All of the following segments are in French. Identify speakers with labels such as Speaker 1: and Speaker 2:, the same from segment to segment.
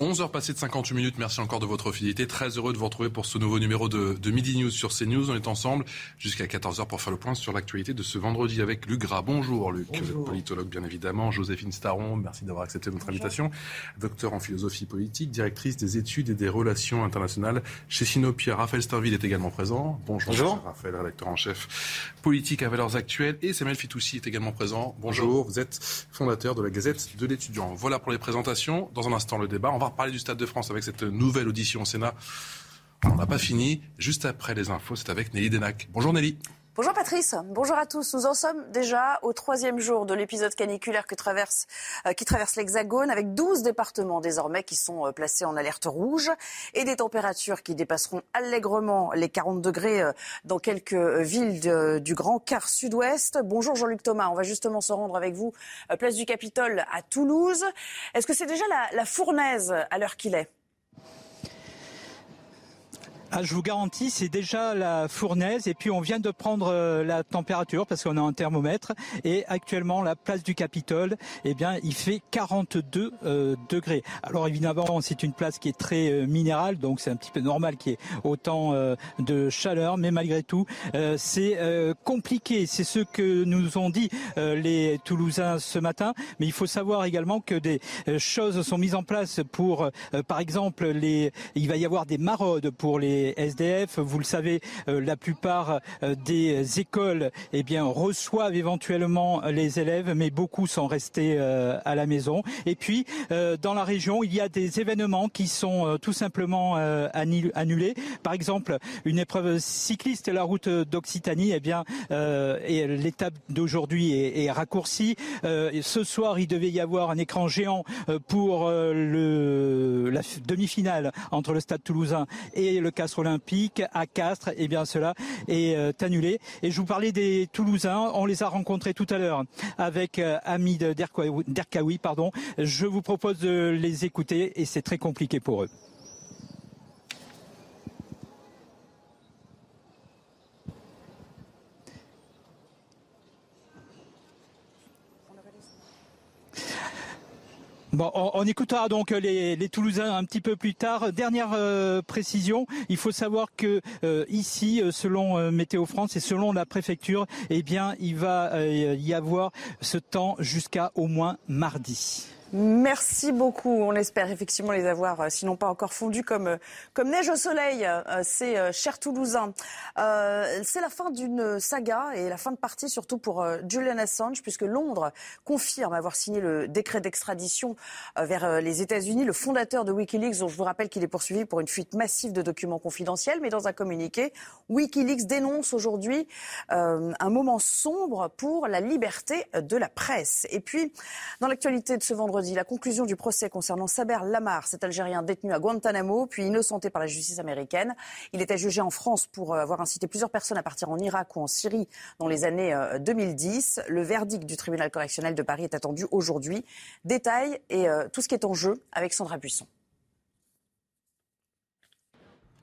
Speaker 1: 11h passées de 58 minutes, merci encore de votre fidélité. Très heureux de vous retrouver pour ce nouveau numéro de, de Midi News sur CNews. On est ensemble jusqu'à 14h pour faire le point sur l'actualité de ce vendredi avec Luc Gras. Bonjour Luc,
Speaker 2: Bonjour.
Speaker 1: politologue bien évidemment. Joséphine Staron, merci d'avoir accepté notre invitation. Docteur en philosophie politique, directrice des études et des relations internationales chez Sinopia. Raphaël Starville est également présent. Bonjour, Raphaël, rédacteur en chef politique à valeurs actuelles. Et Samuel Fitoussi est également présent. Bonjour, vous êtes fondateur de la Gazette de l'étudiant. Voilà pour les présentations. Dans un instant, le débat. On va reparler du Stade de France avec cette nouvelle audition au Sénat. On n'a pas fini. Juste après les infos, c'est avec Nelly Denac. Bonjour Nelly.
Speaker 3: Bonjour Patrice, bonjour à tous. Nous en sommes déjà au troisième jour de l'épisode caniculaire que traverse, euh, qui traverse l'Hexagone, avec 12 départements désormais qui sont euh, placés en alerte rouge et des températures qui dépasseront allègrement les 40 degrés euh, dans quelques euh, villes du Grand Quart Sud-Ouest. Bonjour Jean-Luc Thomas, on va justement se rendre avec vous place du Capitole à Toulouse. Est-ce que c'est déjà la, la fournaise à l'heure qu'il est?
Speaker 4: Ah, je vous garantis, c'est déjà la fournaise et puis on vient de prendre euh, la température parce qu'on a un thermomètre et actuellement la place du Capitole, eh bien, il fait 42 euh, degrés. Alors évidemment, c'est une place qui est très euh, minérale, donc c'est un petit peu normal qu'il y ait autant de chaleur, mais malgré tout, c'est compliqué. C'est ce que nous ont dit les Toulousains ce matin, mais il faut savoir également que des choses sont mises en place pour, par exemple, les, il va y avoir des maraudes pour les SDF. Vous le savez, euh, la plupart euh, des écoles, eh bien, reçoivent éventuellement les élèves, mais beaucoup sont restés euh, à la maison. Et puis, dans la région, il y a des événements qui sont tout simplement annu- annulés. Par exemple, une épreuve cycliste, la route d'Occitanie, eh bien, et l'étape d'aujourd'hui est, raccourcie. Ce soir, il devait y avoir un écran géant pour le, la demi-finale entre le Stade Toulousain et le Olympique à Castres. Eh bien, cela est euh, annulé. Et je vous parlais des Toulousains. On les a rencontrés tout à l'heure avec euh, Hamid Derkaoui, pardon. Je vous propose de les écouter et c'est très compliqué pour eux. Bon, on, on écoutera donc les, Toulousains un petit peu plus tard. Dernière euh, précision, il faut savoir que euh, ici, euh, selon Météo France et selon la préfecture, eh bien, il va y avoir ce temps jusqu'à au moins mardi.
Speaker 3: Merci beaucoup. On espère effectivement les avoir, euh, sinon pas encore fondus comme, euh, comme neige au soleil. Euh, C'est euh, cher Toulousain. Euh, C'est la fin d'une saga et la fin de partie surtout pour Julian Assange, puisque Londres confirme avoir signé le décret d'extradition vers les États-Unis. Le fondateur de WikiLeaks, dont je vous rappelle qu'il est poursuivi pour une fuite massive de documents confidentiels, mais dans un communiqué, WikiLeaks dénonce aujourd'hui un moment sombre pour la liberté de la presse. Et puis, dans l'actualité de ce vendredi, la conclusion du procès concernant Saber Lamar, cet Algérien détenu à Guantanamo, puis innocenté par la justice américaine. Il était jugé en France pour euh, avoir incité plusieurs personnes à partir en Irak ou en Syrie dans les années euh, 2010. Le verdict du tribunal correctionnel de Paris est attendu aujourd'hui. Détail et euh, tout ce qui est en jeu avec Sandra Buisson.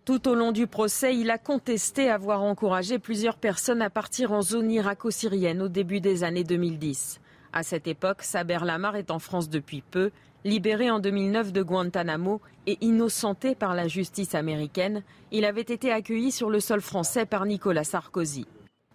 Speaker 5: Tout au long du procès, il a contesté avoir encouragé plusieurs personnes à partir en zone irako-syrienne au début des années 2010. À cette époque, Saber Lamar est en France depuis peu, libéré en 2009 de Guantanamo et innocenté par la justice américaine. Il avait été accueilli sur le sol français par Nicolas Sarkozy.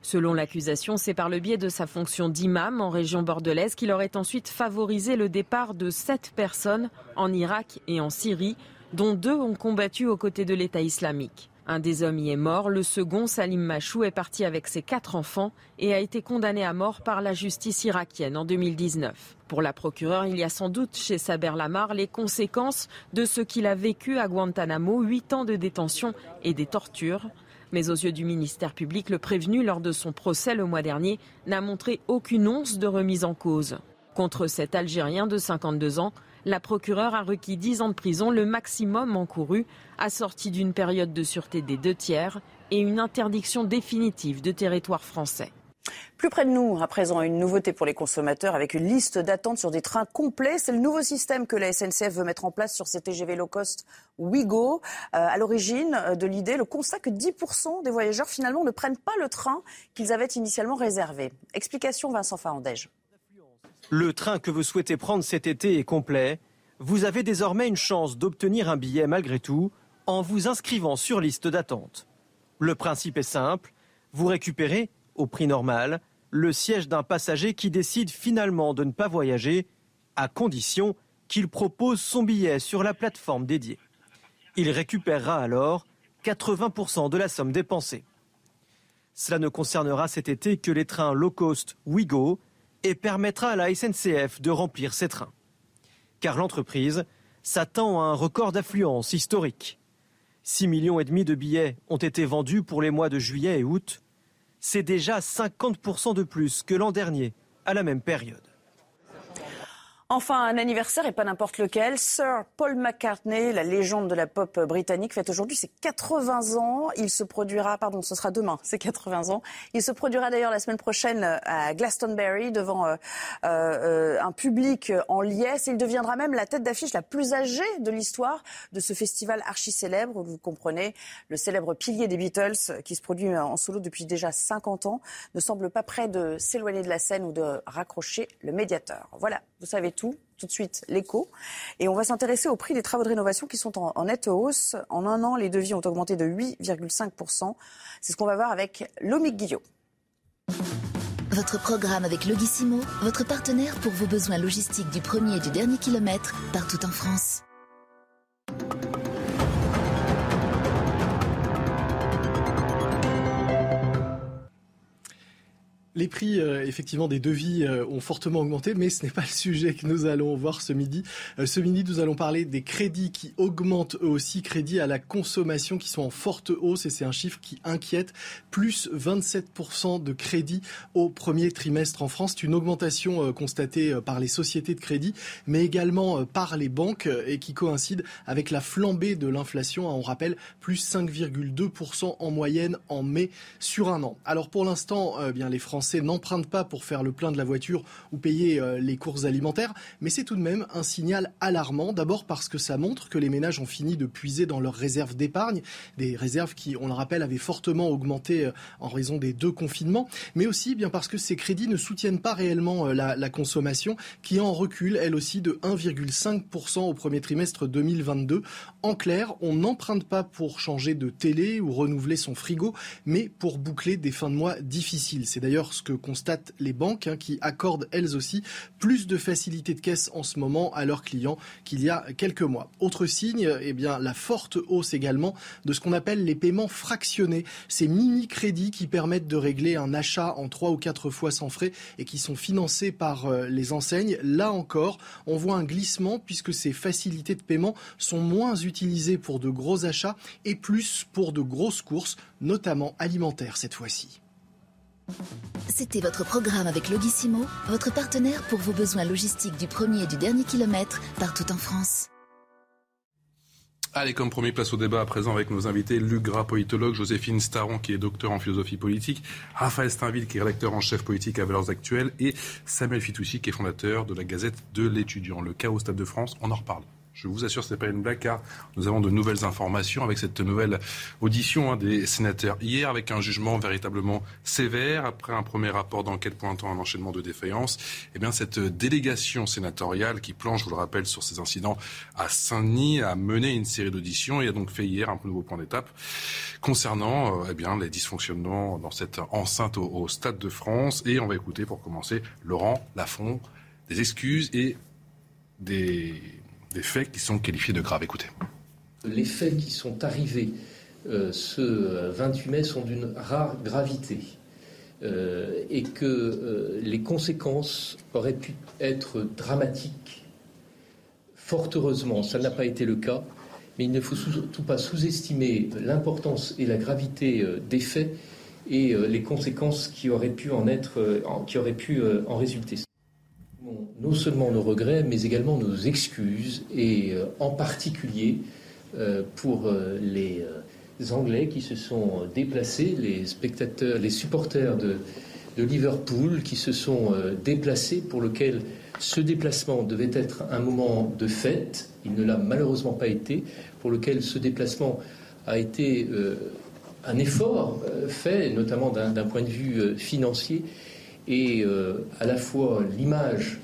Speaker 5: Selon l'accusation, c'est par le biais de sa fonction d'imam en région bordelaise qu'il aurait ensuite favorisé le départ de sept personnes en Irak et en Syrie, dont deux ont combattu aux côtés de l'État islamique. Un des hommes y est mort, le second, Salim Machou, est parti avec ses quatre enfants et a été condamné à mort par la justice irakienne en 2019. Pour la procureure, il y a sans doute chez Saber Lamar les conséquences de ce qu'il a vécu à Guantanamo, huit ans de détention et des tortures. Mais aux yeux du ministère public, le prévenu lors de son procès le mois dernier n'a montré aucune once de remise en cause. Contre cet Algérien de 52 ans, la procureure a requis 10 ans de prison, le maximum encouru, assorti d'une période de sûreté des deux tiers et une interdiction définitive de territoire français.
Speaker 3: Plus près de nous, à présent, une nouveauté pour les consommateurs avec une liste d'attente sur des trains complets. C'est le nouveau système que la SNCF veut mettre en place sur ses TGV low cost Ouigo. Euh, à l'origine de l'idée, le constat que 10% des voyageurs finalement ne prennent pas le train qu'ils avaient initialement réservé. Explication Vincent Fahandège.
Speaker 6: Le train que vous souhaitez prendre cet été est complet. Vous avez désormais une chance d'obtenir un billet malgré tout en vous inscrivant sur liste d'attente. Le principe est simple. Vous récupérez, au prix normal, le siège d'un passager qui décide finalement de ne pas voyager, à condition qu'il propose son billet sur la plateforme dédiée. Il récupérera alors 80% de la somme dépensée. Cela ne concernera cet été que les trains low cost Ouigo et permettra à la SNCF de remplir ses trains. Car l'entreprise s'attend à un record d'affluence historique. 6 millions et demi de billets ont été vendus pour les mois de juillet et août. C'est déjà 50% de plus que l'an dernier à la même période.
Speaker 3: Enfin, un anniversaire et pas n'importe lequel. Sir Paul McCartney, la légende de la pop britannique, fête aujourd'hui ses 80 ans. Il se produira, pardon, ce sera demain, ses 80 ans. Il se produira d'ailleurs la semaine prochaine à Glastonbury devant euh, euh, un public en liesse. Il deviendra même la tête d'affiche la plus âgée de l'histoire de ce festival archi célèbre. Vous comprenez, le célèbre pilier des Beatles, qui se produit en solo depuis déjà 50 ans, ne semble pas prêt de s'éloigner de la scène ou de raccrocher le médiateur. Voilà, vous savez tout. Tout de suite, l'écho. Et on va s'intéresser au prix des travaux de rénovation qui sont en, nette hausse. En un an, les devis ont augmenté de 8,5%. C'est ce qu'on va voir avec Lomique Guillot.
Speaker 7: Votre programme avec Logissimo, votre partenaire pour vos besoins logistiques du premier et du dernier kilomètre, partout en France.
Speaker 8: Les prix, euh, effectivement, des devis euh, ont fortement augmenté, mais ce n'est pas le sujet que nous allons voir ce midi. Euh, ce midi, nous allons parler des crédits qui augmentent eux aussi, crédits à la consommation qui sont en forte hausse, et c'est un chiffre qui inquiète. Plus 27% de crédits au premier trimestre en France. C'est une augmentation constatée par les sociétés de crédit, mais également par les banques, et qui coïncide avec la flambée de l'inflation. On rappelle, plus 5,2% en moyenne en mai sur un an. Alors pour l'instant, bien les Français n'empruntent pas pour faire le plein de la voiture ou payer euh, les courses alimentaires, mais c'est tout de même un signal alarmant. D'abord parce que ça montre que les ménages ont fini de puiser dans leurs réserves d'épargne, des réserves qui, on le rappelle, avaient fortement augmenté euh, en raison des deux confinements, mais aussi bien parce que ces crédits ne soutiennent pas réellement euh, la, la consommation, qui en recule, elle aussi, de 1,5% au premier trimestre 2022. En clair, on n'emprunte pas pour changer de télé ou renouveler son frigo, mais pour boucler des fins de mois difficiles. C'est d'ailleurs ce que constatent les banques, hein, qui accordent elles aussi plus de facilité de caisse en ce moment à leurs clients qu'il y a quelques mois. Autre signe, eh la forte hausse également de ce qu'on appelle les paiements fractionnés, ces mini-crédits qui permettent de régler un achat en trois ou quatre fois sans frais et qui sont financés par euh, les enseignes. Là encore, on voit un glissement puisque ces facilités de paiement sont moins utilisées pour de gros achats et plus pour de grosses courses, notamment alimentaires cette fois-ci.
Speaker 7: C'était votre programme avec Logissimo, votre partenaire pour vos besoins logistiques du premier et du dernier kilomètre partout en France.
Speaker 1: Allez, comme premier, place au débat à présent avec nos invités, Luc Gras, politologue, Joséphine Staron, qui est docteur en philosophie politique, Raphaël Steinville, qui est rédacteur en chef politique à Valeurs Actuelles, et Samuel Fitoussi, qui est fondateur de la Gazette de l'étudiant. Le au Stade de France, on en reparle. Je vous assure, ce n'est pas une blague, car nous avons de nouvelles informations avec cette nouvelle audition hein, des sénateurs hier, avec un jugement véritablement sévère après un premier rapport d'enquête pointant un enchaînement de défaillances. Eh bien, cette délégation sénatoriale qui planche, je vous le rappelle, sur ces incidents à Saint-Denis a mené une série d'auditions et a donc fait hier un nouveau point d'étape concernant euh, eh les dysfonctionnements dans cette enceinte au, au Stade de France. Et on va écouter pour commencer Laurent Lafont des excuses et des des faits qui sont qualifiés de graves. Écoutez.
Speaker 9: Les faits qui sont arrivés euh, ce 28 mai sont d'une rare gravité euh, et que euh, les conséquences auraient pu être dramatiques. Fort heureusement, ça n'a pas été le cas, mais il ne faut surtout pas sous-estimer l'importance et la gravité des faits et les conséquences qui auraient pu en être, qui auraient pu en résulter. Non seulement nos regrets, mais également nos excuses, et euh, en particulier euh, pour euh, les Anglais qui se sont déplacés, les spectateurs, les supporters de, de Liverpool qui se sont déplacés, pour lequel ce déplacement devait être un moment de fête. Il ne l'a malheureusement pas été, pour lequel ce déplacement a été un effort fait, notamment d'un point de vue financier, et à la fois l'image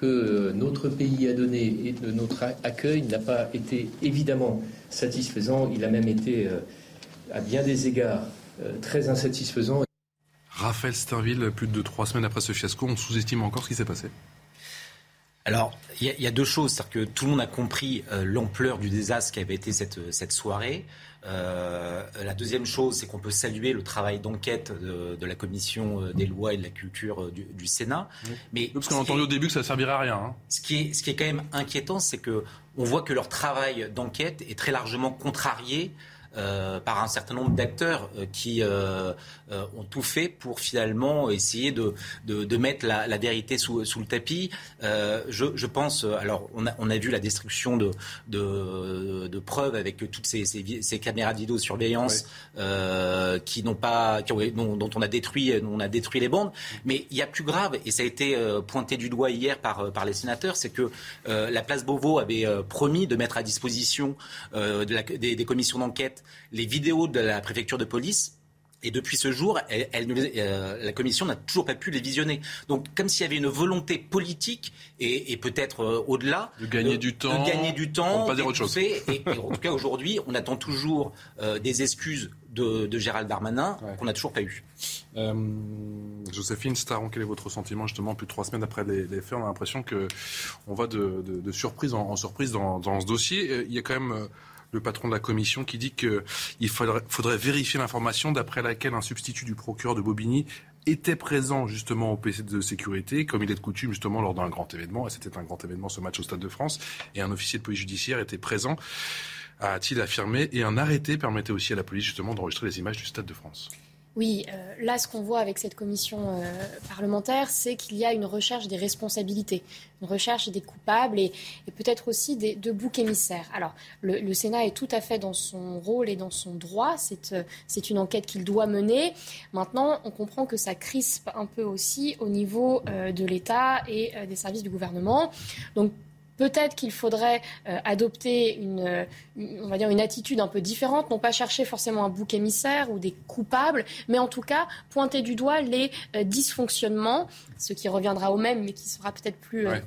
Speaker 9: que notre pays a donné et de notre accueil n'a pas été évidemment satisfaisant. Il a même été, euh, à bien des égards, euh, très insatisfaisant.
Speaker 1: Raphaël Steinville, plus de trois semaines après ce fiasco, on sous-estime encore ce qui s'est passé
Speaker 10: alors, il y, a deux choses. C'est-à-dire que tout le monde a compris euh, l'ampleur du désastre qui avait été cette, cette soirée. Euh, la deuxième chose, c'est qu'on peut saluer le travail d'enquête de, la commission euh, des lois et de la culture euh, du, Sénat.
Speaker 1: Mais parce qu'on a entendu au début que ça ne servirait à rien. Hein.
Speaker 10: Ce, qui est, ce qui est quand même inquiétant, c'est que on voit que leur travail d'enquête est très largement contrarié euh, par un certain nombre d'acteurs euh, qui euh, ont tout fait pour finalement essayer de, de, de mettre la, la, vérité sous, sous, le tapis. Je, je, pense, alors on a, on a vu la destruction de, de, de preuves avec toutes ces, ces, ces caméras de vidéosurveillance qui n'ont pas, qui ont, dont, dont, on a détruit, on a détruit les bandes. Mais il y a plus grave, et ça a été pointé du doigt hier par, par les sénateurs, c'est que la place Beauvau avait promis de mettre à disposition de la, des, des commissions d'enquête les vidéos de la préfecture de police et depuis ce jour, elle, euh, la commission n'a toujours pas pu les visionner. Donc, comme s'il y avait une volonté politique et, peut-être euh, au-delà
Speaker 1: de gagner du temps,
Speaker 10: de gagner du temps,
Speaker 1: pas dire autre chose.
Speaker 10: Et, en tout cas, aujourd'hui, on attend toujours euh, des excuses de, Gérald Darmanin qu'on n'a toujours pas eu.
Speaker 1: Joséphine Staron, quel est votre sentiment justement plus de trois semaines après les, faits? On a l'impression que on va de, surprise en, surprise dans, dans, ce dossier. Il y a quand même le patron de la commission, qui dit qu'il faudrait, vérifier l'information d'après laquelle un substitut du procureur de Bobigny était présent justement au PC de sécurité, comme il est de coutume justement lors d'un grand événement. Et c'était un grand événement, ce match au Stade de France. Et un officier de police judiciaire était présent, a-t-il affirmé. Et un arrêté permettait aussi à la police justement d'enregistrer les images du Stade de France.
Speaker 11: Oui, euh, là, ce qu'on voit avec cette commission euh, parlementaire, c'est qu'il y a une recherche des responsabilités, une recherche des coupables et, peut-être aussi des, de boucs émissaires. Alors, le, Sénat est tout à fait dans son rôle et dans son droit. C'est, euh, c'est une enquête qu'il doit mener. Maintenant, on comprend que ça crispe un peu aussi au niveau de l'État et des services du gouvernement. Peut-être qu'il faudrait euh, adopter une, on va dire une attitude un peu différente, non pas chercher forcément un bouc émissaire ou des coupables, mais en tout cas pointer du doigt les euh, dysfonctionnements, ce qui reviendra au même, mais qui sera peut-être plus euh,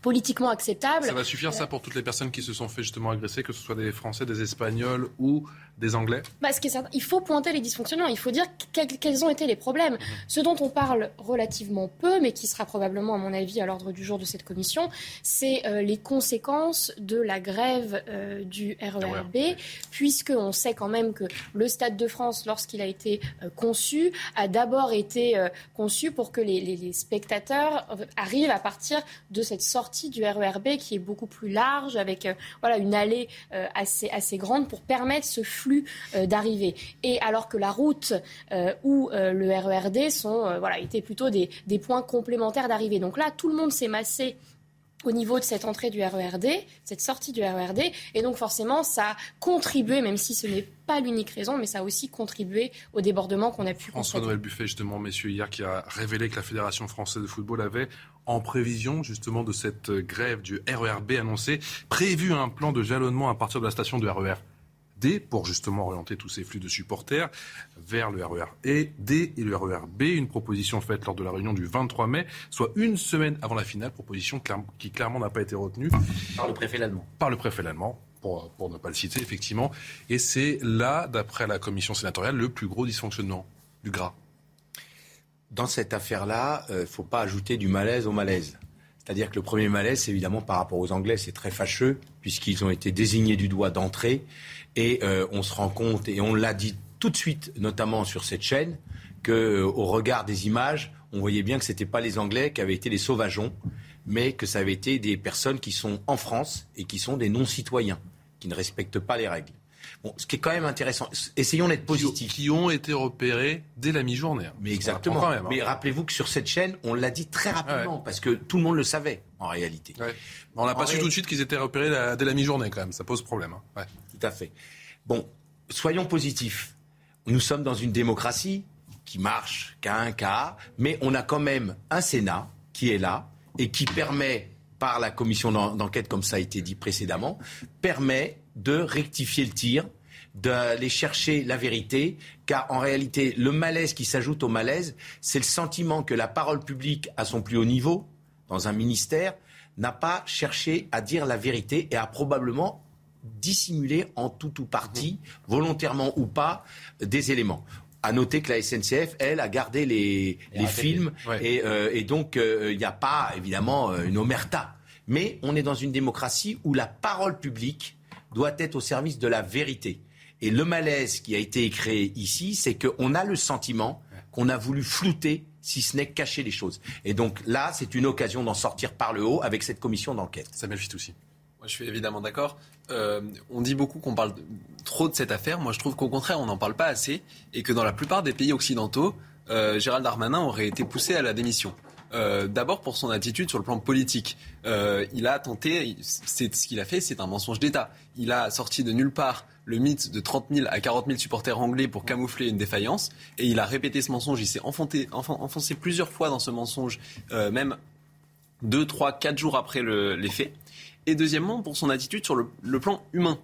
Speaker 11: politiquement acceptable.
Speaker 1: Ça va suffire ça pour toutes les personnes qui se sont fait justement agresser, que ce soit des Français, des Espagnols ou des Anglais
Speaker 11: bah, ce qui est Il faut pointer les dysfonctionnements, il faut dire quels ont été les problèmes. Mhm. Ce dont on parle relativement peu, mais qui sera probablement, à mon avis, à l'ordre du jour de cette commission, c'est euh, les conséquences de la grève euh, du RERB, e puisqu'on sait quand même que le Stade de France, lorsqu'il a été euh, conçu, a d'abord été conçu pour que les, les, spectateurs arrivent à partir de cette sortie du RERB qui est beaucoup plus large, avec voilà, une allée assez, assez grande pour permettre ce flux euh, d'arrivée. Et alors que la route euh, ou euh, le RERD sont, voilà, étaient plutôt des, points complémentaires d'arrivée. Donc là, tout le monde s'est massé au niveau de cette entrée du RERD, cette sortie du RERD. Et donc forcément, ça a contribué, même si ce n'est pas l'unique raison, mais ça a aussi contribué au débordement qu'on a pu
Speaker 1: François Noël Buffet, justement, messieurs, hier, qui a révélé que la Fédération française de football avait, en prévision justement de cette grève du RERB annoncée, prévu un plan de jalonnement à partir de la station du RER D pour justement orienter tous ces flux de supporters vers le RER et D et le RER B. Une proposition faite lors de la réunion du 23 mai, soit une semaine avant la finale, proposition qui clairement n'a pas été retenue.
Speaker 10: Par le préfet allemand.
Speaker 1: Par le préfet allemand. Pour, pour, ne pas le citer, effectivement. Et c'est là, d'après la commission sénatoriale, le plus gros dysfonctionnement du gras.
Speaker 12: Dans cette affaire-là, il euh, ne faut pas ajouter du malaise au malaise. C'est-à-dire que le premier malaise, évidemment, par rapport aux Anglais, c'est très fâcheux, puisqu'ils ont été désignés du doigt d'entrée. Et euh, on se rend compte, et on l'a dit tout de suite, notamment sur cette chaîne, qu'au euh, regard des images, on voyait bien que ce n'était pas les Anglais qui avaient été les sauvageons, mais que ça avait été des personnes qui sont en France et qui sont des non-citoyens, qui ne respectent pas les règles. Bon, ce qui est quand même intéressant, essayons d'être positifs.
Speaker 1: Qui ont été repérés dès la mi-journée. Hein.
Speaker 12: Mais exactement. Hein. Mais rappelez-vous que sur cette chaîne, on l'a dit très rapidement, parce que tout le monde le savait, en réalité.
Speaker 1: On n'a pas su tout de suite qu'ils étaient repérés dès la mi-journée, quand même. Ça pose problème. Hein.
Speaker 12: Tout à fait. Bon, soyons positifs. Nous sommes dans une démocratie qui marche qu'à un cas, mais on a quand même un Sénat qui est là et qui permet, par la commission d'enquête, comme ça a été dit précédemment, permet de rectifier le tir, d'aller chercher la vérité, car en réalité, le malaise qui s'ajoute au malaise, c'est le sentiment que la parole publique à son plus haut niveau, dans un ministère, n'a pas cherché à dire la vérité et a probablement dissimulé en tout ou partie, volontairement ou pas, des éléments. À noter que la SNCF, elle, a gardé les, films euh, et, donc euh, il n'y a pas évidemment euh, une omerta. Mais on est dans une démocratie où la parole publique doit être au service de la vérité. Et le malaise qui a été créé ici, c'est qu'on a le sentiment qu'on a voulu flouter, si ce n'est cacher les choses. Et donc là, c'est une occasion d'en sortir par le haut avec cette commission d'enquête.
Speaker 1: Ça mérite aussi.
Speaker 13: Je suis évidemment d'accord. Euh, on dit beaucoup qu'on parle trop de cette affaire. Moi, je trouve qu'au contraire, on n'en parle pas assez et que dans la plupart des pays occidentaux, euh, Gérald Darmanin aurait été poussé à la démission. Euh, d'abord pour son attitude sur le plan politique. il a tenté, c'est ce qu'il a fait, c'est un mensonge d'État. Il a sorti de nulle part le mythe de 30 000 à 40 000 supporters anglais pour camoufler une défaillance. Et il a répété ce mensonge. Il s'est enfoncé, enfoncé, plusieurs fois dans ce mensonge, même deux, trois, quatre jours après les faits et deuxièmement pour son attitude sur le, plan humain.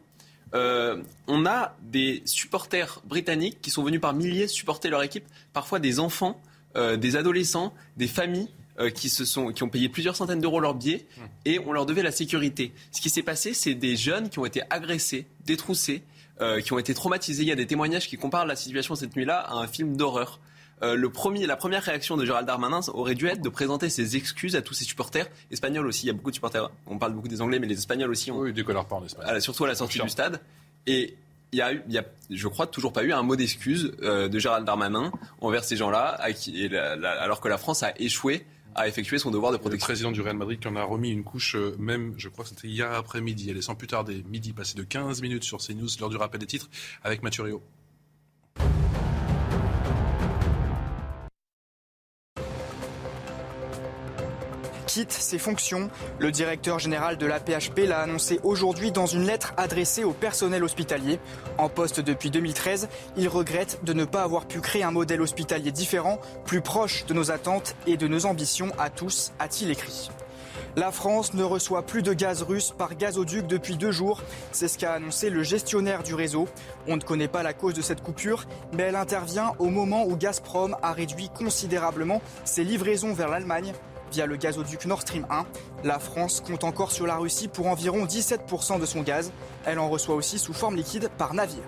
Speaker 13: Euh, on a des supporters britanniques qui sont venus par milliers supporter leur équipe, parfois des enfants, euh, des adolescents, des familles euh, qui, se sont, qui ont payé plusieurs centaines d'euros leur billet mmh. et on leur devait la sécurité. Ce qui s'est passé, c'est des jeunes qui ont été agressés, détroussés, qui ont été traumatisés. Il y a des témoignages qui comparent la situation cette nuit-là à un film d'horreur. Euh, le premier, la première réaction de Gérald Darmanin aurait dû être de présenter ses excuses à tous ses supporters espagnols aussi. Il y a beaucoup de supporters. On parle beaucoup des Anglais, mais les Espagnols aussi. Ont,
Speaker 1: oui, décollèrent pas en Espagne.
Speaker 13: surtout à la sortie du stade. Et il y a, il y a, je crois, toujours pas eu un mot d'excuse euh, de Gérald Darmanin envers ces gens-là, alors que la France a échoué à effectuer son devoir de protection.
Speaker 1: Le président du Real Madrid qui en a remis une couche, euh, même, je crois que c'était hier après-midi. Elle est sans plus tarder, midi, passé de 15 minutes sur CNews lors du rappel des titres avec Mathieu
Speaker 14: quitte ses fonctions. Le directeur général de la PHP l'a annoncé aujourd'hui dans une lettre adressée au personnel hospitalier. En poste depuis 2013, il regrette de ne pas avoir pu créer un modèle hospitalier différent, plus proche de nos attentes et de nos ambitions à tous, a-t-il écrit. La France ne reçoit plus de gaz russe par gazoduc depuis deux jours. C'est ce qu'a annoncé le gestionnaire du réseau. On ne connaît pas la cause de cette coupure, mais elle intervient au moment où Gazprom a réduit considérablement ses livraisons vers l'Allemagne via le gazoduc Nord Stream 1. La France compte encore sur la Russie pour environ 17% de son gaz. Elle en reçoit aussi sous forme liquide par navire.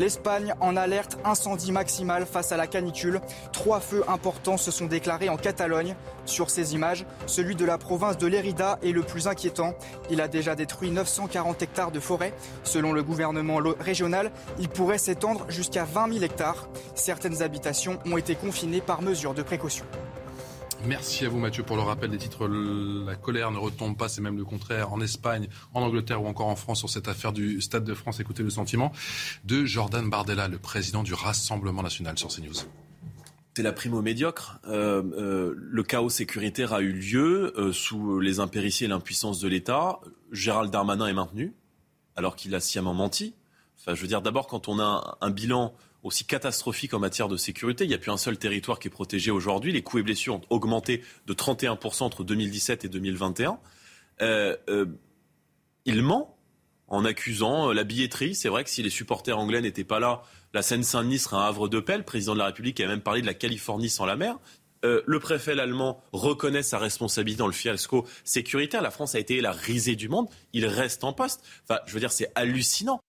Speaker 14: L'Espagne en alerte incendie maximal face à la canicule. Trois feux importants se sont déclarés en Catalogne. Sur ces images, celui de la province de Lérida est le plus inquiétant. Il a déjà détruit 940 hectares de forêt. Selon le gouvernement régional, il pourrait s'étendre jusqu'à 20 000 hectares. Certaines habitations ont été confinées par mesure de précaution.
Speaker 1: Merci à vous Mathieu pour le rappel des titres. La colère ne retombe pas, c'est même le contraire. En Espagne, en Angleterre ou encore en France sur cette affaire du Stade de France. Écoutez le sentiment de Jordan Bardella, le président du Rassemblement national sur CNews.
Speaker 15: C'est la primo médiocre. Euh, euh, le chaos sécuritaire a eu lieu euh, sous les impéritiés et l'impuissance de l'État. Gérald Darmanin est maintenu, alors qu'il a sciemment menti. Enfin, je veux dire, d'abord, quand on a un bilan aussi catastrophique en matière de sécurité. Il n'y a plus un seul territoire qui est protégé aujourd'hui. Les coups et blessures ont augmenté de 31% entre 2017 et 2021. Euh, euh, il ment en accusant euh, la billetterie. C'est vrai que si les supporters anglais n'étaient pas là, la Seine-Saint-Denis serait un havre de paix. Le président de la République a même parlé de la Californie sans la mer. le préfet allemand reconnaît sa responsabilité dans le fiasco sécuritaire. La France a été la risée du monde. Il reste en poste. Enfin, je veux dire, c'est hallucinant.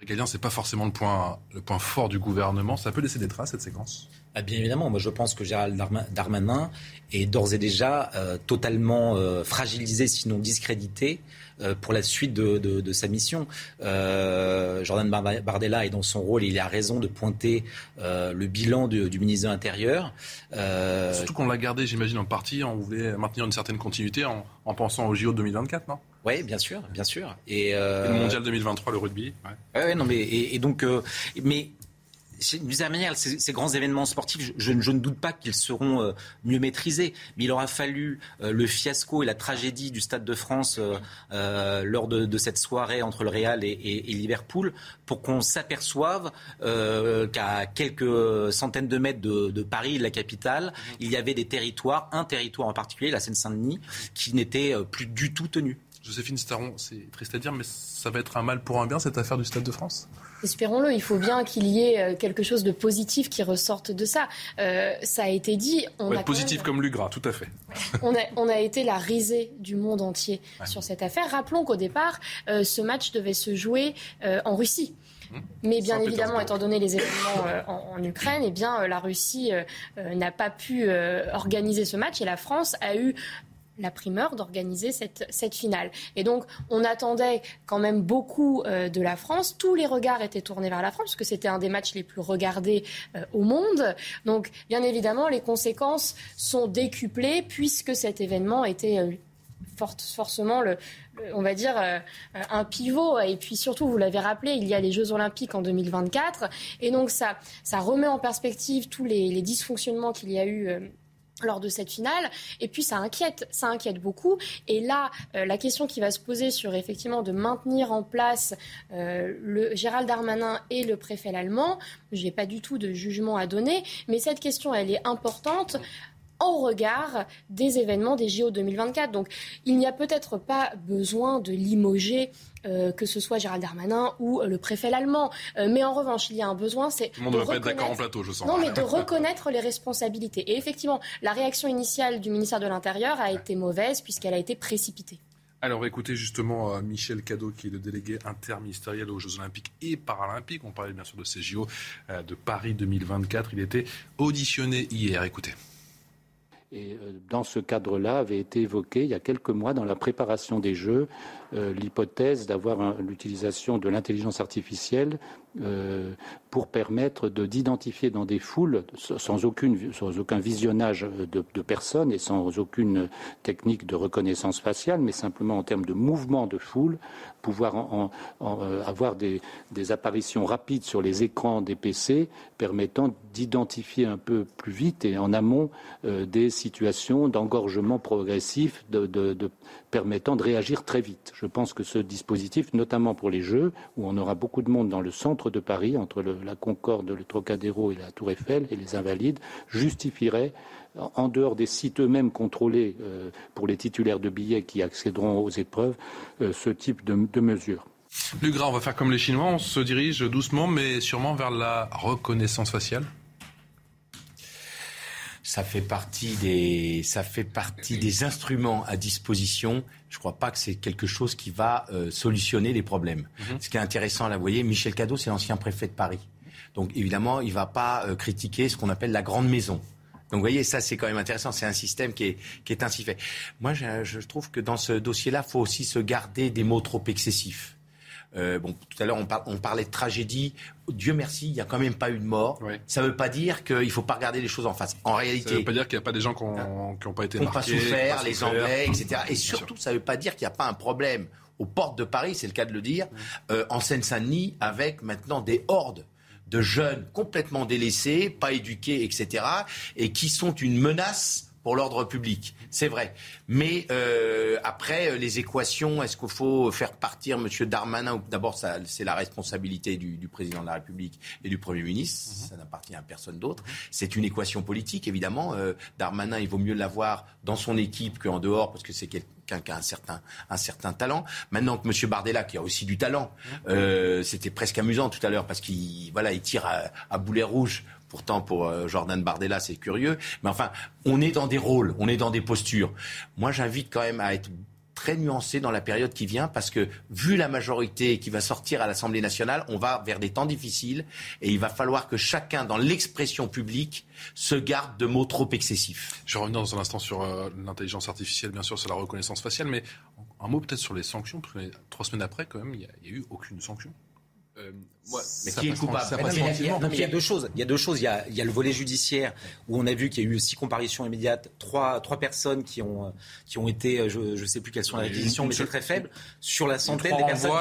Speaker 1: Régalien, c'est pas forcément le point, le point fort du gouvernement. Ça peut laisser des traces, cette séquence?
Speaker 10: Ah, Bien évidemment, moi je pense que Gérald Darmanin est d'ores et déjà euh, totalement euh, fragilisé, sinon discrédité, euh, pour la suite de, sa mission. Jordan Bardella est dans son rôle et il a raison de pointer le bilan du ministre de l'Intérieur.
Speaker 1: Surtout qu'on l'a gardé, j'imagine, en partie, on voulait maintenir une certaine continuité en, pensant au JO 2024, non?
Speaker 10: Oui, bien sûr, bien sûr.
Speaker 1: Et, le mondial 2023, le rugby.
Speaker 10: Ouais. non, mais et, donc, mais d'une certaine manière, ces, grands événements sportifs, je, ne doute pas qu'ils seront euh, mieux maîtrisés. Mais il aura fallu euh, le fiasco et la tragédie du Stade de France euh, lors de, cette soirée entre le Real et, Liverpool pour qu'on s'aperçoive qu'à quelques centaines de mètres de, Paris, la capitale, il y avait des territoires, un territoire en particulier, la Seine-Saint-Denis, qui n'était plus du tout tenu.
Speaker 1: Joséphine Staron, c'est triste à dire, mais ça va être un mal pour un bien, cette affaire du Stade de France?
Speaker 11: Espérons-le, il faut bien qu'il y ait euh, quelque chose de positif qui ressorte de ça. Euh, ça a été dit.
Speaker 1: On a positif comme Lugras, tout à fait.
Speaker 11: on, a, on, a, été la risée du monde entier sur cette affaire. Rappelons qu'au départ, euh, ce match devait se jouer en Russie. Mmh. Mais bien évidemment, étant donné les événements en, Ukraine, eh bien, la Russie n'a pas pu organiser ce match et la France a eu la primeur d'organiser cette, finale. Et donc, on attendait quand même beaucoup euh, de la France. Tous les regards étaient tournés vers la France, parce que c'était un des matchs les plus regardés euh, au monde. Donc, bien évidemment, les conséquences sont décuplées, puisque cet événement était euh, forcément on va dire, un pivot. Et puis surtout, vous l'avez rappelé, il y a les Jeux Olympiques en 2024. Et donc, ça, remet en perspective tous les dysfonctionnements qu'il y a eu lors de cette finale. Et puis ça inquiète, ça inquiète beaucoup. Et là, euh, la question qui va se poser sur effectivement de maintenir en place euh, le Gérald Darmanin et le préfet allemand, je n'ai pas du tout de jugement à donner, mais cette question, elle est importante en regard des événements des JO 2024. Donc il n'y a peut-être pas besoin de limoger euh, que ce soit Gérald Darmanin ou euh, le préfet allemand. Euh, mais en revanche, il y a un besoin, c'est
Speaker 1: Tout le monde ne va pas être d'accord en plateau, je sens.
Speaker 11: Non, mais de reconnaître les responsabilités. Et effectivement, la réaction initiale du ministère de l'Intérieur a été mauvaise puisqu'elle a été précipitée.
Speaker 1: Alors écoutez justement Michel Cadeau, qui est le délégué interministériel aux Jeux Olympiques et Paralympiques. On parlait bien sûr de ces JO de Paris 2024. Il était auditionné hier. Écoutez.
Speaker 16: Et dans ce cadre-là avait été évoqué il y a quelques mois dans la préparation des Jeux euh, l'hypothèse d'avoir l'utilisation de l'intelligence artificielle euh, pour permettre d'identifier dans des foules, sans, aucune, sans aucun visionnage de, personnes et sans aucune technique de reconnaissance faciale, mais simplement en termes de mouvement de foule, pouvoir euh, avoir des, apparitions rapides sur les écrans des PC permettant d'identifier un peu plus vite et en amont des situations d'engorgement progressif permettant de réagir très vite. Je pense que ce dispositif, notamment pour les Jeux, où on aura beaucoup de monde dans le centre de Paris, entre la Concorde, le Trocadéro et la Tour Eiffel et les Invalides, justifierait en dehors des sites eux-mêmes contrôlés euh, pour les titulaires de billets qui accéderont aux épreuves, euh, ce type de, de mesures.
Speaker 1: Lugra, on va faire comme les Chinois, on se dirige doucement mais sûrement vers la reconnaissance faciale
Speaker 12: ça fait partie des, ça fait partie des instruments à disposition. Je ne crois pas que c'est quelque chose qui va euh, solutionner les problèmes. Mhm. Ce qui est intéressant, là, vous voyez, Michel Cadot, c'est l'ancien préfet de Paris. Donc, évidemment, il ne va pas euh, critiquer ce qu'on appelle la grande maison. Donc, vous voyez, ça, c'est quand même intéressant. C'est un système qui est, qui est ainsi fait. Moi, je, je trouve que dans ce dossier-là, il faut aussi se garder des mots trop excessifs. Euh, bon, tout à l'heure, on, parlait de tragédie. Dieu merci, il n'y a quand même pas eu de mort. Ça ne veut pas dire qu'il ne faut pas regarder les choses en face. En réalité.
Speaker 1: Ça ne veut pas dire qu'il n'y a pas des gens qui n'ont pas été
Speaker 12: marqués. pas souffert, les Anglais, etc. Et surtout, ça ne veut pas dire qu'il n'y a pas un problème aux portes de Paris, c'est le cas de le dire, euh, en Seine-Saint-Denis, avec maintenant des hordes de jeunes complètement délaissés, pas éduqués, etc., et qui sont une menace pour l'ordre public. C'est vrai. Mais euh, après, euh, les équations, est-ce qu'il faut faire partir M. Darmanin D'abord, c'est la responsabilité du, président de la République et du Premier ministre. Mhm. Ça n'appartient à personne d'autre. C'est une équation politique, évidemment. Euh, Darmanin, il vaut mieux l'avoir dans son équipe qu'en dehors, parce que c'est quelqu'un qui a un certain, un certain talent. Maintenant que M. Bardella, qui a aussi du talent, mhm. c'était presque amusant tout à l'heure, parce qu'il voilà, il tire à, à boulet rouge Pourtant, pour euh, Jordan Bardella, c'est curieux. Mais enfin, on est dans des rôles, on est dans des postures. Moi, j'invite quand même à être très nuancé dans la période qui vient parce que, vu la majorité qui va sortir à l'Assemblée nationale, on va vers des temps difficiles et il va falloir que chacun, dans l'expression publique, se garde de mots trop excessifs.
Speaker 1: Je vais revenir dans un instant sur euh, l'intelligence artificielle, bien sûr, sur la reconnaissance faciale, mais un mot peut-être sur les sanctions, parce que trois semaines après, quand même, il n'y a, a eu aucune sanction.
Speaker 10: Euh, mais qui est coupable Il y a deux choses. Il y a deux choses. Il y a, il y a le volet judiciaire où on a vu qu'il y a eu six comparitions immédiates, trois, trois personnes qui ont, qui ont été, je ne sais plus quelles sont les réquisitions, mais c'est très faible sur la centaine des personnes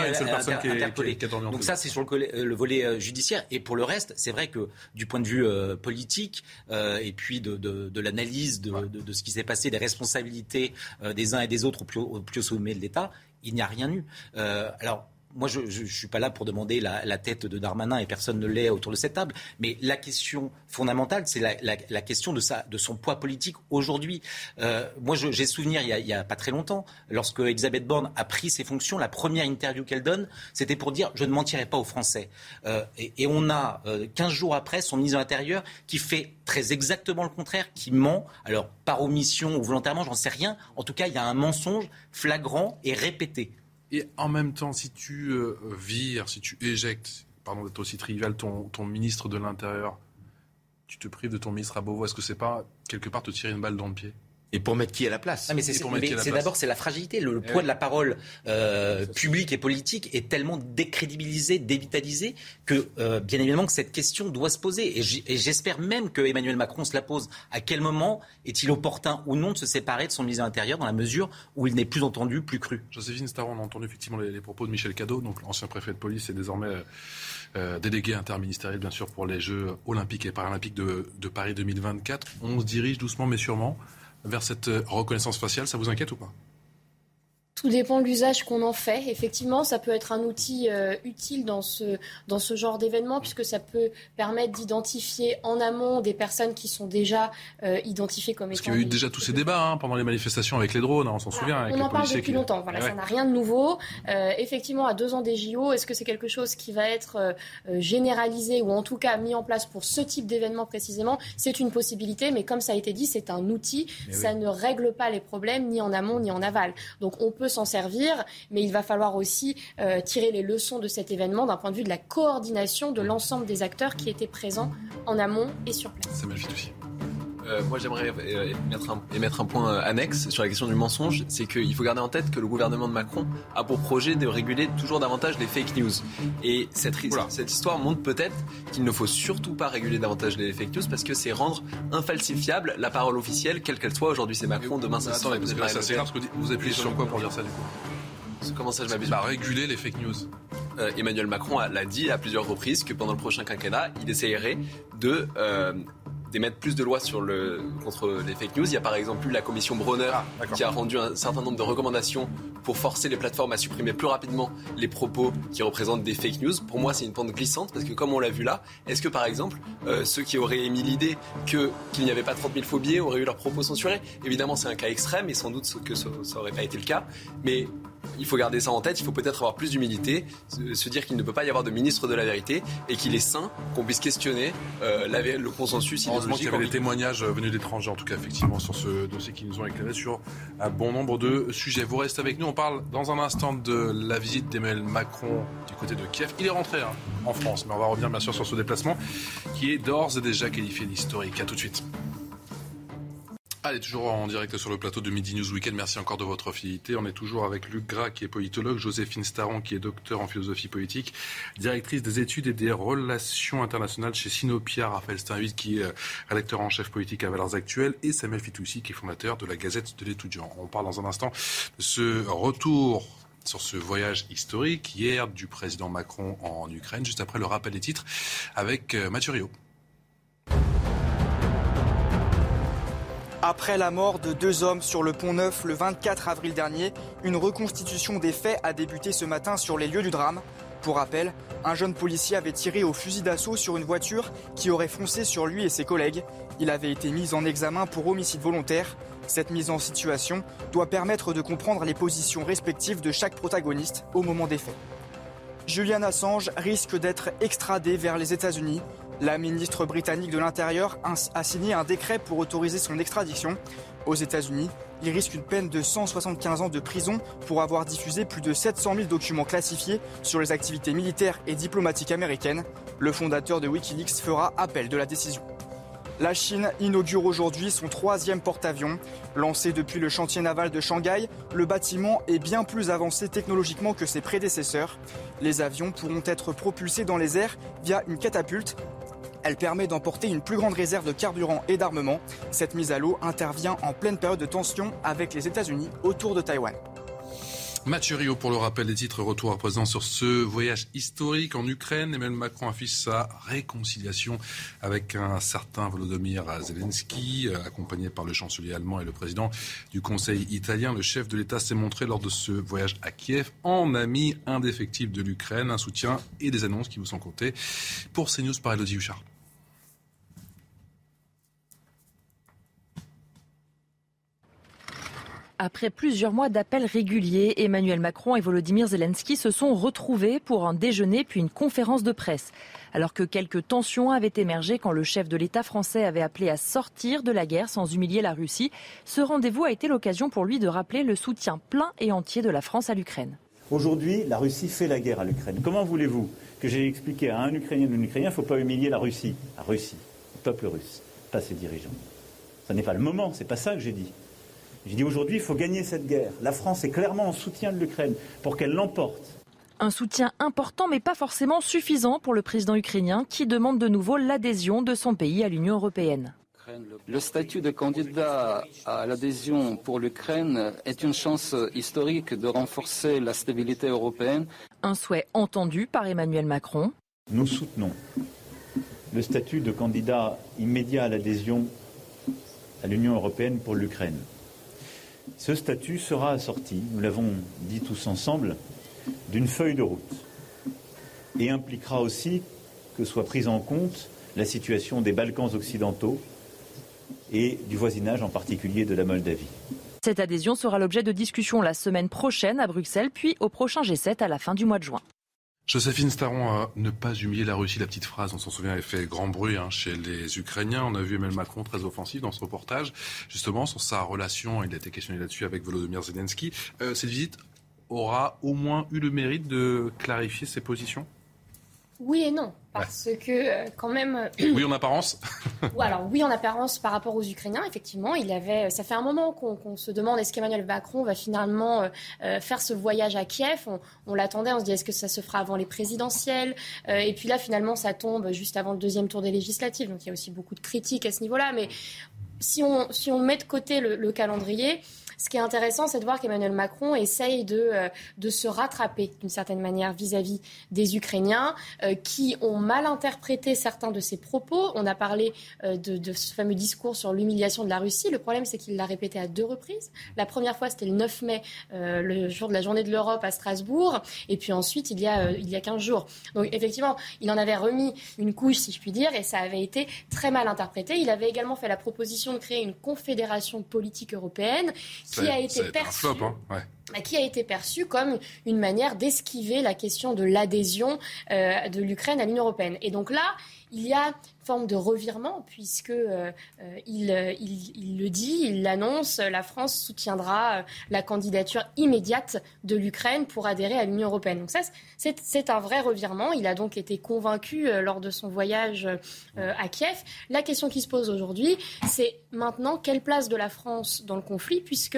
Speaker 10: qui, interpellées. Donc ça, c'est sur le, le, volet euh, judiciaire. Et pour le reste, c'est vrai que du point de vue euh, politique et puis de, de, de l'analyse de, de, ce qui s'est passé, des responsabilités des uns et des autres au plus, au plus haut sommet de l'État, il n'y a rien eu. alors moi, je ne suis pas là pour demander la, tête de Darmanin et personne ne l'est autour de cette table. Mais la question fondamentale, c'est la, question de, son poids politique aujourd'hui. Euh, moi, j'ai souvenir, il n'y a, pas très longtemps, lorsque Elisabeth Borne a pris ses fonctions, la première interview qu'elle donne, c'était pour dire je ne mentirai pas aux Français. Euh, et, on a, 15 euh, jours après, son ministre de l'Intérieur qui fait très exactement le contraire, qui ment, alors par omission ou volontairement, j'en sais rien. En tout cas, il y a un mensonge flagrant et répété.
Speaker 1: Et en même temps, si tu euh, vires, si tu éjectes, pardon d'être aussi trivial, ton, ministre de l'Intérieur, tu te prives de ton ministre à Beauvau, est-ce que c'est pas quelque part te tirer une balle dans le pied?
Speaker 12: Et pour mettre qui à la place
Speaker 10: mais C'est d'abord c'est la fragilité, le, eh poids de la parole euh, publique et politique est tellement décrédibilisé, dévitalisé que euh, bien évidemment que cette question doit se poser. Et j'espère même que Emmanuel Macron se la pose. À quel moment est-il opportun ou non de se séparer de son ministre de l'Intérieur dans la mesure où il n'est plus entendu, plus cru?
Speaker 1: Joséphine Staron, on a entendu effectivement les, propos de Michel Cadot, donc l'ancien préfet de police et désormais euh, délégué interministériel bien sûr pour les Jeux olympiques et paralympiques de, de Paris 2024. On se dirige doucement mais sûrement vers cette euh, reconnaissance faciale, ça vous inquiète ou pas?
Speaker 11: Tout dépend de l'usage qu'on en fait. Effectivement, ça peut être un outil euh, utile dans ce, dans ce genre d'événement, puisque ça peut permettre d'identifier en amont des personnes qui sont déjà euh, identifiées comme étant.
Speaker 1: Parce qu'il y a eu déjà tous ces débats hein, pendant les manifestations avec les drones, hein, on s'en souvient.
Speaker 11: on en parle depuis longtemps, voilà, ça n'a rien de nouveau. Euh, effectivement, à deux ans des JO, est-ce que c'est quelque chose qui va être généralisé ou en tout cas mis en place pour ce type d'événement précisément? C'est une possibilité, mais comme ça a été dit, c'est un outil. ça ne règle pas les problèmes ni en amont ni en aval. Donc on peut s'en servir, mais il va falloir aussi euh, tirer les leçons de cet événement d'un point de vue de la coordination de l'ensemble des acteurs qui étaient présents en amont et sur place.
Speaker 13: Euh, moi, j'aimerais euh, émettre un, point euh, annexe sur la question du mensonge. C'est qu'il faut garder en tête que le gouvernement de Macron a pour projet de réguler toujours davantage les fake news. Et cette, cette histoire montre peut-être qu'il ne faut surtout pas réguler davantage les fake news parce que c'est rendre infalsifiable la parole officielle, quelle qu'elle soit. Aujourd'hui, c'est Macron, demain, c'est
Speaker 1: Attendez, parce que là, c'est parce que vous appuyez sur quoi pour dire ça, du coup
Speaker 13: Comment ça, je m'abuse
Speaker 1: Bah, réguler les fake news.
Speaker 13: Emmanuel Macron l'a dit à plusieurs reprises que pendant le prochain quinquennat, il essayerait de d'émettre plus de lois sur le, contre les fake news. Il y a par exemple eu la commission Bronner ah, qui a rendu un certain nombre de recommandations pour forcer les plateformes à supprimer plus rapidement les propos qui représentent des fake news. Pour moi, c'est une pente glissante parce que comme on l'a vu là, est-ce que par exemple euh, ceux qui auraient émis l'idée que qu'il n'y avait pas 30 000 phobies auraient eu leurs propos censurés? Évidemment, c'est un cas extrême et sans doute que ça n'aurait pas été le cas. Mais il faut garder ça en tête, il faut peut-être avoir plus d'humilité, se dire qu'il ne peut pas y avoir de ministre de la vérité et qu'il est sain qu'on puisse questionner euh, le consensus
Speaker 1: Heureusement qu'il y avait des témoignages venus d'étrangers, en tout cas, effectivement, sur ce dossier qui nous ont éclairé sur un bon nombre de sujets. Vous restez avec nous, on parle dans un instant de la visite d'Emmanuel Macron du côté de Kiev. Il est rentré hein, en France, mais on va revenir bien sûr sur ce déplacement qui est d'ores et déjà qualifié d'historique. À tout de suite. Allez, toujours en direct sur le plateau de Midi News Weekend. Merci encore de votre fidélité. On est toujours avec Luc Gras, qui est politologue, Joséphine Staron, qui est docteur en philosophie politique, directrice des études et des relations internationales chez Sinopia, Raphaël Steinville, qui est euh, rédacteur en chef politique à Valeurs Actuelles, et Samuel Fitoussi, qui est fondateur de la Gazette de l'étudiant. On parle dans un instant de ce retour sur ce voyage historique hier du président Macron en Ukraine, juste après le rappel des titres avec euh, Mathieu Rio.
Speaker 14: Après la mort de deux hommes sur le pont Neuf le 24 avril dernier, une reconstitution des faits a débuté ce matin sur les lieux du drame. Pour rappel, un jeune policier avait tiré au fusil d'assaut sur une voiture qui aurait foncé sur lui et ses collègues. Il avait été mis en examen pour homicide volontaire. Cette mise en situation doit permettre de comprendre les positions respectives de chaque protagoniste au moment des faits. Julian Assange risque d'être extradé vers les États-Unis. La ministre britannique de l'Intérieur a signé un décret pour autoriser son extradition. Aux États-Unis, il risque une peine de 175 ans de prison pour avoir diffusé plus de 700 000 documents classifiés sur les activités militaires et diplomatiques américaines. Le fondateur de Wikileaks fera appel de la décision. La Chine inaugure aujourd'hui son troisième porte-avions. Lancé depuis le chantier naval de Shanghai, le bâtiment est bien plus avancé technologiquement que ses prédécesseurs. Les avions pourront être propulsés dans les airs via une catapulte. Elle permet d'emporter une plus grande réserve de carburant et d'armement. Cette mise à l'eau intervient en pleine période de tension avec les États-Unis autour de Taïwan.
Speaker 1: Mathieu Rio pour le rappel des titres. Retour à présent sur ce voyage historique en Ukraine. Emmanuel Macron affiche sa réconciliation avec un certain Volodymyr Zelensky, euh, accompagné par le chancelier allemand et le président du Conseil italien. Le chef de l'État s'est montré lors de ce voyage à Kiev en ami indéfectible de l'Ukraine. Un soutien et des annonces qui vous sont comptées. Pour CNews par Elodie Huchard.
Speaker 17: Après plusieurs mois d'appels réguliers, Emmanuel Macron et Volodymyr Zelensky se sont retrouvés pour un déjeuner puis une conférence de presse. Alors que quelques tensions avaient émergé quand le chef de l'État français avait appelé à sortir de la guerre sans humilier la Russie, ce rendez-vous a été l'occasion pour lui de rappeler le soutien plein et entier de la France à l'Ukraine.
Speaker 18: Aujourd'hui, la Russie fait la guerre à l'Ukraine. Comment voulez-vous que j'ai expliqué à un Ukrainien ou un Ukrainien, il ne faut pas humilier la Russie? La Russie, le peuple russe, pas ses dirigeants. Ce n'est pas le moment, c'est pas ça que j'ai dit. J'ai dit aujourd'hui, il faut gagner cette guerre. La France est clairement en soutien de l'Ukraine pour qu'elle l'emporte.
Speaker 17: Un soutien important mais pas forcément suffisant pour le président ukrainien qui demande de nouveau l'adhésion de son pays à l'Union européenne.
Speaker 19: Le statut de candidat à l'adhésion pour l'Ukraine est une chance historique de renforcer la stabilité européenne.
Speaker 17: Un souhait entendu par Emmanuel Macron.
Speaker 18: Nous soutenons le statut de candidat immédiat à l'adhésion à l'Union européenne pour l'Ukraine. Ce statut sera assorti, nous l'avons dit tous ensemble, d'une feuille de route et impliquera aussi que soit prise en compte la situation des Balkans occidentaux et du voisinage en particulier de la Moldavie.
Speaker 17: Cette adhésion sera l'objet de discussions la semaine prochaine à Bruxelles, puis au prochain G7 à la fin du mois de juin.
Speaker 1: Joséphine Staron, à ne pas humilier la Russie, la petite phrase, on s'en souvient, elle fait grand bruit hein, chez les Ukrainiens. On a vu Emmanuel Macron très offensif dans ce reportage, justement, sur sa relation, il a été questionné là-dessus avec Volodymyr Zelensky. Euh, cette visite aura au moins eu le mérite de clarifier ses positions?
Speaker 11: Oui et non, parce que euh, quand même. Euh,
Speaker 1: oui en apparence.
Speaker 11: ou alors oui en apparence par rapport aux Ukrainiens, effectivement, il avait. Ça fait un moment qu'on se demande est-ce qu'Emmanuel Macron va finalement euh, faire ce voyage à Kiev? On, l'attendait, on se dit est-ce que ça se fera avant les présidentielles? Et puis là, finalement, ça tombe juste avant le deuxième tour des législatives. Donc il y a aussi beaucoup de critiques à ce niveau-là. Mais si on, si on met de côté le calendrier. Ce qui est intéressant, c'est de voir qu'Emmanuel Macron essaye de, euh, de se rattraper d'une certaine manière vis-à-vis des Ukrainiens euh, qui ont mal interprété certains de ses propos. On a parlé euh, de, ce fameux discours sur l'humiliation de la Russie. Le problème, c'est qu'il l'a répété à deux reprises. La première fois, c'était le 9 mai, le jour de la journée de l'Europe à Strasbourg. Et puis ensuite, il y, a, il y a 15 jours. Donc effectivement, il en avait remis une couche, si je puis dire, et ça avait été très mal interprété. Il avait également fait la proposition de créer une confédération politique européenne qui a été perçu. Hein, qui a été perçu comme une manière d'esquiver la question de l'adhésion euh, de l'Ukraine à l'Union européenne. Et donc là, il y a forme de revirement puisque euh, euh, il, il, le dit, il l'annonce, la France soutiendra la candidature immédiate de l'Ukraine pour adhérer à l'Union européenne. Donc ça, c'est un vrai revirement. Il a donc été convaincu lors de son voyage à Kiev. La question qui se pose aujourd'hui, c'est maintenant quelle place de la France dans le conflit puisque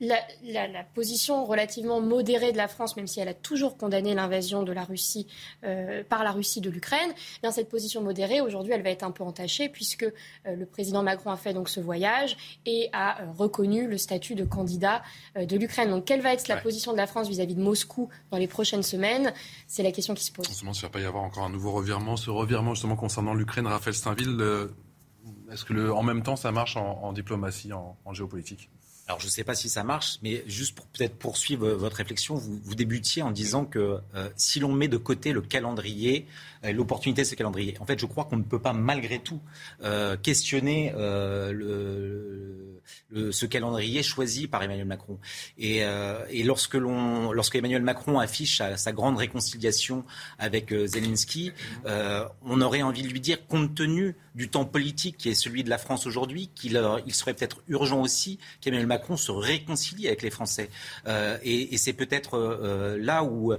Speaker 11: la, position relativement modérée de la France, même si elle a toujours condamné l'invasion de la Russie euh, par la Russie de l'Ukraine, eh bien cette position modérée aujourd'hui, elle va être un peu entachée puisque euh, le président Macron a fait donc ce voyage et a euh, reconnu le statut de candidat de l'Ukraine. Donc quelle va être la position de la France vis-à-vis de Moscou dans les prochaines semaines? C'est la question qui se pose.
Speaker 1: On se demande s'il ne va pas y avoir encore un nouveau revirement. Ce revirement justement concernant l'Ukraine, Raphaël Steinville, est-ce que le, en même temps ça marche en, diplomatie, en géopolitique?
Speaker 10: Alors je ne sais pas si ça marche, mais juste pour peut-être poursuivre votre réflexion, vous, débutiez en disant que euh, si l'on met de côté le calendrier, euh, l'opportunité de ce calendrier, en fait je crois qu'on ne peut pas malgré tout euh, questionner ce calendrier choisi par Emmanuel Macron. Et, lorsque Emmanuel Macron affiche sa, grande réconciliation avec Zelensky, on aurait envie de lui dire, compte tenu du temps politique qui est celui de la France aujourd'hui, qu'il il serait peut-être urgent aussi qu'Emmanuel Macron se réconcilie avec les Français. et, et c'est peut-être là où,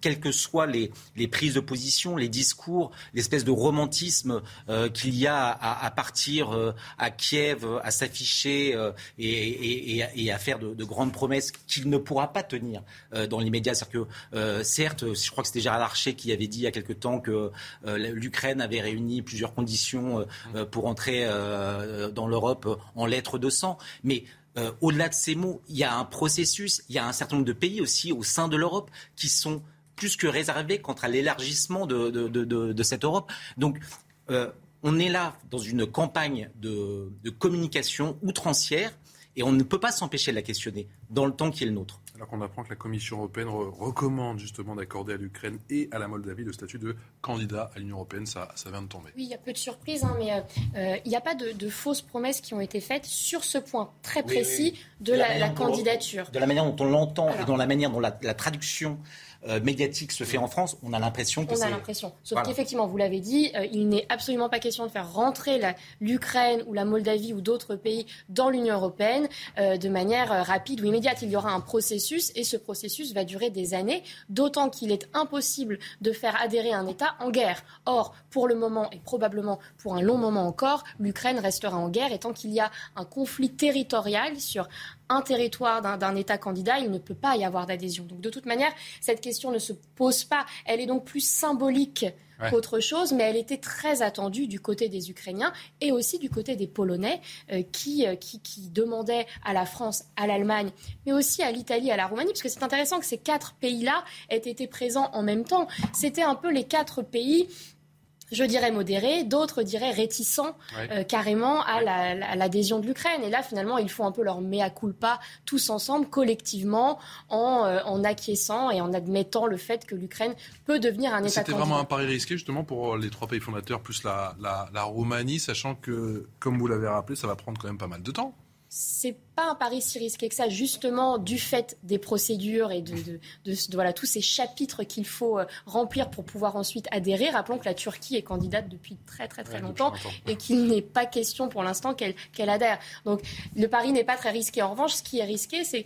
Speaker 10: quelles que soient les, prises de position, les discours, l'espèce de romantisme euh, qu'il y a à, partir euh, à Kiev, à s'afficher euh, et, à faire de, grandes promesses qu'il ne pourra pas tenir dans les médias. C'est-à-dire que, certes, je crois que c'était Gérard Larcher qui avait dit il y a quelque temps que l'Ukraine avait réuni plusieurs conditions pour entrer dans l'Europe en lettres de sang. Mais au-delà de ces mots, il y a un processus, il y a un certain nombre de pays aussi au sein de l'Europe qui sont plus que réservé quant à l'élargissement de, cette Europe. Donc, euh, on est là dans une campagne de, communication outrancière et on ne peut pas s'empêcher de la questionner dans le temps qui est le nôtre.
Speaker 1: Alors qu'on apprend que la Commission européenne recommande justement d'accorder à l'Ukraine et à la Moldavie le statut de candidat à l'Union européenne, ça, ça vient de tomber.
Speaker 11: Oui, il y a peu de surprises, hein, mais euh, euh, il n'y a pas de, fausses promesses qui ont été faites sur ce point très précis de, la, candidature.
Speaker 10: De la manière dont on l'entend et dans la manière dont la traduction euh, médiatique se fait en France, on a l'impression que
Speaker 11: On a l'impression. Sauf qu'effectivement, vous l'avez dit, euh, il n'est absolument pas question de faire rentrer l'Ukraine ou la Moldavie ou d'autres pays dans l'Union européenne euh, de manière rapide ou immédiate. Il y aura un processus et ce processus va durer des années, d'autant qu'il est impossible de faire adhérer un État en guerre. Or, pour le moment et probablement pour un long moment encore, l'Ukraine restera en guerre et tant qu'il y a un conflit territorial sur un territoire d'un État candidat, il ne peut pas y avoir d'adhésion. Donc de toute manière, cette question ne se pose pas. Elle est donc plus symbolique qu'autre chose, mais elle était très attendue du côté des Ukrainiens et aussi du côté des Polonais euh, qui, euh, qui, qui, demandaient à la France, à l'Allemagne, mais aussi à l'Italie, à la Roumanie, parce que c'est intéressant que ces quatre pays-là aient été présents en même temps. C'était un peu les quatre pays je dirais modérés, d'autres diraient réticents euh, carrément à l'adhésion de l'Ukraine. Et là, finalement, ils font un peu leur mea culpa tous ensemble, collectivement, en, euh, en acquiesçant et en admettant le fait que l'Ukraine peut devenir un État
Speaker 1: C'était vraiment un pari risqué, justement, pour les trois pays fondateurs, plus la, la Roumanie, sachant que, comme vous l'avez rappelé, ça va prendre quand même pas mal de temps.
Speaker 11: C'est pas un pari si risqué que ça, justement du fait des procédures et de, voilà, tous ces chapitres qu'il faut euh, remplir pour pouvoir ensuite adhérer. Rappelons que la Turquie est candidate depuis très très très longtemps, et qu'il n'est pas question pour l'instant qu'elle adhère. Donc le pari n'est pas très risqué. En revanche, ce qui est risqué, c'est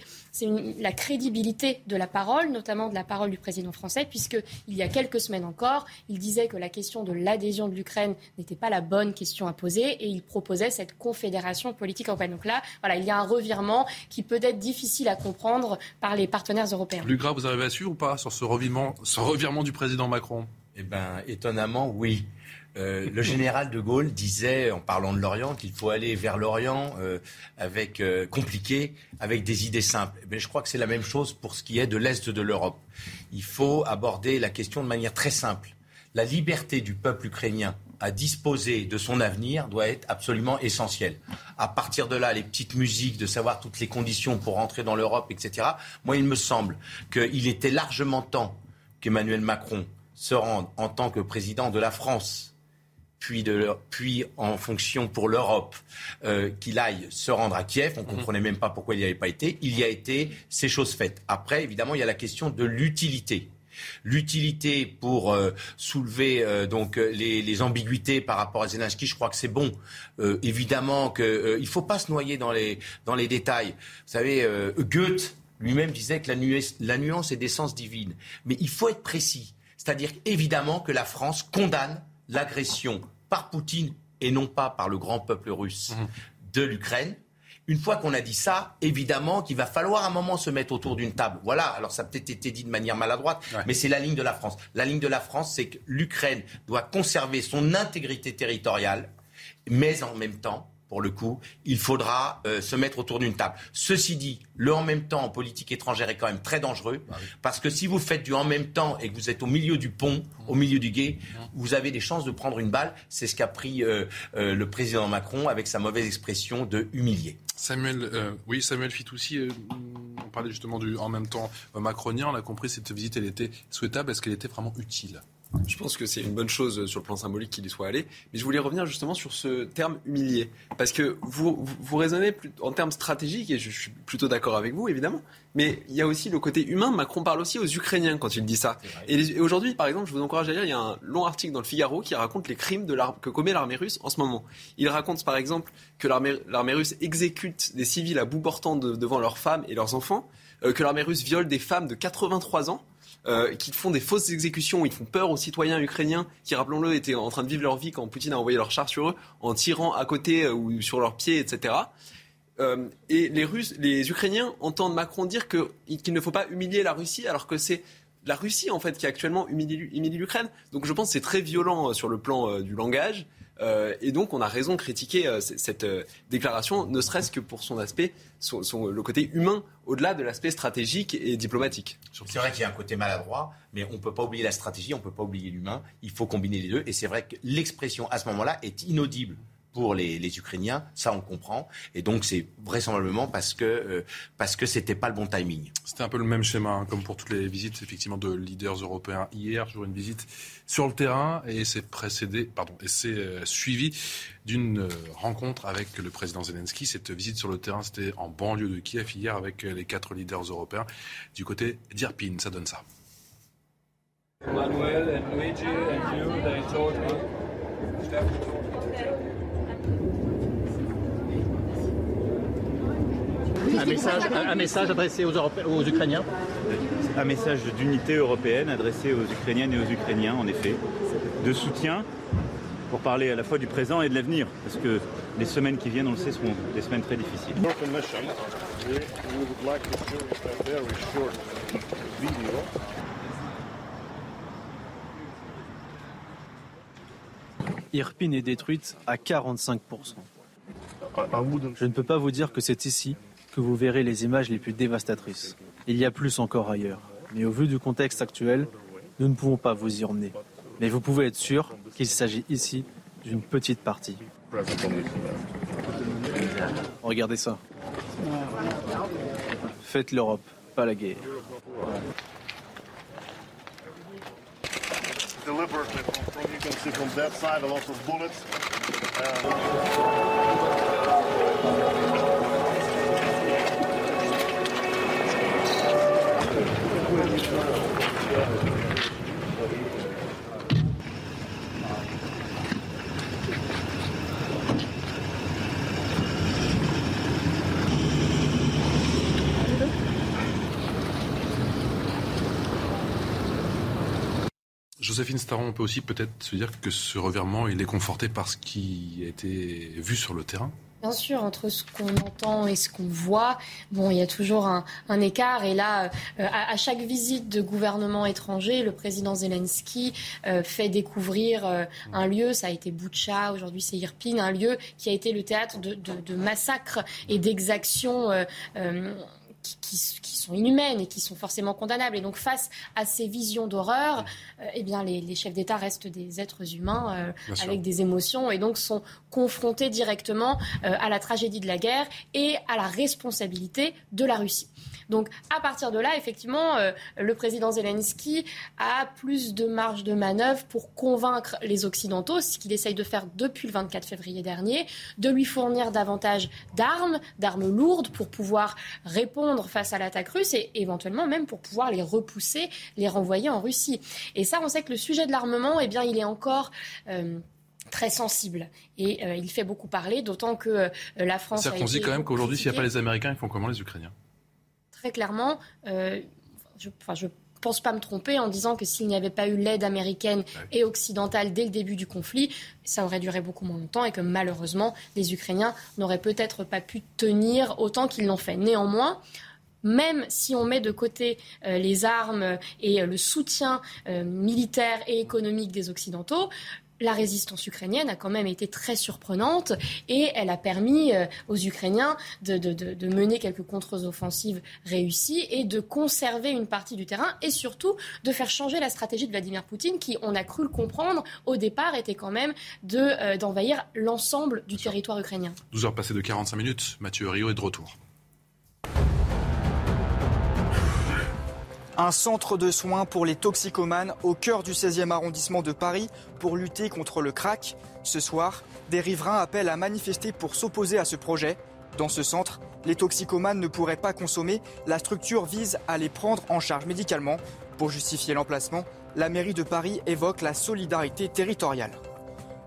Speaker 11: la crédibilité de la parole, notamment de la parole du président français, puisqu'il y a quelques semaines encore, il disait que la question de l'adhésion de l'Ukraine n'était pas la bonne question à poser et il proposait cette confédération politique européenne. Donc là, voilà, il y a un revirement qui peut être difficile à comprendre par les partenaires européens.
Speaker 1: Plus grave, vous arrivez à suivre ou pas sur ce revirement, ce revirement du président Macron?
Speaker 12: Eh bien, étonnamment, oui. Euh, le général de Gaulle disait, en parlant de l'Orient, qu'il faut aller vers l'Orient euh, avec euh, compliqué, avec des idées simples. Mais je crois que c'est la même chose pour ce qui est de l'est de l'Europe. Il faut aborder la question de manière très simple. La liberté du peuple ukrainien à disposer de son avenir doit être absolument essentiel. À partir de là, les petites musiques, de savoir toutes les conditions pour entrer dans l'Europe, etc. Moi, il me semble qu'il était largement temps qu'Emmanuel Macron se rende en tant que président de la France, puis, de, puis en fonction pour l'Europe, euh, qu'il aille se rendre à Kiev. On ne mhm. comprenait même pas pourquoi il n'y avait pas été. Il y a été, c'est chose faite. Après, évidemment, il y a la question de l'utilité l'utilité pour euh, soulever euh, donc euh, les, ambiguïtés par rapport à Zelensky, je crois que c'est bon. évidemment qu'il ne faut pas se noyer dans les, dans les détails. Vous savez, Goethe lui-même disait que la nuance, la nuance est d'essence divine. Mais il faut être précis. C'est-à-dire évidemment que la France condamne l'agression par Poutine et non pas par le grand peuple russe mmh. de l'Ukraine. Une fois qu'on a dit ça, évidemment qu'il va falloir un moment se mettre autour d'une table. Voilà, alors ça a peut-être été dit de manière maladroite, mais c'est la ligne de la France. La ligne de la France, c'est que l'Ukraine doit conserver son intégrité territoriale, mais en même temps, pour le coup, il faudra euh, se mettre autour d'une table. Ceci dit, le en même temps en politique étrangère est quand même très dangereux, bah parce que si vous faites du en même temps et que vous êtes au milieu du pont, au milieu du guet, vous avez des chances de prendre une balle. C'est ce qu'a pris euh, euh, le président Macron avec sa mauvaise expression de humilier.
Speaker 1: Samuel, oui, Samuel Fitoussi, on parlait justement du en même temps macronien. On a compris cette visite, elle était souhaitable. Est-ce qu'elle était vraiment utile?
Speaker 13: Je pense que c'est une bonne chose sur le plan symbolique qu'il y soit allé. Mais je voulais revenir justement sur ce terme humilié. Parce que vous, vous, raisonnez en termes stratégiques, et je, suis plutôt d'accord avec vous, évidemment. Mais il y a aussi le côté humain. Macron parle aussi aux Ukrainiens quand il dit ça. Et, aujourd'hui, par exemple, je vous encourage à lire, il y a un long article dans le Figaro qui raconte les crimes de que commet l'armée russe en ce moment. Il raconte par exemple que l'armée russe exécute des civils à bout portant devant leurs femmes et leurs enfants, euh, que l'armée russe viole des femmes de 83 ans euh, qui font des fausses exécutions, ils font peur aux citoyens ukrainiens qui, rappelons-le, étaient en train de vivre leur vie quand Poutine a envoyé leur char sur eux, en tirant à côté euh, ou sur leurs pieds, etc. Euh, et les Russes, les Ukrainiens entendent Macron dire qu'il ne faut pas humilier la Russie, alors que c'est la Russie en fait qui actuellement humilie l'Ukraine. Donc je pense que c'est très violent sur le plan du langage. Euh, et donc, on a raison de critiquer euh, cette euh, déclaration, ne serait-ce que pour son aspect, le côté humain, au-delà de l'aspect stratégique et diplomatique.
Speaker 12: C'est vrai qu'il y a un côté maladroit, mais on ne peut pas oublier la stratégie, on ne peut pas oublier l'humain. Il faut combiner les deux. Et c'est vrai que l'expression à ce moment-là est inaudible pour les, Ukrainiens, ça on comprend. Et donc c'est vraisemblablement parce que euh, parce que c'était pas le bon timing.
Speaker 1: C'était un peu le même schéma, hein, comme pour toutes les visites effectivement de leaders européens. Hier, je une visite sur le terrain et c'est précédé, pardon, et c'est euh, suivi d'une euh, rencontre avec le président Zelensky. Cette visite sur le terrain, c'était en banlieue de Kiev hier avec les quatre leaders européens du côté d'Irpin. Ça donne ça. Manuel Luigi
Speaker 20: Un message, un message adressé aux, aux Ukrainiens
Speaker 18: Un message d'unité européenne adressé aux Ukrainiennes et aux Ukrainiens, en effet, de soutien pour parler à la fois du présent et de l'avenir, parce que les semaines qui viennent, on le sait, seront des semaines très difficiles.
Speaker 21: Irpine est détruite à 45%. Je ne peux pas vous dire que c'est ici que vous verrez les images les plus dévastatrices. Il y a plus encore ailleurs. Mais au vu du contexte actuel, nous ne pouvons pas vous y emmener. Mais vous pouvez être sûr qu'il s'agit ici d'une petite partie. Regardez ça. Faites l'Europe, pas la guerre.
Speaker 1: Joséphine Staron, on peut aussi peut-être se dire que ce revirement, il est conforté par ce qui a été vu sur le terrain
Speaker 11: Bien sûr, entre ce qu'on entend et ce qu'on voit, bon, il y a toujours un, écart. Et là, euh, à, chaque visite de gouvernement étranger, le président Zelensky euh, fait découvrir euh, un lieu. Ça a été Boucha, aujourd'hui c'est Irpin, un lieu qui a été le théâtre de massacres et d'exactions qui, sont inhumaines et qui sont forcément condamnables. Et donc face à ces visions d'horreur, euh, eh bien les, chefs d'État restent des êtres humains euh, avec des émotions et donc sont confrontés directement euh, à la tragédie de la guerre et à la responsabilité de la Russie. Donc à partir de là, effectivement, euh, le président Zelensky a plus de marge de manœuvre pour convaincre les Occidentaux, ce qu'il essaye de faire depuis le 24 février dernier, de lui fournir davantage d'armes, d'armes lourdes pour pouvoir répondre face à l'attaque russe et éventuellement même pour pouvoir les repousser, les renvoyer en Russie. Et ça, on sait que le sujet de l'armement, eh bien, il est encore... Euh, très sensible et euh, il fait beaucoup parler, d'autant que la France.
Speaker 1: C'est-à-dire qu'on dit quand même qu'aujourd'hui, s'il n'y a pas les Américains, ils font comment les Ukrainiens?
Speaker 11: Très clairement, euh, je, enfin, je pense pas me tromper en disant que s'il n'y avait pas eu l'aide américaine et occidentale dès le début du conflit, ça aurait duré beaucoup moins longtemps et que malheureusement, les Ukrainiens n'auraient peut-être pas pu tenir autant qu'ils l'ont fait. Néanmoins, même si on met de côté euh, les armes et le soutien euh, militaire et économique des Occidentaux, la résistance ukrainienne a quand même été très surprenante et elle a permis euh, aux Ukrainiens de, mener quelques contre-offensives réussies et de conserver une partie du terrain et surtout de faire changer la stratégie de Vladimir Poutine qui, on a cru le comprendre, au départ était quand même euh, d'envahir l'ensemble du territoire ukrainien.
Speaker 1: 12 heures passées de 45 minutes, Mathieu Rio est de retour.
Speaker 14: Un centre de soins pour les toxicomanes au cœur du 16e arrondissement de Paris pour lutter contre le crack. Ce soir, des riverains appellent à manifester pour s'opposer à ce projet. Dans ce centre, les toxicomanes ne pourraient pas consommer. La structure vise à les prendre en charge médicalement. Pour justifier l'emplacement, la mairie de Paris évoque la solidarité territoriale.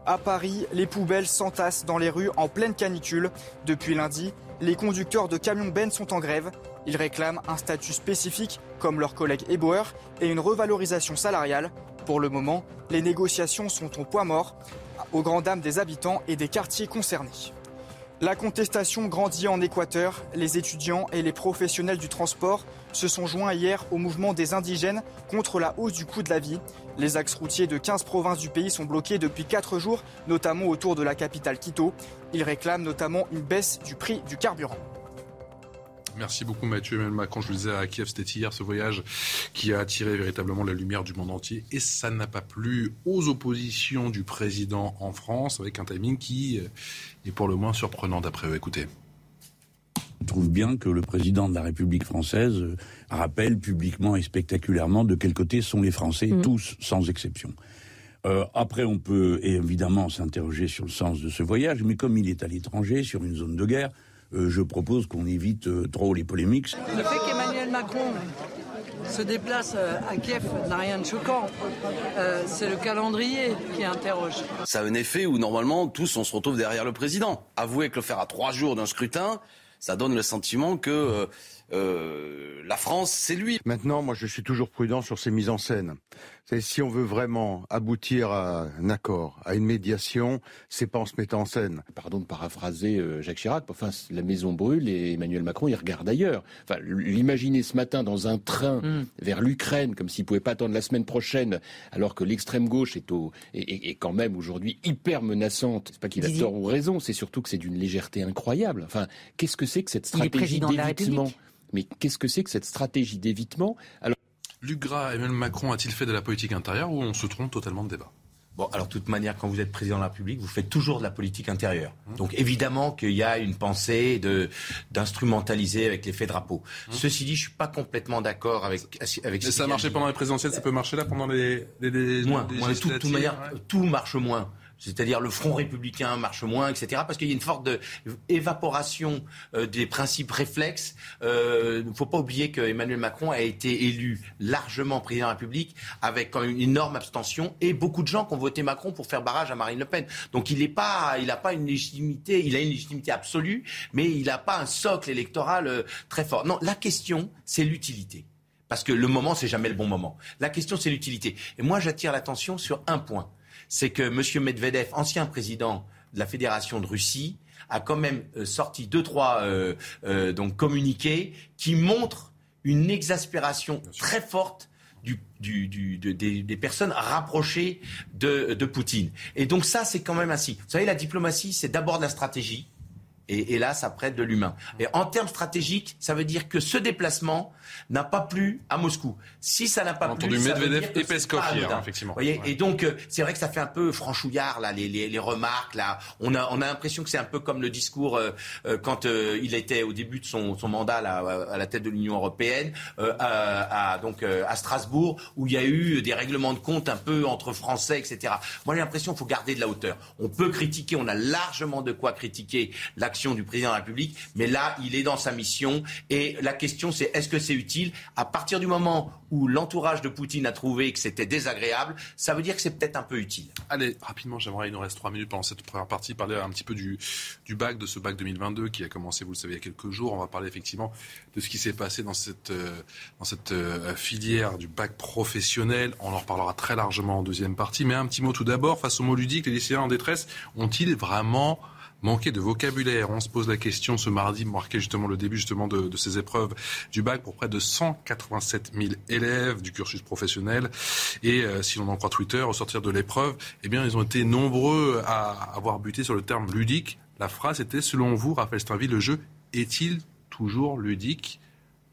Speaker 14: À Paris, les poubelles s'entassent dans les rues en pleine canicule. Depuis lundi, les conducteurs de camions bennes sont en grève. Ils réclament un statut spécifique, comme leurs collègues éboueurs, et une revalorisation salariale. Pour le moment, les négociations sont au poids mort, aux grandes dames des habitants et des quartiers concernés. La contestation grandit en Équateur. Les étudiants et les professionnels du transport se sont joints hier au mouvement des indigènes contre la hausse du coût de la vie. Les axes routiers de 15 provinces du pays sont bloqués depuis 4 jours, notamment autour de la capitale Quito. Ils réclament notamment une baisse du prix du carburant.
Speaker 1: Merci beaucoup Mathieu. Emmanuel Macron, je le disais à Kiev, c'était hier ce voyage qui a attiré véritablement la lumière du monde entier. Et ça n'a pas plu aux oppositions du président en France, avec un timing qui est pour le moins surprenant d'après eux. Écoutez.
Speaker 22: Je trouve bien que le président de la République française rappelle publiquement et spectaculairement de quel côté sont les Français, mmh. tous sans exception. Euh, après, on peut évidemment s'interroger sur le sens de ce voyage, mais comme il est à l'étranger, sur une zone de guerre, euh, je propose qu'on évite euh, trop les polémiques.
Speaker 23: Le fait qu'Emmanuel Macron se déplace euh, à Kiev n'a rien de choquant. c'est le calendrier qui interroge.
Speaker 24: Ça a un effet où normalement tous on se retrouve derrière le président. Avouez que le faire à trois jours d'un scrutin, ça donne le sentiment que euh, la France, c'est lui.
Speaker 25: Maintenant, moi, je suis toujours prudent sur ces mises en scène. Si on veut vraiment aboutir à un accord, à une médiation, c'est pas en se mettant en scène.
Speaker 26: Pardon de paraphraser euh, Jacques Chirac. Enfin, la maison brûle et Emmanuel Macron, il regarde ailleurs. Enfin, l'imaginer ce matin dans un train mm. vers l'Ukraine, comme s'il pouvait pas attendre la semaine prochaine, alors que l'extrême gauche est, au, est, quand même aujourd'hui hyper menaçante. C'est pas qu'il a tort ou raison, c'est surtout que c'est d'une légèreté incroyable. Enfin, qu'est-ce que c'est que cette stratégie d'évitement? Mais qu'est-ce que c'est que cette stratégie d'évitement?
Speaker 1: Alors... Luc Gras, Emmanuel Macron a-t-il fait de la politique intérieure ou on se trompe totalement de débat
Speaker 12: Bon, alors de toute manière, quand vous êtes président de la République, vous faites toujours de la politique intérieure. Mmh. Donc évidemment qu'il y a une pensée de d'instrumentaliser avec l'effet drapeau. Mmh. Ceci dit, je suis pas complètement d'accord avec avec.
Speaker 1: Mais ça a marché pendant les présidentielles, ça peut marcher là pendant les les, les,
Speaker 12: moins, les tout, tout, manière, tout marche moins c'est-à-dire le Front républicain marche moins, etc., parce qu'il y a une forte évaporation euh, des principes réflexes. Euh, il ne faut pas oublier que Emmanuel Macron a été élu largement président de la République avec une énorme abstention et beaucoup de gens qui ont voté Macron pour faire barrage à Marine Le Pen. Donc il n'est pas, il n'a pas une légitimité, il a une légitimité absolue, mais il n'a pas un socle électoral euh, très fort. Non, la question, c'est l'utilité. Parce que le moment, c'est jamais le bon moment. La question, c'est l'utilité. Et moi, j'attire l'attention sur un point c'est que M. Medvedev, ancien président de la Fédération de Russie, a quand même euh, sorti deux, trois euh, euh, donc communiqués qui montrent une exaspération très forte du, des, personnes rapprochées de, de Poutine. Et donc ça, c'est quand même ainsi. Vous savez, la diplomatie, c'est d'abord de la stratégie. Et, et, là, ça prête de l'humain. Et en termes stratégiques, ça veut dire que ce déplacement n'a pas plu à Moscou. Si ça n'a pas plu,
Speaker 1: entendu Medvedev et Peskov hier, effectivement.
Speaker 12: Voyez Et donc, euh, c'est vrai que ça fait un peu franchouillard là, les, les, les remarques là. On a, on a l'impression que c'est un peu comme le discours euh, euh, quand il était au début de son, son mandat là, à la tête de l'Union européenne, à, à, donc à Strasbourg, où il y a eu des règlements de compte un peu entre Français, etc. Moi, j'ai l'impression qu'il faut garder de la hauteur. On peut critiquer, on a largement de quoi critiquer la du président de la République, mais là, il est dans sa mission. Et la question, c'est est-ce que c'est utile À partir du moment où l'entourage de Poutine a trouvé que c'était désagréable, ça veut dire que c'est peut-être un peu utile.
Speaker 1: Allez, rapidement, j'aimerais, il nous reste trois minutes pendant cette première partie, parler un petit peu du, bac, de ce bac 2022 qui a commencé, vous le savez, il y a quelques jours. On va parler effectivement de ce qui s'est passé dans cette, euh, euh, filière du bac professionnel. On en reparlera très largement en deuxième partie. Mais un petit mot tout d'abord, face au mot ludique, les lycéens en détresse ont-ils vraiment manquer de vocabulaire. On se pose la question ce mardi, marqué justement le début justement de, ces épreuves du bac pour près de 187 000 élèves du cursus professionnel. Et euh, si l'on en croit Twitter, au sortir de l'épreuve, eh bien, ils ont été nombreux à avoir buté sur le terme ludique. La phrase était, selon vous, Raphaël Steinville, le jeu est-il toujours ludique?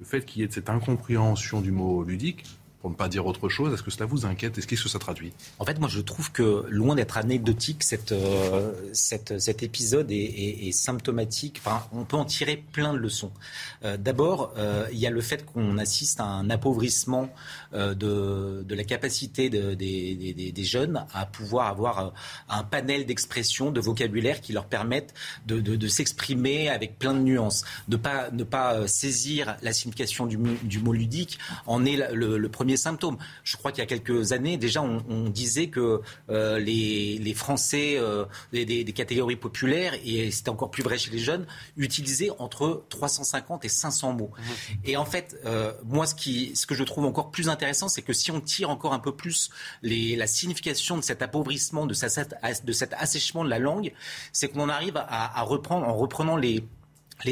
Speaker 1: Le fait qu'il y ait cette incompréhension du mot ludique, pour ne pas dire autre chose. Est-ce que cela vous inquiète? Est-ce qu'est-ce que ça traduit?
Speaker 10: En fait, moi, je trouve que loin d'être anecdotique, euh, cet épisode est, symptomatique. Enfin, on peut en tirer plein de leçons. Euh, D'abord, euh, il y a le fait qu'on assiste à un appauvrissement de, de, la capacité de, des, des, des, jeunes à pouvoir avoir euh, un panel d'expression, de vocabulaire qui leur permettent de, s'exprimer avec plein de nuances, de pas ne pas saisir la signification du, du mot ludique en est le, le premier symptômes. Je crois qu'il y a quelques années, déjà, on, on disait que euh, les, les, Français euh, des, des, des, catégories populaires, et c'était encore plus vrai chez les jeunes, utilisaient entre 350 et 500 mots. Mmh. Et en fait, euh, moi, ce, qui, ce que je trouve encore plus intéressant, c'est que si on tire encore un peu plus la signification de cet appauvrissement, de, cet assèchement de la langue, c'est qu'on arrive à, reprendre, en reprenant les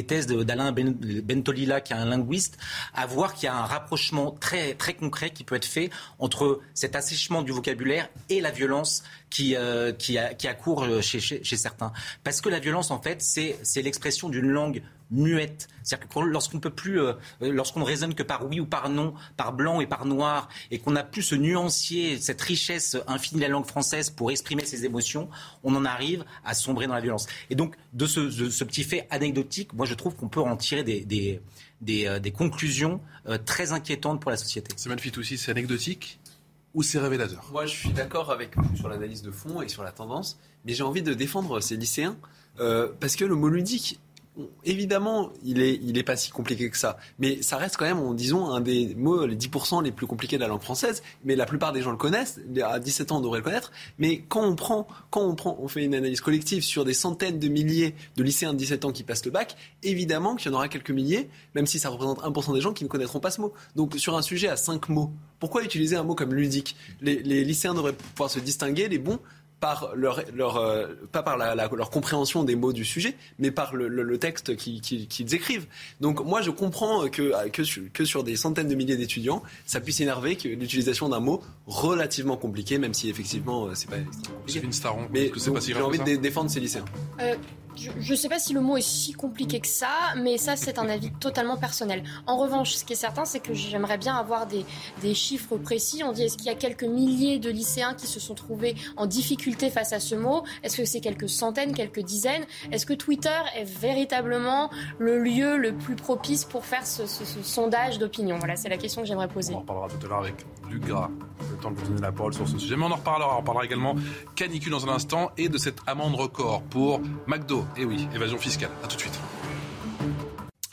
Speaker 10: thèses d'Alain Bentolila, qui est un linguiste, à voir qu'il y a un rapprochement très, concret qui peut être fait entre cet assèchement du vocabulaire et la violence qui, euh, a, qui accourt chez, chez certains. Parce que la violence, en fait, c'est l'expression d'une langue muette. C'est-à-dire que lorsqu'on peut plus, euh, lorsqu'on raisonne que par oui ou par non, par blanc et par noir, et qu'on n'a plus ce nuancier, cette richesse infinie de la langue française pour exprimer ses émotions, on en arrive à sombrer dans la violence. Et donc, de ce, de ce petit fait anecdotique, moi je trouve qu'on peut en tirer des, des, des, euh, des conclusions euh, très inquiétantes pour la société.
Speaker 1: C'est magnifique aussi, c'est anecdotique ou c'est révélateur?
Speaker 13: Moi je suis d'accord avec vous sur l'analyse de fond et sur la tendance, mais j'ai envie de défendre ces lycéens. Euh, parce que le mot ludique, évidemment, il est, il est pas si compliqué que ça. Mais ça reste quand même, disons, un des mots, les 10% les plus compliqués de la langue française. Mais la plupart des gens le connaissent. À 17 ans, on devrait le connaître. Mais quand on prend, quand on prend, on fait une analyse collective sur des centaines de milliers de lycéens de 17 ans qui passent le bac, évidemment qu'il y en aura quelques milliers, même si ça représente 1% des gens qui ne connaîtront pas ce mot. Donc, sur un sujet à 5 mots, pourquoi utiliser un mot comme ludique? Les, les lycéens devraient pouvoir se distinguer, les bons, par leur, leur euh, pas par la, la, leur compréhension des mots du sujet, mais par le, le, le texte qu'ils qui, qui écrivent. Donc moi, je comprends que, que, sur, que sur des centaines de milliers d'étudiants, ça puisse énerver que l'utilisation d'un mot relativement compliqué, même si effectivement c'est pas
Speaker 1: compliqué. Staron,
Speaker 13: mais
Speaker 1: que pas si
Speaker 13: j'ai envie de défendre ces lycéens.
Speaker 11: Euh, je ne sais pas si le mot est si compliqué que ça, mais ça, c'est un avis totalement personnel. En revanche, ce qui est certain, c'est que j'aimerais bien avoir des, des, chiffres précis. On dit, est-ce qu'il y a quelques milliers de lycéens qui se sont trouvés en difficulté face à ce mot? Est-ce que c'est quelques centaines, quelques dizaines? Est-ce que Twitter est véritablement le lieu le plus propice pour faire ce, ce, ce sondage d'opinion? Voilà, c'est la question que j'aimerais poser.
Speaker 1: On en reparlera tout à l'heure avec Luc Gras. Le temps de vous donner la parole sur ce sujet. Mais on en reparlera. On parlera également canicule dans un instant et de cette amende record pour McDo. Et oui, évasion fiscale. À tout de suite.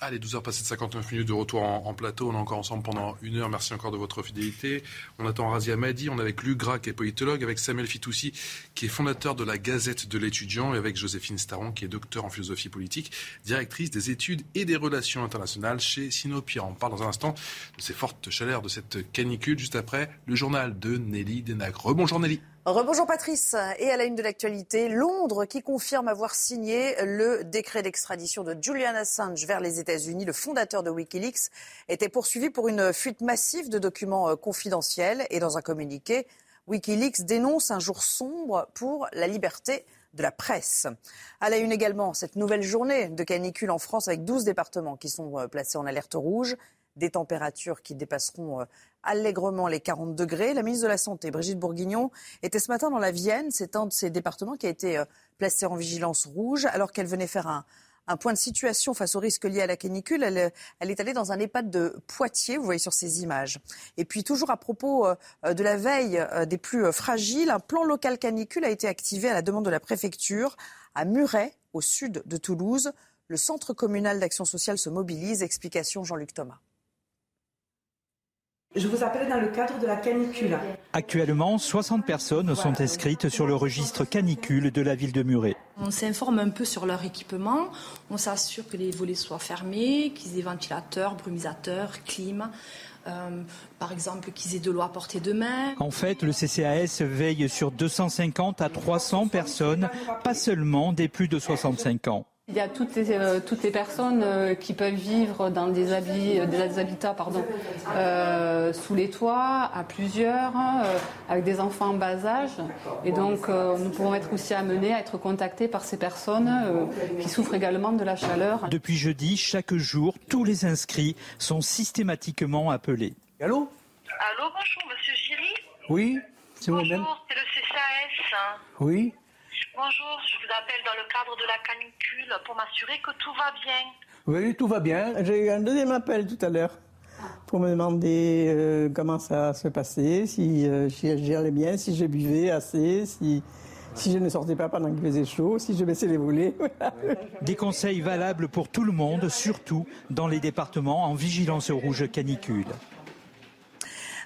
Speaker 1: Allez, 12h passées de 59 minutes de retour en, plateau. On est encore ensemble pendant une heure. Merci encore de votre fidélité. On attend Razia Madi. On est avec Luc Gras, qui est politologue, avec Samuel Fitoussi, qui est fondateur de la Gazette de l'étudiant, et avec Joséphine Staron, qui est docteur en philosophie politique, directrice des études et des relations internationales chez Sinopia. On parle dans un instant de ces fortes chaleurs, de cette canicule, juste après le journal de Nelly Denagre. Rebonjour Nelly.
Speaker 3: Rebonjour Patrice. Et à la une de l'actualité, Londres qui confirme avoir signé le décret d'extradition de Julian Assange vers les États-Unis. Le fondateur de Wikileaks était poursuivi pour une fuite massive de documents confidentiels. Et dans un communiqué, Wikileaks dénonce un jour sombre pour la liberté de la presse. À la une également, cette nouvelle journée de canicule en France avec 12 départements qui sont placés en alerte rouge des températures qui dépasseront allègrement les 40 degrés. La ministre de la Santé, Brigitte Bourguignon, était ce matin dans la Vienne. C'est un de ces départements qui a été placé en vigilance rouge alors qu'elle venait faire un, point de situation face aux risques liés à la canicule. Elle, elle, est allée dans un EHPAD de Poitiers, vous voyez sur ces images. Et puis toujours à propos de la veille des plus fragiles, un plan local canicule a été activé à la demande de la préfecture à Muret, au sud de Toulouse. Le centre communal d'action sociale se mobilise. Explication Jean-Luc Thomas.
Speaker 27: Je vous appelle dans le cadre de la canicule.
Speaker 4: Actuellement, 60 personnes sont inscrites sur le registre canicule de la ville de Muret.
Speaker 27: On s'informe un peu sur leur équipement, on s'assure que les volets soient fermés, qu'ils aient ventilateurs, brumisateurs, clim. Euh, par exemple, qu'ils aient de l'eau à portée de main.
Speaker 4: En fait, le CCAS veille sur 250 à 300 personnes, pas seulement des plus de 65 ans.
Speaker 28: Il y a toutes les, euh, toutes les personnes euh, qui peuvent vivre dans des, habits, euh, des habitats pardon, euh, sous les toits, à plusieurs, euh, avec des enfants en bas âge. Et donc, nous pouvons être aussi amenés à être contactés par ces personnes qui souffrent également de la chaleur.
Speaker 4: Depuis jeudi, chaque jour, tous les inscrits sont systématiquement appelés.
Speaker 27: Allô?
Speaker 29: Allô, bonjour, monsieur Giry?
Speaker 30: Oui, c'est moi-même.
Speaker 29: Bonjour, c'est le CCAS.
Speaker 30: Oui.
Speaker 29: Bonjour, je vous appelle dans le cadre de la canicule pour m'assurer que tout va bien.
Speaker 30: Oui, tout va bien. J'ai eu un deuxième appel tout à l'heure pour me demander euh, comment ça se passait, si, euh, si j'allais bien, si je buvais assez, si, si je ne sortais pas pendant qu'il faisait chaud, si je baissais les volets.
Speaker 4: Des conseils valables pour tout le monde, surtout dans les départements en vigilance rouge canicule.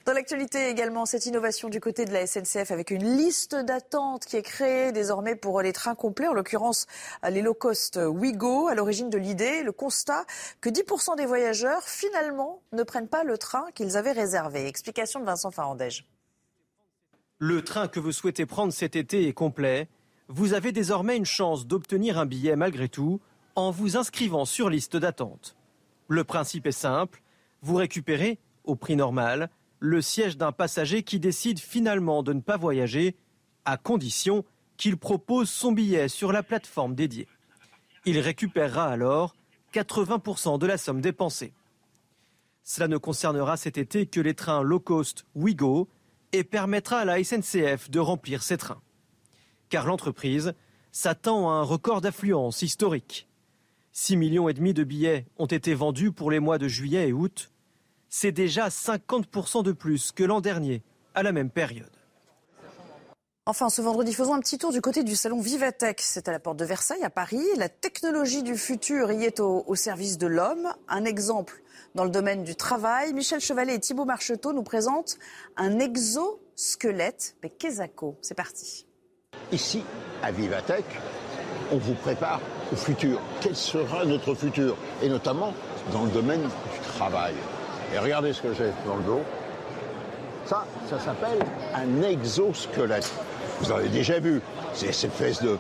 Speaker 3: Dans l'actualité également, cette innovation du côté de la SNCF avec une liste d'attente qui est créée désormais pour les trains complets, en l'occurrence les low cost Ouigo. À l'origine de l'idée, le constat que 10% des voyageurs finalement ne prennent pas le train qu'ils avaient réservé. Explication de Vincent Farandège.
Speaker 6: Le train que vous souhaitez prendre cet été est complet. Vous avez désormais une chance d'obtenir un billet malgré tout en vous inscrivant sur liste d'attente. Le principe est simple, vous récupérez, au prix normal, le siège d'un passager qui décide finalement de ne pas voyager, à condition qu'il propose son billet sur la plateforme dédiée. Il récupérera alors 80% de la somme dépensée. Cela ne concernera cet été que les trains low cost Ouigo et permettra à la SNCF de remplir ses trains. Car l'entreprise s'attend à un record d'affluence historique. 6 millions de billets ont été vendus pour les mois de juillet et août. C'est déjà 50% de plus que l'an dernier, à la même période.
Speaker 3: Enfin, ce vendredi, faisons un petit tour du côté du salon Vivatech. C'est à la porte de Versailles, à Paris. La technologie du futur y est au, au service de l'homme. Un exemple dans le domaine du travail. Michel Chevalet et Thibault Marcheteau nous présentent un exosquelette. Mais qu'est-ce C'est parti.
Speaker 31: Ici, à Vivatech, on vous prépare au futur. Quel sera notre futur? Et notamment dans le domaine du travail. Et regardez ce que j'ai dans le dos. Ça, ça s'appelle un exosquelette. Vous avez déjà vu. C'est cette espèce de,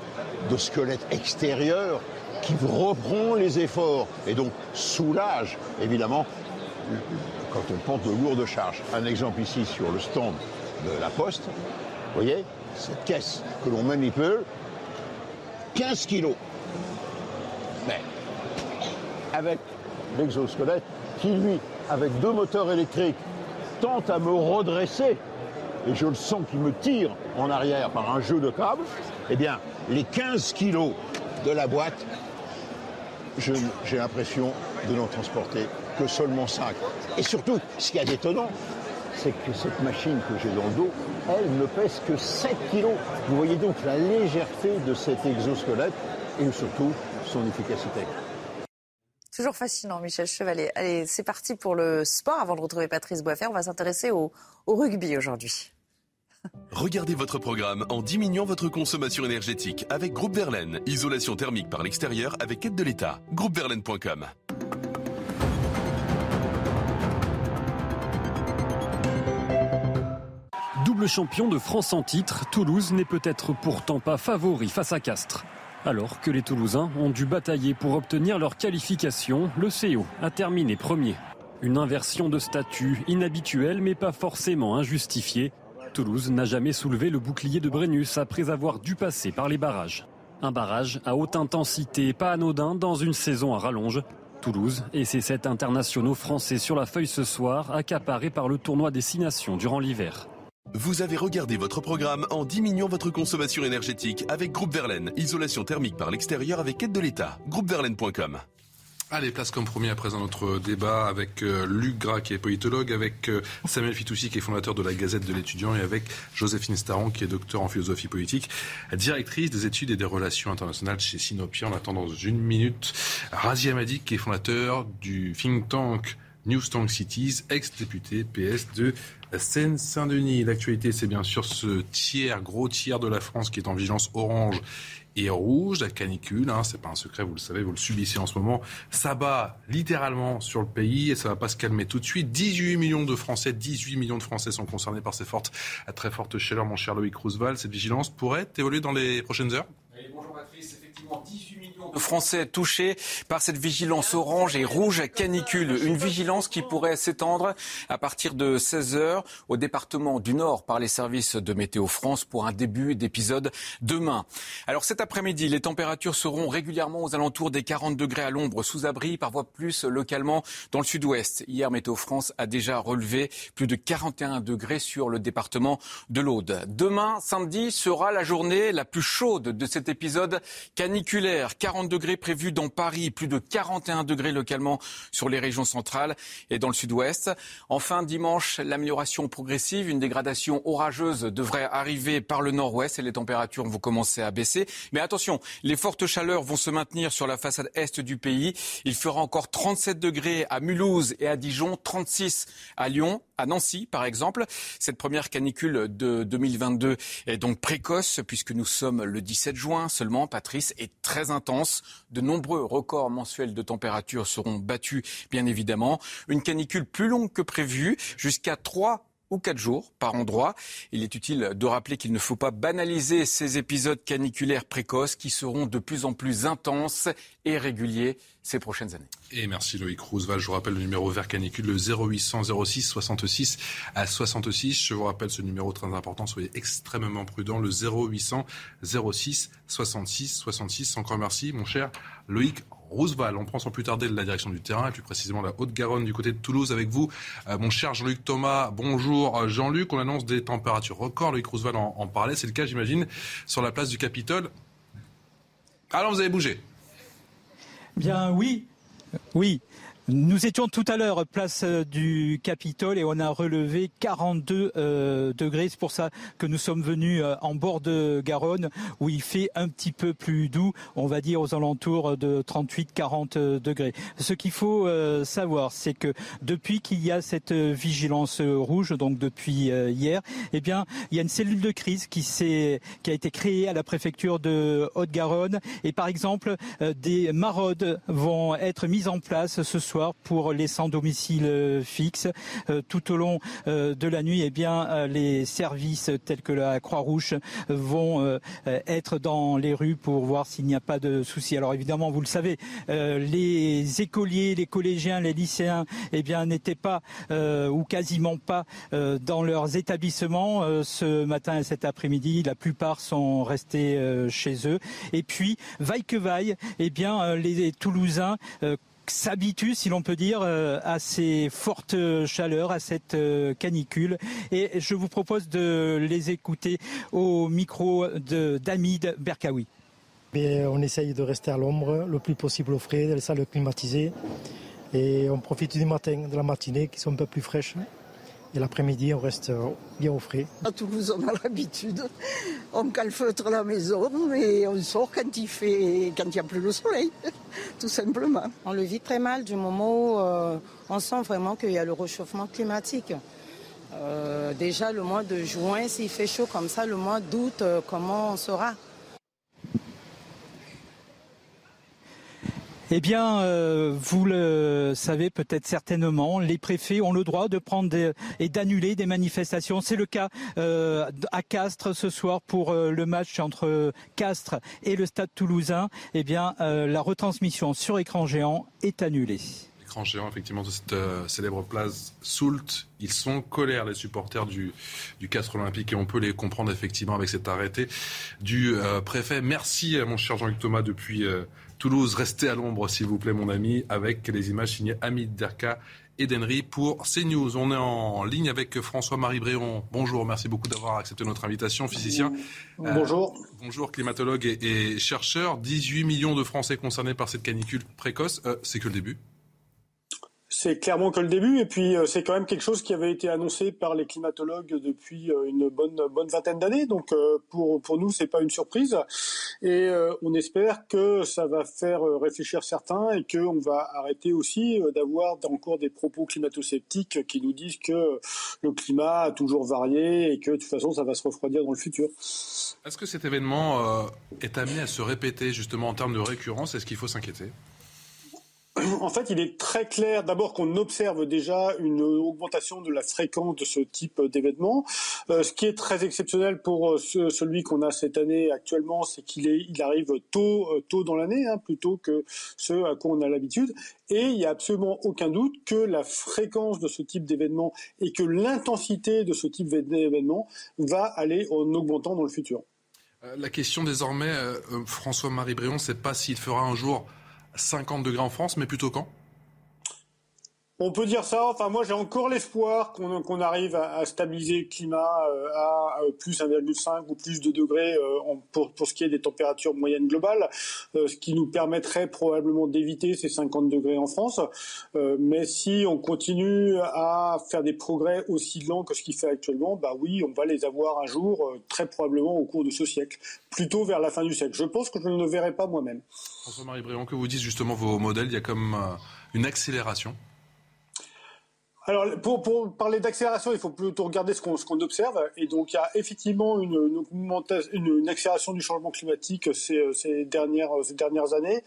Speaker 31: squelette extérieur qui reprend les efforts et donc soulage, évidemment, quand on porte de lourdes charges. Un exemple ici sur le stand de la Poste. Vous voyez, cette caisse que l'on manipule, 15 kilos. Mais avec l'exosquelette qui, lui, avec deux moteurs électriques, tente à me redresser, et je le sens qu'il me tire en arrière par un jeu de câbles, eh bien, les 15 kilos de la boîte, j'ai l'impression de n'en transporter que seulement 5. Et surtout, ce qui est étonnant, c'est que cette machine que j'ai dans le dos, elle ne pèse que 7 kilos. Vous voyez donc la légèreté de cet exosquelette et surtout son efficacité.
Speaker 3: Toujours fascinant, Michel Chevalet. Allez, c'est parti pour le sport. Avant de retrouver Patrice Boisfer, on va s'intéresser au, au rugby aujourd'hui.
Speaker 15: Regardez votre programme en diminuant votre consommation énergétique avec Groupe Verlaine. Isolation thermique par l'extérieur avec aide de l'État. Groupeverlaine.com.
Speaker 32: Double champion de France en titre, Toulouse n'est peut-être pourtant pas favori face à Castres. Alors que les Toulousains ont dû batailler pour obtenir leur qualification, le CO a terminé premier. Une inversion de statut inhabituelle mais pas forcément injustifiée. Toulouse n'a jamais soulevé le bouclier de Brennus après avoir dû passer par les barrages. Un barrage à haute intensité, pas anodin dans une saison à rallonge. Toulouse et ses sept internationaux français sur la feuille ce soir, accaparés par le tournoi des six nations durant l'hiver.
Speaker 15: Vous avez regardé votre programme en diminuant votre consommation énergétique avec Groupe Verlaine. Isolation thermique par l'extérieur avec aide de l'État. Groupeverlaine.com.
Speaker 1: Allez, place comme premier à présent notre débat avec euh, Luc Gras qui est politologue, avec euh, Samuel Fitoussi qui est fondateur de la Gazette de l'étudiant et avec Joséphine Staron qui est docteur en philosophie politique, directrice des études et des relations internationales chez Sinopia. On attend dans une minute Razia Madik qui est fondateur du think tank New Tank Cities, ex-député PS de Seine-Saint-Denis. L'actualité, c'est bien sûr ce tiers, gros tiers de la France qui est en vigilance orange et rouge, la canicule, hein, c'est pas un secret, vous le savez, vous le subissez en ce moment, ça bat littéralement sur le pays et ça va pas se calmer tout de suite. 18 millions de Français, 18 millions de Français sont concernés par ces fortes, très fortes chaleurs, mon cher Loïc Roosevelt. Cette vigilance pourrait évoluer dans les prochaines heures?
Speaker 33: Bonjour 18 millions de Français touchés par cette vigilance orange et rouge canicule. Une vigilance qui pourrait s'étendre à partir de 16 heures au département du Nord par les services de Météo France pour un début d'épisode demain. Alors cet après-midi, les températures seront régulièrement aux alentours des 40 degrés à l'ombre sous abri, parfois plus localement dans le sud-ouest. Hier, Météo France a déjà relevé plus de 41 degrés sur le département de l'Aude. Demain, samedi, sera la journée la plus chaude de cet épisode caniculaire. 40 degrés prévus dans Paris, plus de 41 degrés localement sur les régions centrales et dans le sud-ouest. Enfin, dimanche, l'amélioration progressive, une dégradation orageuse devrait arriver par le nord-ouest et les températures vont commencer à baisser. Mais attention, les fortes chaleurs vont se maintenir sur la façade est du pays. Il fera encore 37 degrés à Mulhouse et à Dijon, 36 à Lyon, à Nancy par exemple. Cette première canicule de 2022 est donc précoce puisque nous sommes le 17 juin seulement. Patrice est très intense. De nombreux records mensuels de température seront battus bien évidemment. Une canicule plus longue que prévu, jusqu'à 3 ou quatre jours par endroit. Il est utile de rappeler qu'il ne faut pas banaliser ces épisodes caniculaires précoces qui seront de plus en plus intenses et réguliers ces prochaines années.
Speaker 1: Et merci Loïc Roosevelt. Je vous rappelle le numéro vert canicule, le 0800 06 66 à 66. Je vous rappelle ce numéro très important. Soyez extrêmement prudents. Le 0800 06 66 66. Encore merci, mon cher Loïc Roosevelt. On prend sans plus tarder la direction du terrain, et plus précisément la Haute-Garonne du côté de Toulouse avec vous. Euh, mon cher Jean-Luc Thomas, bonjour euh, Jean-Luc. On annonce des températures records. Loïc Roosevelt en, en parlait. C'est le cas, j'imagine, sur la place du Capitole. Alors, vous avez bougé
Speaker 4: Bien oui, oui. Nous étions tout à l'heure place euh, du Capitole et on a relevé 42 euh, degrés. C'est pour ça que nous sommes venus euh, en bord de Garonne où il fait un petit peu plus doux, on va dire aux alentours de 38-40 degrés. Ce qu'il faut savoir, c'est que depuis qu'il y a cette vigilance rouge, donc depuis hier, eh bien, il y a une cellule de crise qui s'est, qui a été créée à la préfecture de Haute-Garonne et par exemple, des maraudes vont être mises en place ce soir pour les sans domicile euh, fixe. Euh, tout au long euh, de la nuit, eh bien, les services tels que la Croix-Rouge vont être dans les rues pour voir s'il n'y a pas de soucis. Alors évidemment, vous le savez, les écoliers, les collégiens, les lycéens, eh n'étaient pas ou quasiment pas dans leurs établissements ce matin et cet après-midi. La plupart sont restés chez eux. Et puis, vaille que vaille, eh bien, les Toulousains s'habituent, si l'on peut dire, euh, à ces fortes chaleurs, à cette euh, canicule. Et je vous propose de les écouter au micro d'Amid Berkaoui.
Speaker 34: Mais on essaye de rester à l'ombre le plus possible au frais, dans les salles climatisées. Et on profite du matin, de la matinée qui sont un peu plus fraîches. Et l'après-midi, on reste bien au frais.
Speaker 35: À Toulouse, on a l'habitude. On calfeutre la maison et on sort quand il fait, quand il n'y a plus le soleil, tout simplement.
Speaker 36: On le vit très mal du moment où euh, on sent vraiment qu'il y a le réchauffement climatique. Euh, déjà, le mois de juin, s'il fait chaud comme ça, le mois d'août, euh, comment on sera
Speaker 4: Eh bien, euh, vous le savez peut-être certainement, les préfets ont le droit de prendre des, et d'annuler des manifestations. C'est le cas euh, à Castres ce soir pour euh, le match entre Castres et le Stade Toulousain. Eh bien, la retransmission sur écran géant est annulée.
Speaker 1: Écran géant, effectivement, de cette célèbre place Soult. Ils sont colères, les supporters du, du Castres Olympique, et on peut les comprendre effectivement avec cet arrêté du préfet. Merci, mon cher Jean-Luc Thomas, depuis Toulouse. Restez à l'ombre, s'il vous plaît, mon ami, avec les images signées Hamid Derka et d'Henry pour CNews. On est en ligne avec François-Marie Bréon. Bonjour, merci beaucoup d'avoir accepté notre invitation, physicien. Euh,
Speaker 37: Bonjour.
Speaker 1: bonjour, climatologue et, et chercheur. 18 millions de Français concernés par cette canicule précoce. Euh, c'est que le début.
Speaker 37: C'est clairement que le début, et puis euh, c'est quand même quelque chose qui avait été annoncé par les climatologues depuis euh, une bonne bonne vingtaine d'années. Donc euh, pour pour nous, c'est pas une surprise, et euh, on espère que ça va faire euh, réfléchir certains et qu'on va arrêter aussi d'avoir encore des propos climato-sceptiques qui nous disent que le climat a toujours varié et que de toute façon ça va se refroidir dans le futur.
Speaker 1: Est-ce que cet événement est amené à se répéter justement en termes de récurrence? Est-ce qu'il faut s'inquiéter?
Speaker 37: En fait, il est très clair d'abord qu'on observe déjà une augmentation de la fréquence de ce type d'événement. Euh, ce qui est très exceptionnel pour euh, celui qu'on a cette année actuellement, c'est qu'il il arrive tôt, euh, tôt dans l'année, hein, plutôt que ce à quoi on a l'habitude. Et il n'y a absolument aucun doute que la fréquence de ce type d'événement et que l'intensité de ce type d'événement va aller en augmentant dans le futur.
Speaker 1: La question désormais, François-Marie Bréon, c'est pas s'il fera un jour 50 degrés en France, mais plutôt quand?
Speaker 37: On peut dire ça. Enfin, moi, j'ai encore l'espoir qu'on arrive à, stabiliser le climat euh, à plus 1,5 ou plus de degrés euh, pour, ce qui est des températures moyennes globales, euh, ce qui nous permettrait probablement d'éviter ces 50 degrés en France. mais si on continue à faire des progrès aussi lents que ce qu'il fait actuellement, bah oui, on va les avoir un jour, très probablement au cours de ce siècle, plutôt vers la fin du siècle. Je pense que je ne le verrai pas moi-même.
Speaker 1: François-Marie Bréant, que vous dites justement vos modèles, il y a comme une accélération
Speaker 37: alors, pour, pour parler d'accélération, il faut plutôt regarder ce qu'on qu'on observe. Et donc, il y a effectivement une, une, une accélération du changement climatique ces, ces, dernières, ces dernières années.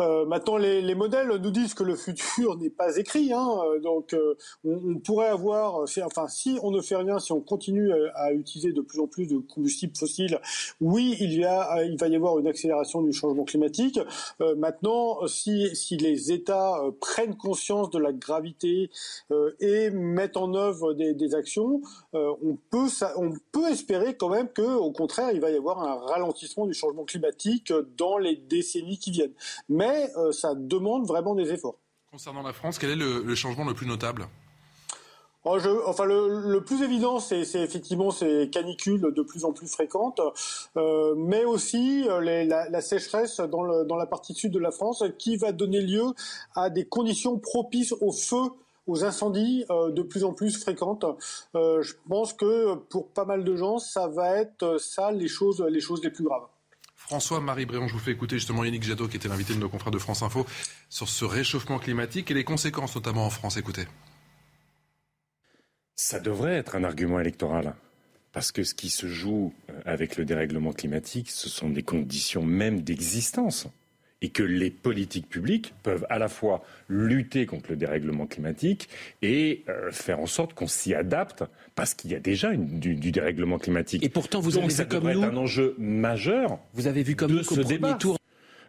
Speaker 37: Euh, maintenant, les, les, modèles nous disent que le futur n'est pas écrit. Hein, donc, euh, on, on, pourrait avoir, enfin, si on ne fait rien, si on continue à, à, utiliser de plus en plus de combustibles fossiles, oui, il, y a, il va y avoir une accélération du changement climatique. Euh, maintenant, si, si les États euh, prennent conscience de la gravité euh, et mettent en œuvre des, actions, euh, on, peut, on peut espérer quand même qu'au contraire, il va y avoir un ralentissement du changement climatique dans les décennies qui viennent. Mais euh, ça demande vraiment des efforts.
Speaker 1: Concernant la France, quel est le, changement le plus notable?
Speaker 37: Oh, enfin, le, plus évident, c'est effectivement ces canicules de plus en plus fréquentes, mais aussi la, sécheresse dans, dans la partie sud de la France, qui va donner lieu à des conditions propices au feu aux incendies euh, de plus en plus fréquentes. Euh, je pense que pour pas mal de gens, ça va être euh, ça les choses les, choses les plus graves.
Speaker 1: François-Marie Bréon, je vous fais écouter justement Yannick Jadot, qui était l'invité de nos confrères de France Info, sur ce réchauffement climatique et les conséquences, notamment en France. Écoutez.
Speaker 38: Ça devrait être un argument électoral. Parce que ce qui se joue avec le dérèglement climatique, ce sont des conditions même d'existence et que les politiques publiques peuvent à la fois lutter contre le dérèglement climatique et euh, faire en sorte qu'on s'y adapte parce qu'il y a déjà du, dérèglement climatique.
Speaker 39: Et pourtant, vous avez vu comme nous,
Speaker 38: un enjeu majeur.
Speaker 39: Vous avez vu comme
Speaker 38: de
Speaker 39: nous
Speaker 38: ce débat. Tour...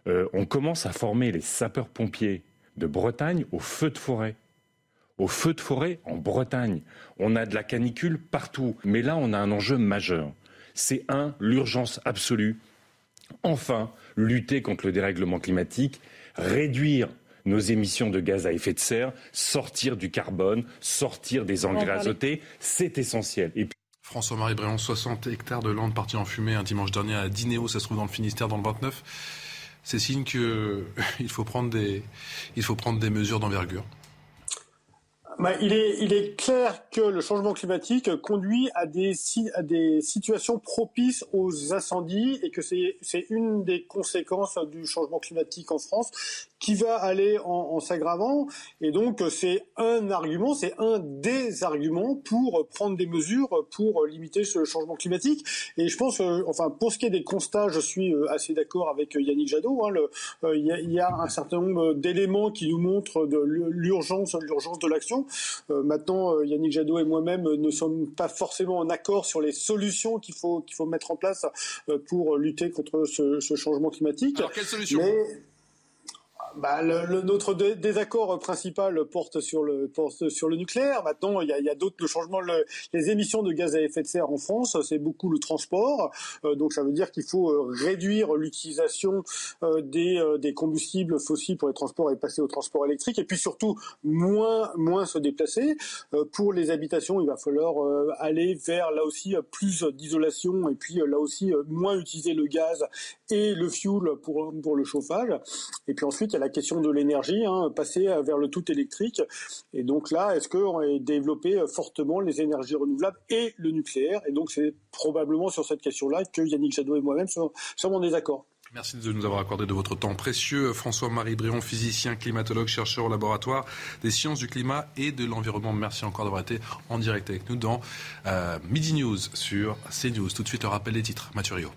Speaker 38: Euh, on commence à former les sapeurs-pompiers de Bretagne au feu de forêt. Au feu de forêt en Bretagne. On a de la canicule partout. Mais là, on a un enjeu majeur. C'est un, l'urgence absolue. Enfin, lutter contre le dérèglement climatique, réduire nos émissions de gaz à effet de serre, sortir du carbone, sortir des engrais azotés, c'est essentiel.
Speaker 1: Et François-Marie Bréon, 60 hectares de landes partis en fumée un dimanche dernier à Dinéo, ça se trouve dans le Finistère, dans le 29. C'est signe qu'il faut prendre des, il faut prendre des mesures d'envergure.
Speaker 37: Bah, il, est, il est clair que le changement climatique conduit à des, à des situations propices aux incendies et que c'est une des conséquences du changement climatique en France qui va aller en, en s'aggravant. Et donc, c'est un argument, c'est un des arguments pour prendre des mesures pour limiter ce changement climatique. Et je pense, euh, enfin, pour ce qui est des constats, je suis euh, assez d'accord avec Yannick Jadot. Hein, euh, il y, y, a un certain nombre d'éléments qui nous montrent l'urgence, l'urgence de l'action. Maintenant, Yannick Jadot et moi-même ne sommes pas forcément en accord sur les solutions qu'il faut qu'il faut mettre en place pour lutter contre ce, ce changement climatique.
Speaker 1: Alors, quelles solutions
Speaker 37: bah, le, notre désaccord principal porte sur le porte sur le nucléaire. Maintenant, il y a, a d'autres changements. Le, les émissions de gaz à effet de serre en France, c'est beaucoup le transport. Euh, donc, ça veut dire qu'il faut euh, réduire l'utilisation euh, des, des combustibles fossiles pour les transports et passer au transport électrique. Et puis surtout, moins moins se déplacer. pour les habitations, il va falloir aller vers là aussi plus d'isolation et puis là aussi moins utiliser le gaz et le fuel pour pour le chauffage. Et puis ensuite, la question de l'énergie, hein, passer vers le tout électrique. Et donc là, est-ce qu'on va développer fortement les énergies renouvelables et le nucléaire? Et donc c'est probablement sur cette question-là que Yannick Jadot et moi-même sommes, en désaccord.
Speaker 1: Merci de nous avoir accordé de votre temps précieux. François-Marie Brion, physicien, climatologue, chercheur au laboratoire des sciences du climat et de l'environnement. Merci encore d'avoir été en direct avec nous dans euh, Midi News sur CNews. Tout de suite, le rappel des titres. Mathurio.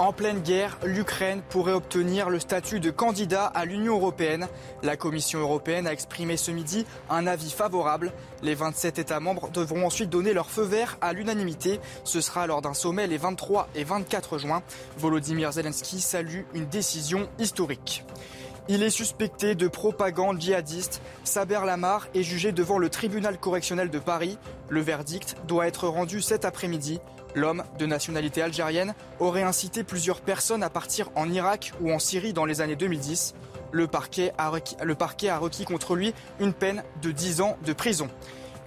Speaker 14: En pleine guerre, l'Ukraine pourrait obtenir le statut de candidat à l'Union européenne. La Commission européenne a exprimé ce midi un avis favorable. Les 27 États membres devront ensuite donner leur feu vert à l'unanimité. Ce sera lors d'un sommet les 23 et 24 juin. Volodymyr Zelensky salue une décision historique. Il est suspecté de propagande djihadiste. Saber Lamar est jugé devant le tribunal correctionnel de Paris. Le verdict doit être rendu cet après-midi. L'homme, de nationalité algérienne, aurait incité plusieurs personnes à partir en Irak ou en Syrie dans les années 2010. Le parquet a requis, contre lui une peine de 10 ans de prison.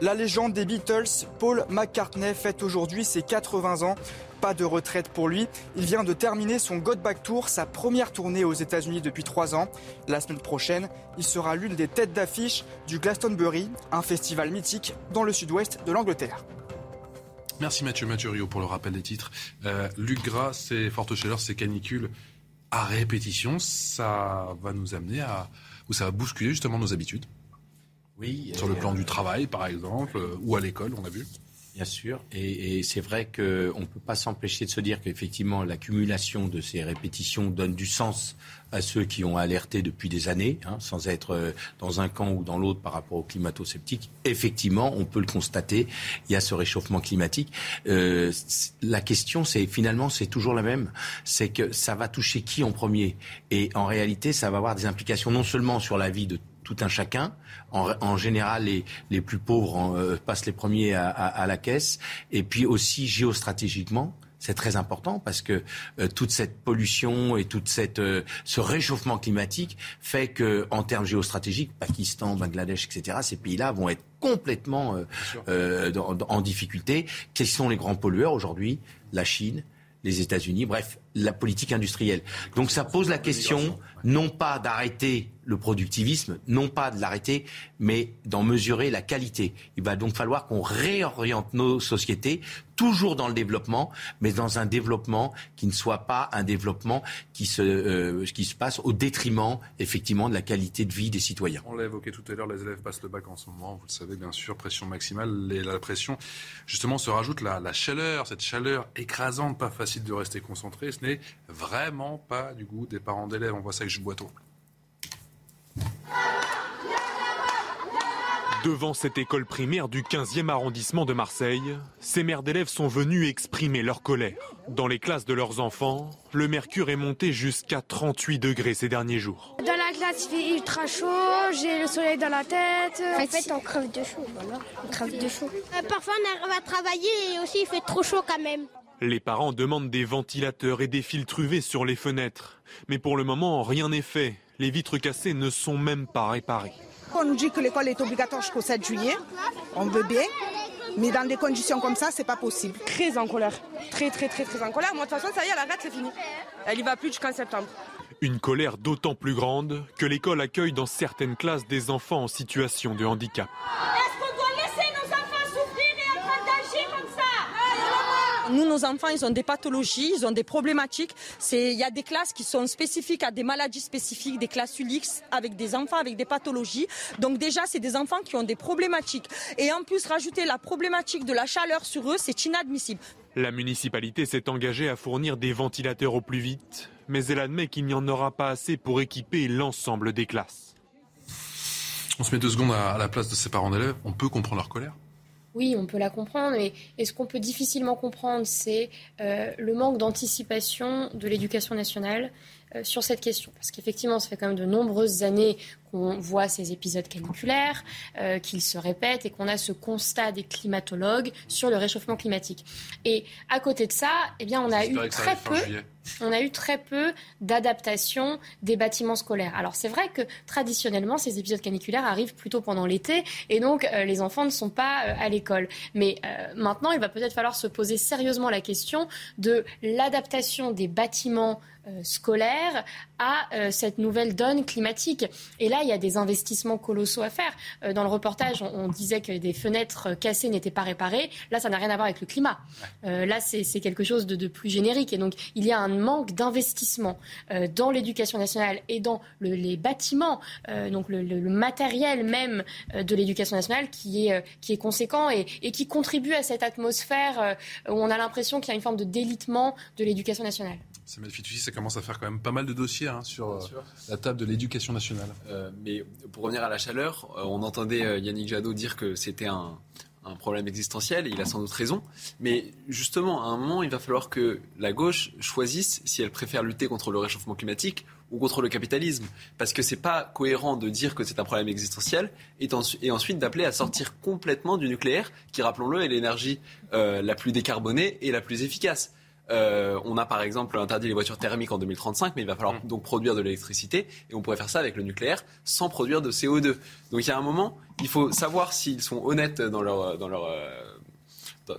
Speaker 14: La légende des Beatles, Paul McCartney, fête aujourd'hui ses 80 ans. Pas de retraite pour lui. Il vient de terminer son God Back Tour, sa première tournée aux États-Unis depuis trois ans. La semaine prochaine, il sera l'une des têtes d'affiche du Glastonbury, un festival mythique dans le sud-ouest de l'Angleterre.
Speaker 1: Merci Mathieu Mathieu Rio pour le rappel des titres. Euh, Luc Gras, c'est forte chaleur, c'est canicule à répétition. Ça va nous amener à. ou ça va bousculer justement nos habitudes.
Speaker 12: Oui.
Speaker 1: Sur le plan du travail, par exemple, euh, ou à l'école, on a vu.
Speaker 12: Bien sûr, et, et c'est vrai qu'on ne peut pas s'empêcher de se dire qu'effectivement l'accumulation de ces répétitions donne du sens à ceux qui ont alerté depuis des années, hein, sans être euh, dans un camp ou dans l'autre par rapport aux climato-sceptiques. Effectivement, on peut le constater, il y a ce réchauffement climatique. Euh, la question, c'est finalement, c'est toujours la même, c'est que ça va toucher qui en premier? Et en réalité, ça va avoir des implications non seulement sur la vie de tout un chacun. En, en général, les, les, plus pauvres en, euh, passent les premiers à, à, à, la caisse. Et puis aussi géostratégiquement, c'est très important parce que euh, toute cette pollution et toute cette euh, ce réchauffement climatique fait que en termes géostratégiques, Pakistan, Bangladesh, etc., ces pays-là vont être complètement euh, dans, en difficulté. Quels sont les grands pollueurs aujourd'hui? La Chine, les États-Unis, bref, la politique industrielle. Donc ça pose la question non pas d'arrêter le productivisme, non pas de l'arrêter, mais d'en mesurer la qualité. Il va donc falloir qu'on réoriente nos sociétés, toujours dans le développement, mais dans un développement qui ne soit pas un développement qui se, euh, qui se passe au détriment, effectivement, de la qualité de vie des citoyens.
Speaker 1: On l'a évoqué tout à l'heure, les élèves passent le bac en ce moment, vous le savez bien sûr, pression maximale, et la pression, justement, se rajoute la, la chaleur, cette chaleur écrasante, pas facile de rester concentré, ce n'est vraiment pas du goût des parents d'élèves. On voit ça avec Boiteau.
Speaker 40: Devant cette école primaire du 15e arrondissement de Marseille, ces mères d'élèves sont venues exprimer leur colère. Dans les classes de leurs enfants, le mercure est monté jusqu'à 38 degrés ces derniers jours.
Speaker 41: Dans la classe, il fait ultra chaud, j'ai le soleil dans la tête.
Speaker 42: En fait, on crève de chaud, voilà. On crève de chaud.
Speaker 43: Euh, parfois, on arrive à travailler et aussi il fait trop chaud quand même.
Speaker 40: Les parents demandent des ventilateurs et des filtres UV sur les fenêtres. Mais pour le moment, rien n'est fait. Les vitres cassées ne sont même pas réparées.
Speaker 44: On nous dit que l'école est obligatoire jusqu'au 7 juillet. On veut bien. Mais dans des conditions comme ça, c'est pas possible.
Speaker 45: Très en colère. Très, très, très, très en colère. Moi, de toute façon, ça y est, elle arrête, c'est fini. Elle y va plus jusqu'en septembre.
Speaker 40: Une colère d'autant plus grande que l'école accueille dans certaines classes des enfants en situation de handicap.
Speaker 45: Nous, nos enfants, ils ont des pathologies, ils ont des problématiques. Il y a des classes qui sont spécifiques à des maladies spécifiques, des classes ULIX, avec des enfants avec des pathologies. Donc déjà, c'est des enfants qui ont des problématiques. Et en plus, rajouter la problématique de la chaleur sur eux, c'est inadmissible.
Speaker 40: La municipalité s'est engagée à fournir des ventilateurs au plus vite, mais elle admet qu'il n'y en aura pas assez pour équiper l'ensemble des classes.
Speaker 1: On se met deux secondes à la place de ses parents d'élèves, on peut comprendre leur colère
Speaker 11: oui, on peut la comprendre, mais ce qu'on peut difficilement comprendre, c'est euh, le manque d'anticipation de l'éducation nationale sur cette question. Parce qu'effectivement, ça fait quand même de nombreuses années qu'on voit ces épisodes caniculaires, euh, qu'ils se répètent et qu'on a ce constat des climatologues sur le réchauffement climatique. Et à côté de ça, eh bien, on a eu très peu, on a eu très peu d'adaptation des bâtiments scolaires. Alors c'est vrai que traditionnellement, ces épisodes caniculaires arrivent plutôt pendant l'été et donc euh, les enfants ne sont pas euh, à l'école. Mais euh, maintenant, il va peut-être falloir se poser sérieusement la question de l'adaptation des bâtiments scolaires à cette nouvelle donne climatique. Et là, il y a des investissements colossaux à faire. dans le reportage, on, disait que des fenêtres cassées n'étaient pas réparées. Là, ça n'a rien à voir avec le climat. là, c'est quelque chose de, de, plus générique. Et donc, il y a un manque d'investissement euh, dans l'éducation nationale et dans le, les bâtiments, euh, donc le, le, le, matériel même euh, de l'éducation nationale qui est, qui est conséquent et, et, qui contribue à cette atmosphère où on a l'impression qu'il y a une forme de délitement de l'éducation nationale.
Speaker 1: Samuel Fitoussi, ça commence à faire quand même pas mal de dossiers hein, sur euh, la table de l'éducation nationale.
Speaker 13: Euh, mais pour revenir à la chaleur, euh, on entendait Yannick Jadot dire que c'était un, un problème existentiel, et il a sans doute raison. Mais justement, à un moment, il va falloir que la gauche choisisse si elle préfère lutter contre le réchauffement climatique ou contre le capitalisme. Parce que c'est pas cohérent de dire que c'est un problème existentiel et, et ensuite d'appeler à sortir complètement du nucléaire, qui, rappelons-le, est l'énergie euh, la plus décarbonée et la plus efficace. Euh, on a par exemple interdit les voitures thermiques en 2035, mais il va falloir mmh. donc produire de l'électricité et on pourrait faire ça avec le nucléaire sans produire de CO2. Donc il y a un moment, il faut savoir s'ils sont honnêtes dans leur dans leur euh,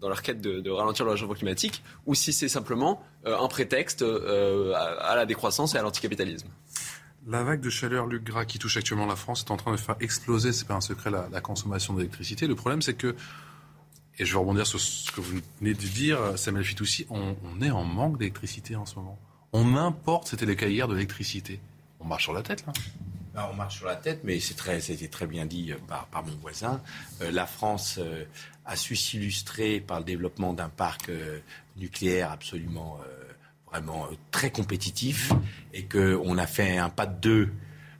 Speaker 13: dans, leur quête de, ralentir le réchauffement climatique ou si c'est simplement euh, un prétexte à, la décroissance et à l'anticapitalisme.
Speaker 1: La vague de chaleur, Luc Gras, qui touche actuellement la France, est en train de faire exploser, c'est pas un secret, la, la consommation d'électricité. Le problème, c'est que et je vais rebondir sur ce que vous venez de dire, Samuel Fitoussi, on, est en manque d'électricité en ce moment. On importe, c'était les cahiers de l'électricité. On marche sur la tête, là.
Speaker 12: Ben, on marche sur la tête, mais c'est très, c'était très bien dit euh, par, par mon voisin. Euh, la France euh, a su s'illustrer par le développement d'un parc nucléaire absolument, vraiment très compétitif, et qu'on a fait un pas de deux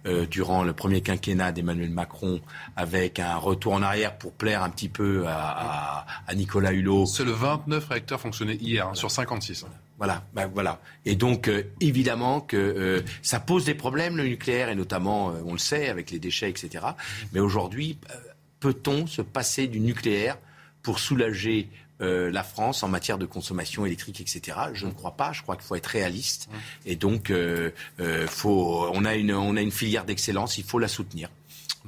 Speaker 12: euh, durant le premier quinquennat d'Emmanuel Macron avec un retour en arrière pour plaire un petit peu à, Nicolas Hulot.
Speaker 1: C'est le 29 réacteurs fonctionnaient hier hein, sur 56.
Speaker 12: Voilà, ben voilà. Et donc euh, évidemment que euh, ça pose des problèmes le nucléaire et notamment, on le sait, avec les déchets, etc. Mais aujourd'hui, peut-on se passer du nucléaire pour soulager euh, la France en matière de consommation électrique, etc. Je ne crois pas. Je crois qu'il faut être réaliste. Et donc, euh, euh, faut, on, a une, on a une filière d'excellence. Il faut la soutenir.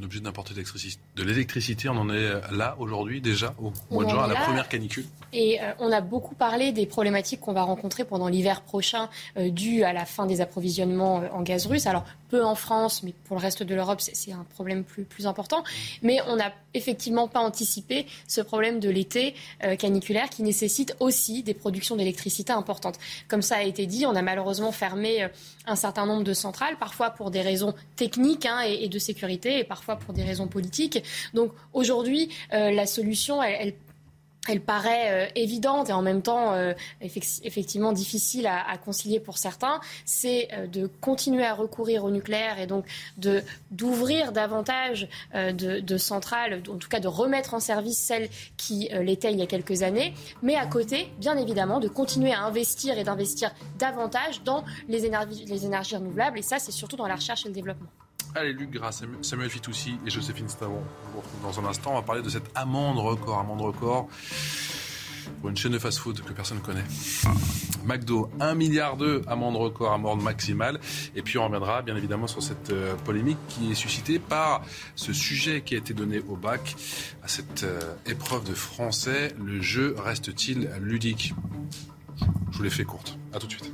Speaker 1: On est obligé d'importer de l'électricité. On en est là aujourd'hui déjà au mois de juin à la première canicule.
Speaker 11: Et on a beaucoup parlé des problématiques qu'on va rencontrer pendant l'hiver prochain dues à la fin des approvisionnements en gaz russe. Alors peu en France, mais pour le reste de l'Europe, c'est un problème plus, plus important. Mais on n'a effectivement pas anticipé ce problème de l'été euh, caniculaire qui nécessite aussi des productions d'électricité importantes. Comme ça a été dit, on a malheureusement fermé euh, un certain nombre de centrales, parfois pour des raisons techniques hein, et, de sécurité, et parfois pour des raisons politiques. Donc aujourd'hui, euh, la solution, elle elle paraît euh, évidente et en même temps euh, effectivement difficile à, concilier pour certains, c'est de continuer à recourir au nucléaire et donc d'ouvrir davantage de, centrales, en tout cas de remettre en service celles qui l'étaient il y a quelques années, mais à côté, bien évidemment, de continuer à investir et d'investir davantage dans les énergies, les énergies renouvelables et ça, c'est surtout dans la recherche et le développement.
Speaker 1: Allez, Luc Gras, Samuel Fitoussi et Joséphine Stavron. Dans un instant, on va parler de cette amende record. Amende record pour une chaîne de fast-food que personne ne connaît. McDo, 1 milliard d'euros, amende record, amende maximale. Et puis on reviendra bien évidemment sur cette euh, polémique qui est suscitée par ce sujet qui a été donné au bac à cette euh, épreuve de français. Le jeu reste-t-il ludique? Je vous l'ai fait courte. À tout de suite.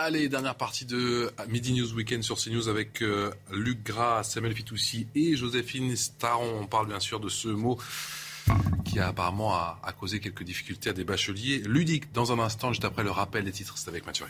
Speaker 1: Allez, dernière partie de Midi News Weekend sur CNews avec euh, Luc Gras, Samuel Fitoussi et Joséphine Staron. On parle bien sûr de ce mot qui a apparemment a, causé quelques difficultés à des bacheliers. Ludique, dans un instant, juste après le rappel des titres, c'est avec Mathieu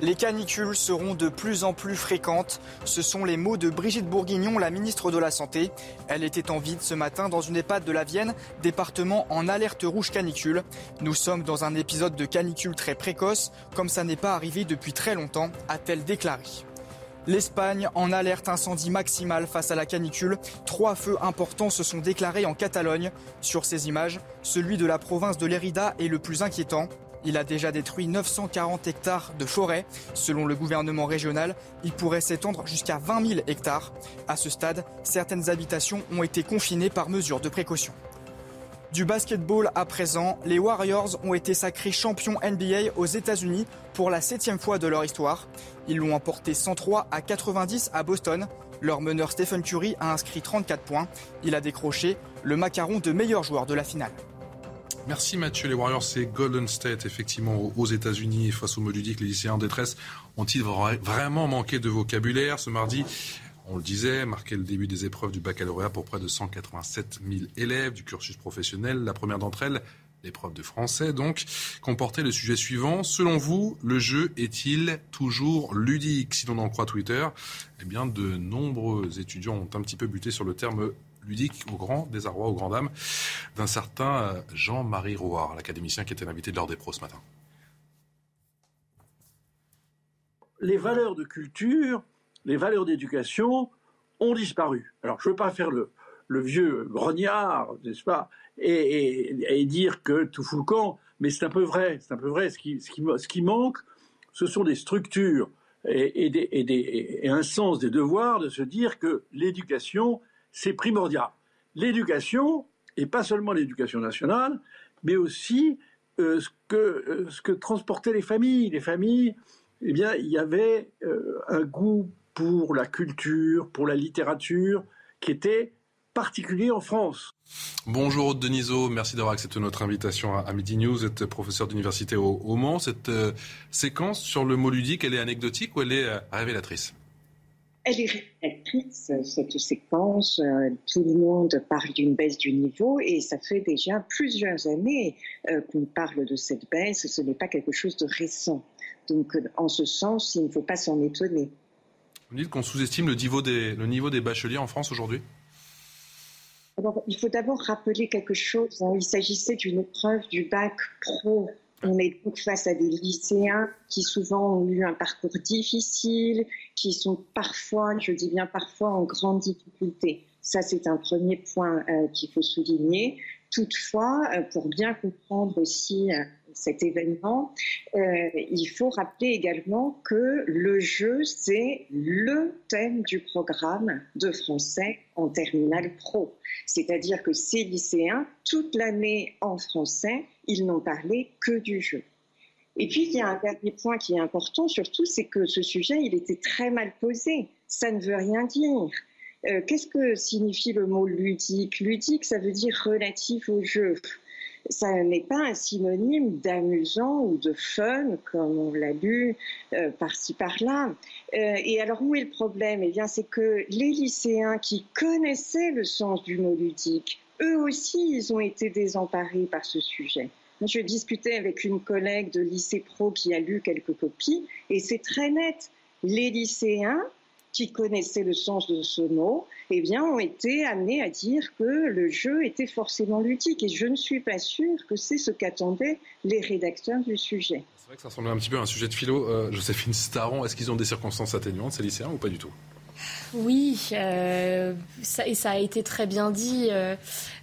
Speaker 14: Les canicules seront de plus en plus fréquentes. Ce sont les mots de Brigitte Bourguignon, la ministre de la Santé. Elle était en vide ce matin dans une EHPAD de la Vienne, département en alerte rouge canicule. Nous sommes dans un épisode de canicule très précoce, comme ça n'est pas arrivé depuis très longtemps, a-t-elle déclaré. L'Espagne en alerte incendie maximale face à la canicule. Trois feux importants se sont déclarés en Catalogne. Sur ces images, celui de la province de Lérida est le plus inquiétant. Il a déjà détruit 940 hectares de forêt. Selon le gouvernement régional, il pourrait s'étendre jusqu'à 20 000 hectares. À ce stade, certaines habitations ont été confinées par mesure de précaution. Du basketball à présent, les Warriors ont été sacrés champions NBA aux États-Unis pour la septième fois de leur histoire. Ils l'ont emporté 103 à 90 à Boston. Leur meneur Stephen Curry a inscrit 34 points. Il a décroché le macaron de meilleur joueur de la finale.
Speaker 1: Merci Mathieu. Les Warriors, c'est Golden State, effectivement, aux États-Unis. Face au mot ludique, les lycéens en détresse ont-ils vraiment manqué de vocabulaire ce mardi? On le disait, marqué le début des épreuves du baccalauréat pour près de 187 000 élèves du cursus professionnel. La première d'entre elles, l'épreuve de français, donc, comportait le sujet suivant. Selon vous, le jeu est-il toujours ludique? Si l'on en croit Twitter, eh bien, de nombreux étudiants ont un petit peu buté sur le terme ludique au grand désarroi, au grand dam d'un certain euh, Jean-Marie Rouard, l'académicien qui était l'invité de l'heure des pros ce matin.
Speaker 41: Les valeurs de culture, les valeurs d'éducation ont disparu. Alors je ne veux pas faire le, vieux grognard, n'est-ce pas, et, dire que tout fout le camp, mais c'est un peu vrai, c'est un peu vrai. Ce qui, manque, ce sont des structures et, un sens des devoirs de se dire que l'éducation, c'est primordial. L'éducation, et pas seulement l'éducation nationale, mais aussi euh, ce, que, euh, ce que transportaient les familles. Les familles, eh bien, il y avait euh, un goût pour la culture, pour la littérature, qui était particulier en France.
Speaker 1: Bonjour Deniso, merci d'avoir accepté notre invitation à, Midi News. Vous êtes professeur d'université au, Mans. Cette séquence sur le mot ludique, elle est anecdotique ou elle est révélatrice?
Speaker 46: Elle est révélatrice, cette séquence. Euh, tout le monde parle d'une baisse du niveau et ça fait déjà plusieurs années qu'on parle de cette baisse. Ce n'est pas quelque chose de récent. Donc, en ce sens, il ne faut pas s'en étonner.
Speaker 1: Vous dites qu'on sous-estime le niveau des, le niveau des bacheliers en France aujourd'hui?
Speaker 46: Il faut d'abord rappeler quelque chose. Hein. Il s'agissait d'une épreuve du bac pro. On est donc face à des lycéens qui souvent ont eu un parcours difficile, qui sont parfois, je dis bien parfois, en grande difficulté. Ça, c'est un premier point euh, qu'il faut souligner. Toutefois, euh, pour bien comprendre aussi euh, cet événement, il faut rappeler également que le jeu, c'est le thème du programme de français en terminale pro. C'est-à-dire que ces lycéens, toute l'année en français, ils n'ont parlé que du jeu. Et puis, il y a un dernier point qui est important, surtout, c'est que ce sujet, il était très mal posé. Ça ne veut rien dire. Euh, qu'est-ce que signifie le mot ludique? Ludique, ça veut dire relatif au jeu ça n'est pas un synonyme d'amusant ou de fun, comme on l'a lu euh, par-ci par-là. Euh, et alors où est le problème? Eh bien, c'est que les lycéens qui connaissaient le sens du mot ludique, eux aussi, ils ont été désemparés par ce sujet. Je discutais avec une collègue de lycée pro qui a lu quelques copies, et c'est très net. Les lycéens qui connaissaient le sens de ce mot, eh bien, ont été amenés à dire que le jeu était forcément ludique. Et je ne suis pas sûre que c'est ce qu'attendaient les rédacteurs du sujet.
Speaker 1: C'est vrai que ça ressemble un petit peu à un sujet de philo. Euh, Joséphine Staron, est-ce qu'ils ont des circonstances atténuantes, ces lycéens, ou pas du tout?
Speaker 11: Oui, euh, ça, et ça a été très bien dit euh,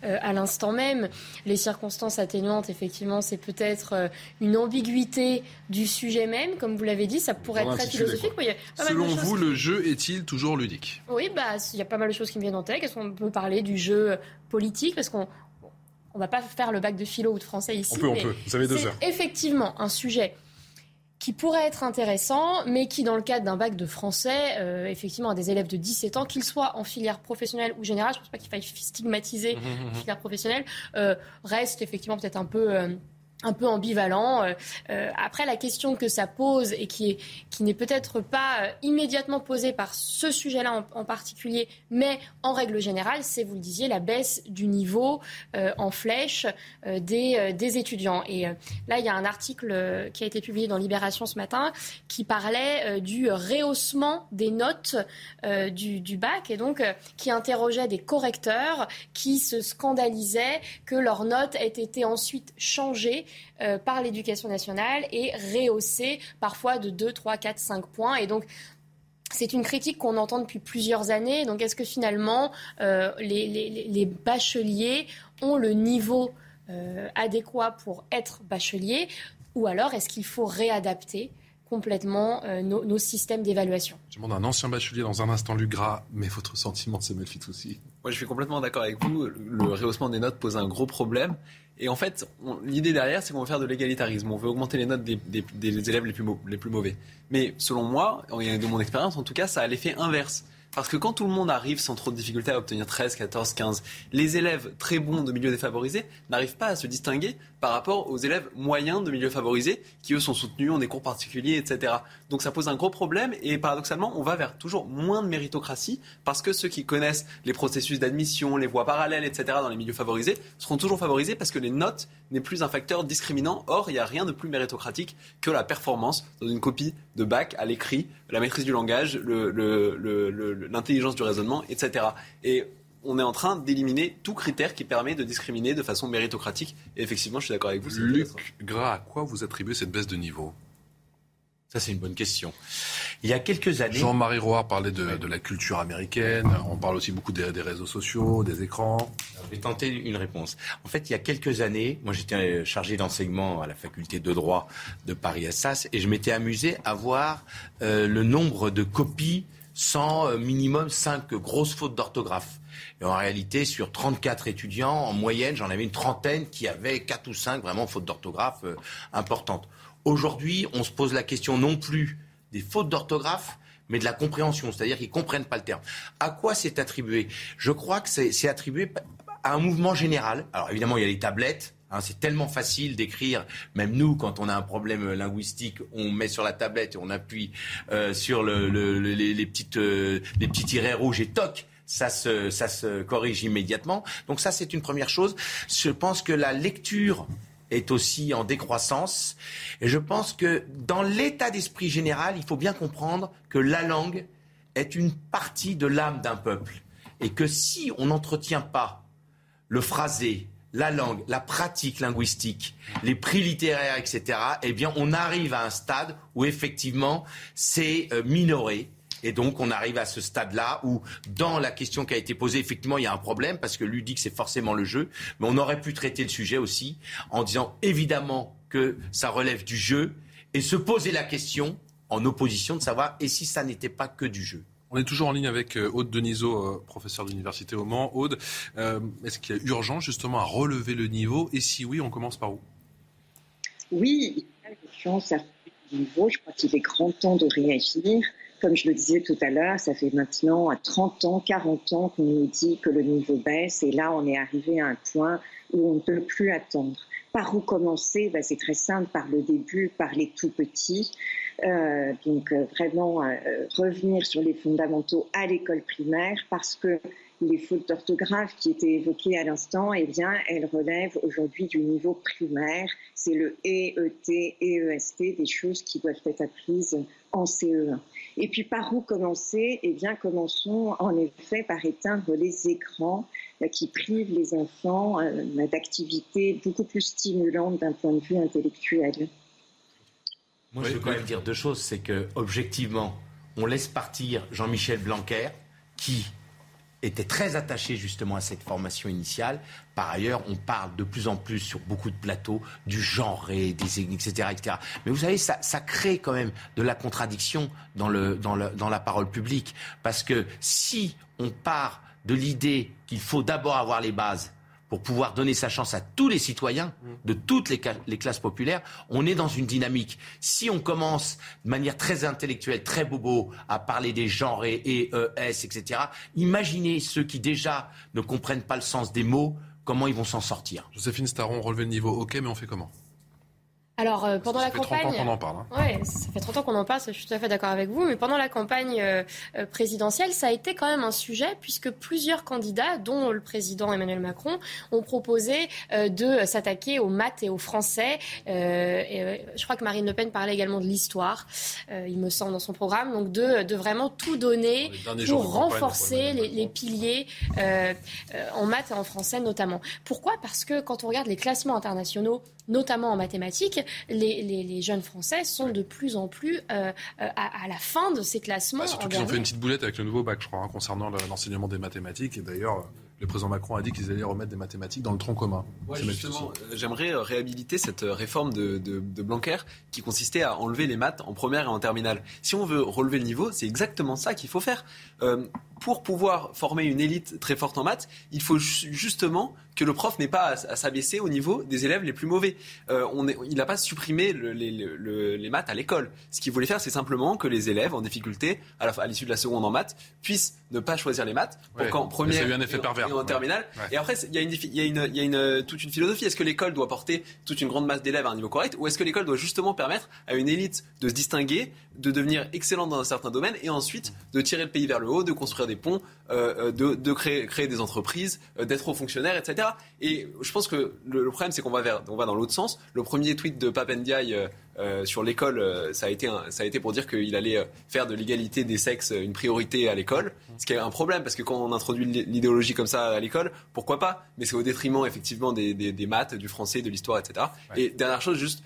Speaker 11: euh, à l'instant même. Les circonstances atténuantes, effectivement, c'est peut-être une ambiguïté du sujet même, comme vous l'avez dit, ça pourrait être très philosophique.
Speaker 1: Selon vous, le jeu est-il toujours ludique?
Speaker 11: Oui, bah, il y a pas mal de choses qui me viennent en tête. Est-ce qu'on peut parler du jeu politique? Parce qu'on on va pas faire le bac de philo ou de français ici.
Speaker 1: On peut, on peut. Vous avez deux heures.
Speaker 11: Effectivement, un sujet qui pourrait être intéressant, mais qui, dans le cadre d'un bac de français, euh, effectivement, a des élèves de 17 ans, qu'ils soient en filière professionnelle ou générale, je ne pense pas qu'il faille stigmatiser mmh, mmh, mmh. filière professionnelle, euh, reste effectivement peut-être un peu... Euh, un peu ambivalent. Euh, euh, après, la question que ça pose et qui, qui n'est peut-être pas euh, immédiatement posée par ce sujet-là en, particulier, mais en règle générale, c'est, vous le disiez, la baisse du niveau en flèche des, des, étudiants. Et là, il y a un article qui a été publié dans Libération ce matin qui parlait du rehaussement des notes du, du, bac et donc qui interrogeait des correcteurs qui se scandalisaient que leurs notes aient été ensuite changées euh, par l'éducation nationale et rehaussée parfois de 2, 3, 4, 5 points. Et donc, c'est une critique qu'on entend depuis plusieurs années. Donc, est-ce que finalement, euh, les, bacheliers ont le niveau euh, adéquat pour être bacheliers Ou alors, est-ce qu'il faut réadapter complètement nos, systèmes d'évaluation
Speaker 1: Je demande à un ancien bachelier dans un instant, Lugras, mais votre sentiment, c'est Melfit aussi
Speaker 13: Moi, je suis complètement d'accord avec vous. Le rehaussement des notes pose un gros problème. Et en fait, l'idée derrière, c'est qu'on veut faire de l'égalitarisme. On veut augmenter les notes des, élèves les plus, les plus mauvais. Mais selon moi, et de mon expérience en tout cas, ça a l'effet inverse. Parce que quand tout le monde arrive sans trop de difficultés à obtenir 13, 14, 15, les élèves très bons de milieux défavorisés n'arrivent pas à se distinguer par rapport aux élèves moyens de milieux favorisés qui, eux, sont soutenus, ont des cours particuliers, etc. Donc ça pose un gros problème et paradoxalement, on va vers toujours moins de méritocratie parce que ceux qui connaissent les processus d'admission, les voies parallèles, etc. dans les milieux favorisés seront toujours favorisés parce que les notes n'est plus un facteur discriminant. Or, il n'y a rien de plus méritocratique que la performance dans une copie de bac à l'écrit, la maîtrise du langage, l'intelligence du raisonnement, etc. Et on est en train d'éliminer tout critère qui permet de discriminer de façon méritocratique. Et effectivement, je suis d'accord avec vous.
Speaker 1: Luc Gras, à quoi vous attribuez cette baisse de niveau?
Speaker 12: Ça, c'est une bonne question. Il y a quelques années.
Speaker 1: Jean-Marie Roy parlait de, de, la culture américaine. On parle aussi beaucoup des, des, réseaux sociaux, des écrans.
Speaker 12: Je vais tenter une réponse. En fait, il y a quelques années, moi j'étais chargé d'enseignement à la faculté de droit de Paris-Assas et je m'étais amusé à voir euh, le nombre de copies sans euh, minimum 5 grosses fautes d'orthographe. Et en réalité, sur 34 étudiants, en moyenne, j'en avais une trentaine qui avaient 4 ou 5 vraiment fautes d'orthographe euh, importantes. Aujourd'hui, on se pose la question non plus des fautes d'orthographe, mais de la compréhension, c'est-à-dire qu'ils ne comprennent pas le terme. À quoi c'est attribué? Je crois que c'est attribué à un mouvement général. Alors évidemment, il y a les tablettes. Hein, c'est tellement facile d'écrire, même nous, quand on a un problème linguistique, on met sur la tablette et on appuie euh, sur le, le, les, les, petites, euh, les petits tirets rouges et toc, ça se, ça se corrige immédiatement. Donc ça, c'est une première chose. Je pense que la lecture est aussi en décroissance. Et je pense que dans l'état d'esprit général, il faut bien comprendre que la langue est une partie de l'âme d'un peuple. Et que si on n'entretient pas le phrasé, la langue, la pratique linguistique, les prix littéraires, etc., eh bien, on arrive à un stade où effectivement, c'est euh, minoré et donc, on arrive à ce stade-là où, dans la question qui a été posée, effectivement, il y a un problème parce que ludique, c'est forcément le jeu. Mais on aurait pu traiter le sujet aussi en disant évidemment que ça relève du jeu et se poser la question en opposition de savoir et si ça n'était pas que du jeu?
Speaker 1: On est toujours en ligne avec euh, Aude Denisot, euh, professeur d'université au Mans. Aude, euh, est-ce qu'il y a urgence justement à relever le niveau? Et si oui, on commence par où?
Speaker 46: Oui, il y a urgence à relever le niveau. Je crois qu'il est grand temps de réagir. Comme je le disais tout à l'heure, ça fait maintenant 30 ans, 40 ans qu'on nous dit que le niveau baisse et là on est arrivé à un point où on ne peut plus attendre. Par où commencer? Ben, C'est très simple, par le début, par les tout petits. Euh, donc euh, vraiment euh, revenir sur les fondamentaux à l'école primaire parce que les fautes d'orthographe qui étaient évoquées à l'instant, eh bien, elles relèvent aujourd'hui du niveau primaire. C'est le EET, EEST, des choses qui doivent être apprises en CE1. Et puis par où commencer? Eh bien, commençons en effet par éteindre les écrans euh, qui privent les enfants euh, d'activités beaucoup plus stimulantes d'un point de vue intellectuel.
Speaker 12: Moi, je veux quand même dire deux choses. C'est que, objectivement, on laisse partir Jean-Michel Blanquer, qui était très attaché justement à cette formation initiale. Par ailleurs, on parle de plus en plus sur beaucoup de plateaux du genre, des, etc., etc. Mais vous savez, ça, ça, crée quand même de la contradiction dans, le, dans, le, dans la parole publique. Parce que si on part de l'idée qu'il faut d'abord avoir les bases pour pouvoir donner sa chance à tous les citoyens de toutes les, classes populaires, on est dans une dynamique. Si on commence de manière très intellectuelle, très bobo, à parler des genres et, etc., imaginez ceux qui déjà ne comprennent pas le sens des mots, comment ils vont s'en sortir.
Speaker 1: Joséphine Staron, relever le niveau, ok, mais on fait comment?
Speaker 11: Alors, euh, pendant
Speaker 1: ça
Speaker 11: la
Speaker 1: fait
Speaker 11: campagne.
Speaker 1: 30 ans qu'on en parle. Hein.
Speaker 11: Ouais, ça fait 30 ans qu'on en parle, je suis tout à fait d'accord avec vous. Mais pendant la campagne euh, euh, présidentielle, ça a été quand même un sujet, puisque plusieurs candidats, dont le président Emmanuel Macron, ont proposé euh, de s'attaquer aux maths et aux français. Et, je crois que Marine Le Pen parlait également de l'histoire, il me semble, dans son programme. Donc, de, de vraiment tout donner pour renforcer les, les, piliers en maths et en français, notamment. Pourquoi? Parce que quand on regarde les classements internationaux, notamment en mathématiques, les, les, les, jeunes Français sont de plus en plus euh, à, à, la fin de ces classements.
Speaker 1: Bah, surtout qu'ils ont fait une petite boulette avec le nouveau bac, je crois, hein, concernant l'enseignement des mathématiques. Et d'ailleurs, le président Macron a dit qu'ils allaient remettre des mathématiques dans le tronc commun.
Speaker 13: Ouais, justement, j'aimerais réhabiliter cette réforme de, de, de, Blanquer qui consistait à enlever les maths en première et en terminale. Si on veut relever le niveau, c'est exactement ça qu'il faut faire. Euh, pour pouvoir former une élite très forte en maths, il faut justement que le prof n'ait pas à, s'abaisser au niveau des élèves les plus mauvais. Euh, on est, il n'a pas supprimé le, les, le, les, maths à l'école. Ce qu'il voulait faire, c'est simplement que les élèves en difficulté, à l'issue de la seconde en maths, puissent ne pas choisir les maths pour
Speaker 1: ouais,
Speaker 13: qu'en première
Speaker 1: eu un effet
Speaker 13: et,
Speaker 1: pervers.
Speaker 13: et en terminale. Ouais. Et après, il y a, une, y a, une, y a une, toute une philosophie. Est-ce que l'école doit porter toute une grande masse d'élèves à un niveau correct ou est-ce que l'école doit justement permettre à une élite de se distinguer, de devenir excellente dans un certain domaine et ensuite de tirer le pays vers le haut, de construire des des ponts, euh, de, de créer, créer, des entreprises, d'être hauts fonctionnaires, etc. Et je pense que le, le problème, c'est qu'on va, vers, on va dans l'autre sens. Le premier tweet de Papendiaï euh, sur l'école, ça, a été ça a été pour dire qu'il allait faire de l'égalité des sexes une priorité à l'école. Ce qui est un problème, parce que quand on introduit l'idéologie comme ça à l'école, pourquoi pas? Mais c'est au détriment, effectivement, des, des, des, maths, du français, de l'histoire, etc. Ouais. Et dernière chose, juste,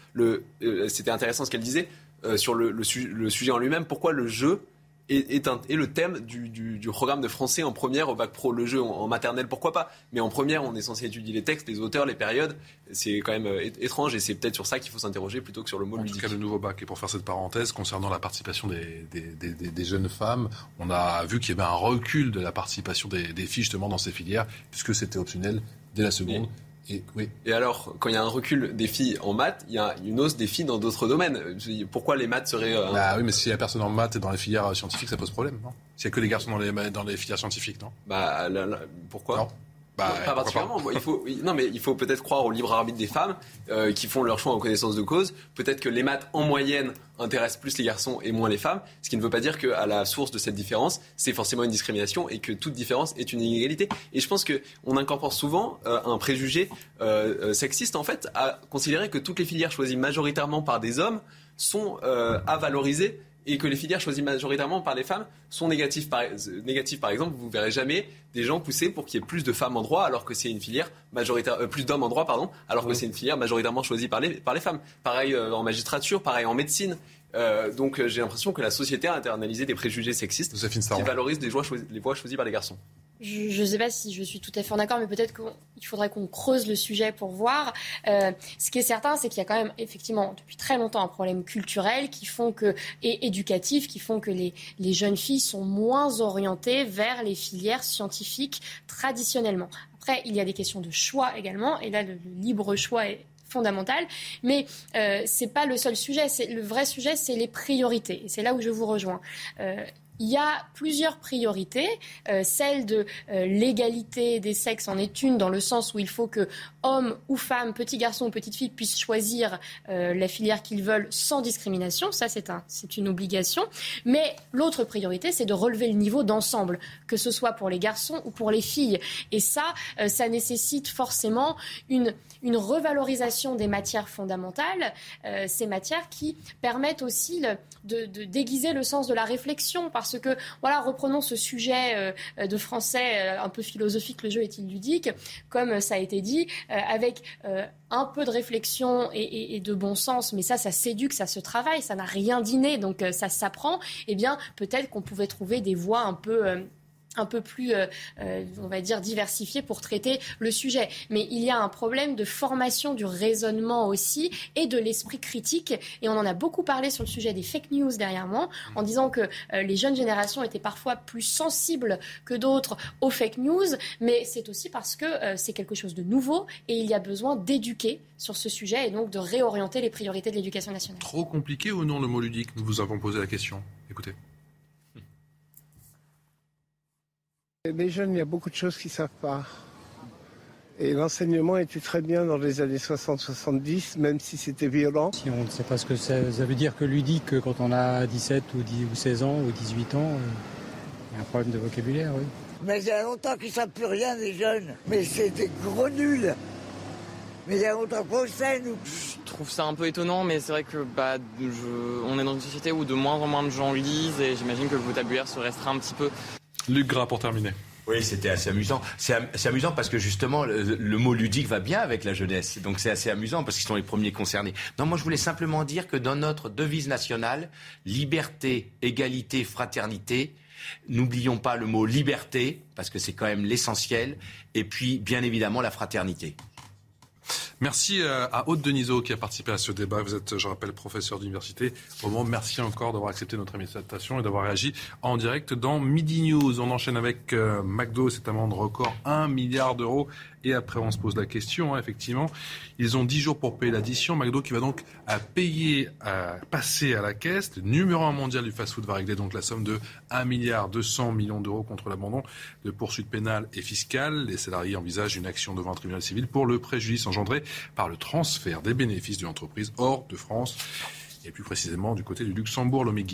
Speaker 13: c'était intéressant ce qu'elle disait euh, sur le, le, le, sujet en lui-même. Pourquoi le jeu est, est, un, est le thème du, du, du, programme de français en première au bac pro Le jeu en, en, maternelle, pourquoi pas? Mais en première, on est censé étudier les textes, les auteurs, les périodes. C'est quand même euh, étrange et c'est peut-être sur ça qu'il faut s'interroger plutôt que sur le mot
Speaker 1: en
Speaker 13: ludique.
Speaker 1: En tout cas, le nouveau bac. Et pour faire cette parenthèse, concernant la participation des, des, des, des jeunes femmes, on a vu qu'il y avait un recul de la participation des, filles justement dans ces filières, puisque c'était optionnel dès la seconde. Et, oui.
Speaker 13: et, alors, quand il y a un recul des filles en maths, il y a une hausse des filles dans d'autres domaines. Pourquoi les maths seraient... Euh...
Speaker 1: Bah oui, mais s'il y a personne en maths et dans les filières scientifiques, ça pose problème, non? S'il n'y a que les garçons dans les, dans les filières scientifiques, non?
Speaker 13: Bah, là, là, pourquoi?
Speaker 1: Non. Bah,
Speaker 13: non, pas particulièrement. Pas. il faut, non, mais il faut peut-être croire au libre arbitre des femmes euh, qui font leur choix en connaissance de cause. Peut-être que les maths, en moyenne, intéressent plus les garçons et moins les femmes. Ce qui ne veut pas dire qu'à la source de cette différence, c'est forcément une discrimination et que toute différence est une inégalité. Et je pense qu'on incorpore souvent euh, un préjugé euh, sexiste, en fait, à considérer que toutes les filières choisies majoritairement par des hommes sont à valoriser et que les filières choisies majoritairement par les femmes sont négatives. Par, négatives, par exemple, vous verrez jamais des gens pousser pour qu'il y ait plus de femmes en droit, alors que c'est une filière majoritaire, euh, plus d'hommes en droit, pardon, alors que c'est une filière majoritairement choisie par les, par les femmes. Pareil euh, en magistrature, pareil en médecine. Euh, donc j'ai l'impression que la société a internalisé des préjugés sexistes qui valorisent les voies, choisies, les voies choisies par les garçons.
Speaker 11: Je ne sais pas si je suis tout à fait en accord, mais peut-être qu'il faudrait qu'on creuse le sujet pour voir. Euh, ce qui est certain, c'est qu'il y a quand même effectivement depuis très longtemps un problème culturel qui font que, et éducatif qui font que les, les jeunes filles sont moins orientées vers les filières scientifiques traditionnellement. Après, il y a des questions de choix également, et là, le, libre choix est fondamental. Mais euh, c'est pas le seul sujet. Le vrai sujet, c'est les priorités. Et c'est là où je vous rejoins. Euh, il y a plusieurs priorités. Euh, celle de euh, l'égalité des sexes en est une, dans le sens où il faut que hommes ou femmes, petits garçons ou petites filles puissent choisir euh, la filière qu'ils veulent sans discrimination. Ça, c'est un, c'est une obligation. Mais l'autre priorité, c'est de relever le niveau d'ensemble, que ce soit pour les garçons ou pour les filles. Et ça, ça nécessite forcément une, revalorisation des matières fondamentales, ces matières qui permettent aussi de, déguiser le sens de la réflexion. Que, voilà, reprenons ce sujet euh, de français euh, un peu philosophique, le jeu est-il ludique, comme ça a été dit, euh, avec un peu de réflexion et, de bon sens, mais ça, ça s'éduque, ça se travaille, ça n'a rien d'inné, donc ça s'apprend, eh bien, peut-être qu'on pouvait trouver des voies un peu un peu plus, euh, euh, on va dire, diversifié pour traiter le sujet. Mais il y a un problème de formation du raisonnement aussi et de l'esprit critique. Et on en a beaucoup parlé sur le sujet des fake news dernièrement, en disant que euh, les jeunes générations étaient parfois plus sensibles que d'autres aux fake news. Mais c'est aussi parce que c'est quelque chose de nouveau et il y a besoin d'éduquer sur ce sujet et donc de réorienter les priorités de l'éducation nationale.
Speaker 1: Trop compliqué ou non le mot ludique? Nous vous avons posé la question. Écoutez.
Speaker 47: Les jeunes, il y a beaucoup de choses qu'ils ne savent pas. Et l'enseignement était très bien dans les années 60-70, même si c'était violent.
Speaker 48: Si on ne sait pas ce que ça, ça veut dire que ludique quand on a 17 ou, 10, ou 16 ans ou 18 ans, euh, il y a un problème de vocabulaire, oui.
Speaker 49: Mais il y a longtemps qu'ils ne savent plus rien, les jeunes. Mais c'est des gros nuls. Mais il y a longtemps qu'on sait, nous.
Speaker 50: Je trouve ça un peu étonnant, mais c'est vrai que bah, je... on est dans une société où de moins en moins de gens lisent et j'imagine que le vocabulaire se restreint un petit peu.
Speaker 1: Luc Gras pour terminer.
Speaker 51: Oui, c'était assez amusant. C'est amusant parce que justement, le, le, mot ludique va bien avec la jeunesse. Donc c'est assez amusant parce qu'ils sont les premiers concernés. Non, moi je voulais simplement dire que dans notre devise nationale, liberté, égalité, fraternité, n'oublions pas le mot liberté parce que c'est quand même l'essentiel. Et puis, bien évidemment, la fraternité.
Speaker 1: Merci euh, à Aude Denisot qui a participé à ce débat. Vous êtes, je rappelle, professeur d'université. Au moment, merci encore d'avoir accepté notre invitation et d'avoir réagi en direct dans Midi News. On enchaîne avec euh, McDo, cette amende record, 1 milliard d'euros. Et après, on se pose la question, hein, effectivement. Ils ont 10 jours pour payer l'addition. McDo qui va donc à payer, à passer à la caisse. Le numéro 1 mondial du fast-food va régler donc la somme de 1 milliard 200 millions d'euros contre l'abandon de poursuites pénales et fiscales. Les salariés envisagent une action devant un tribunal civil pour le préjudice engendré par le transfert des bénéfices de l'entreprise hors de France et plus précisément du côté du Luxembourg, Lomé.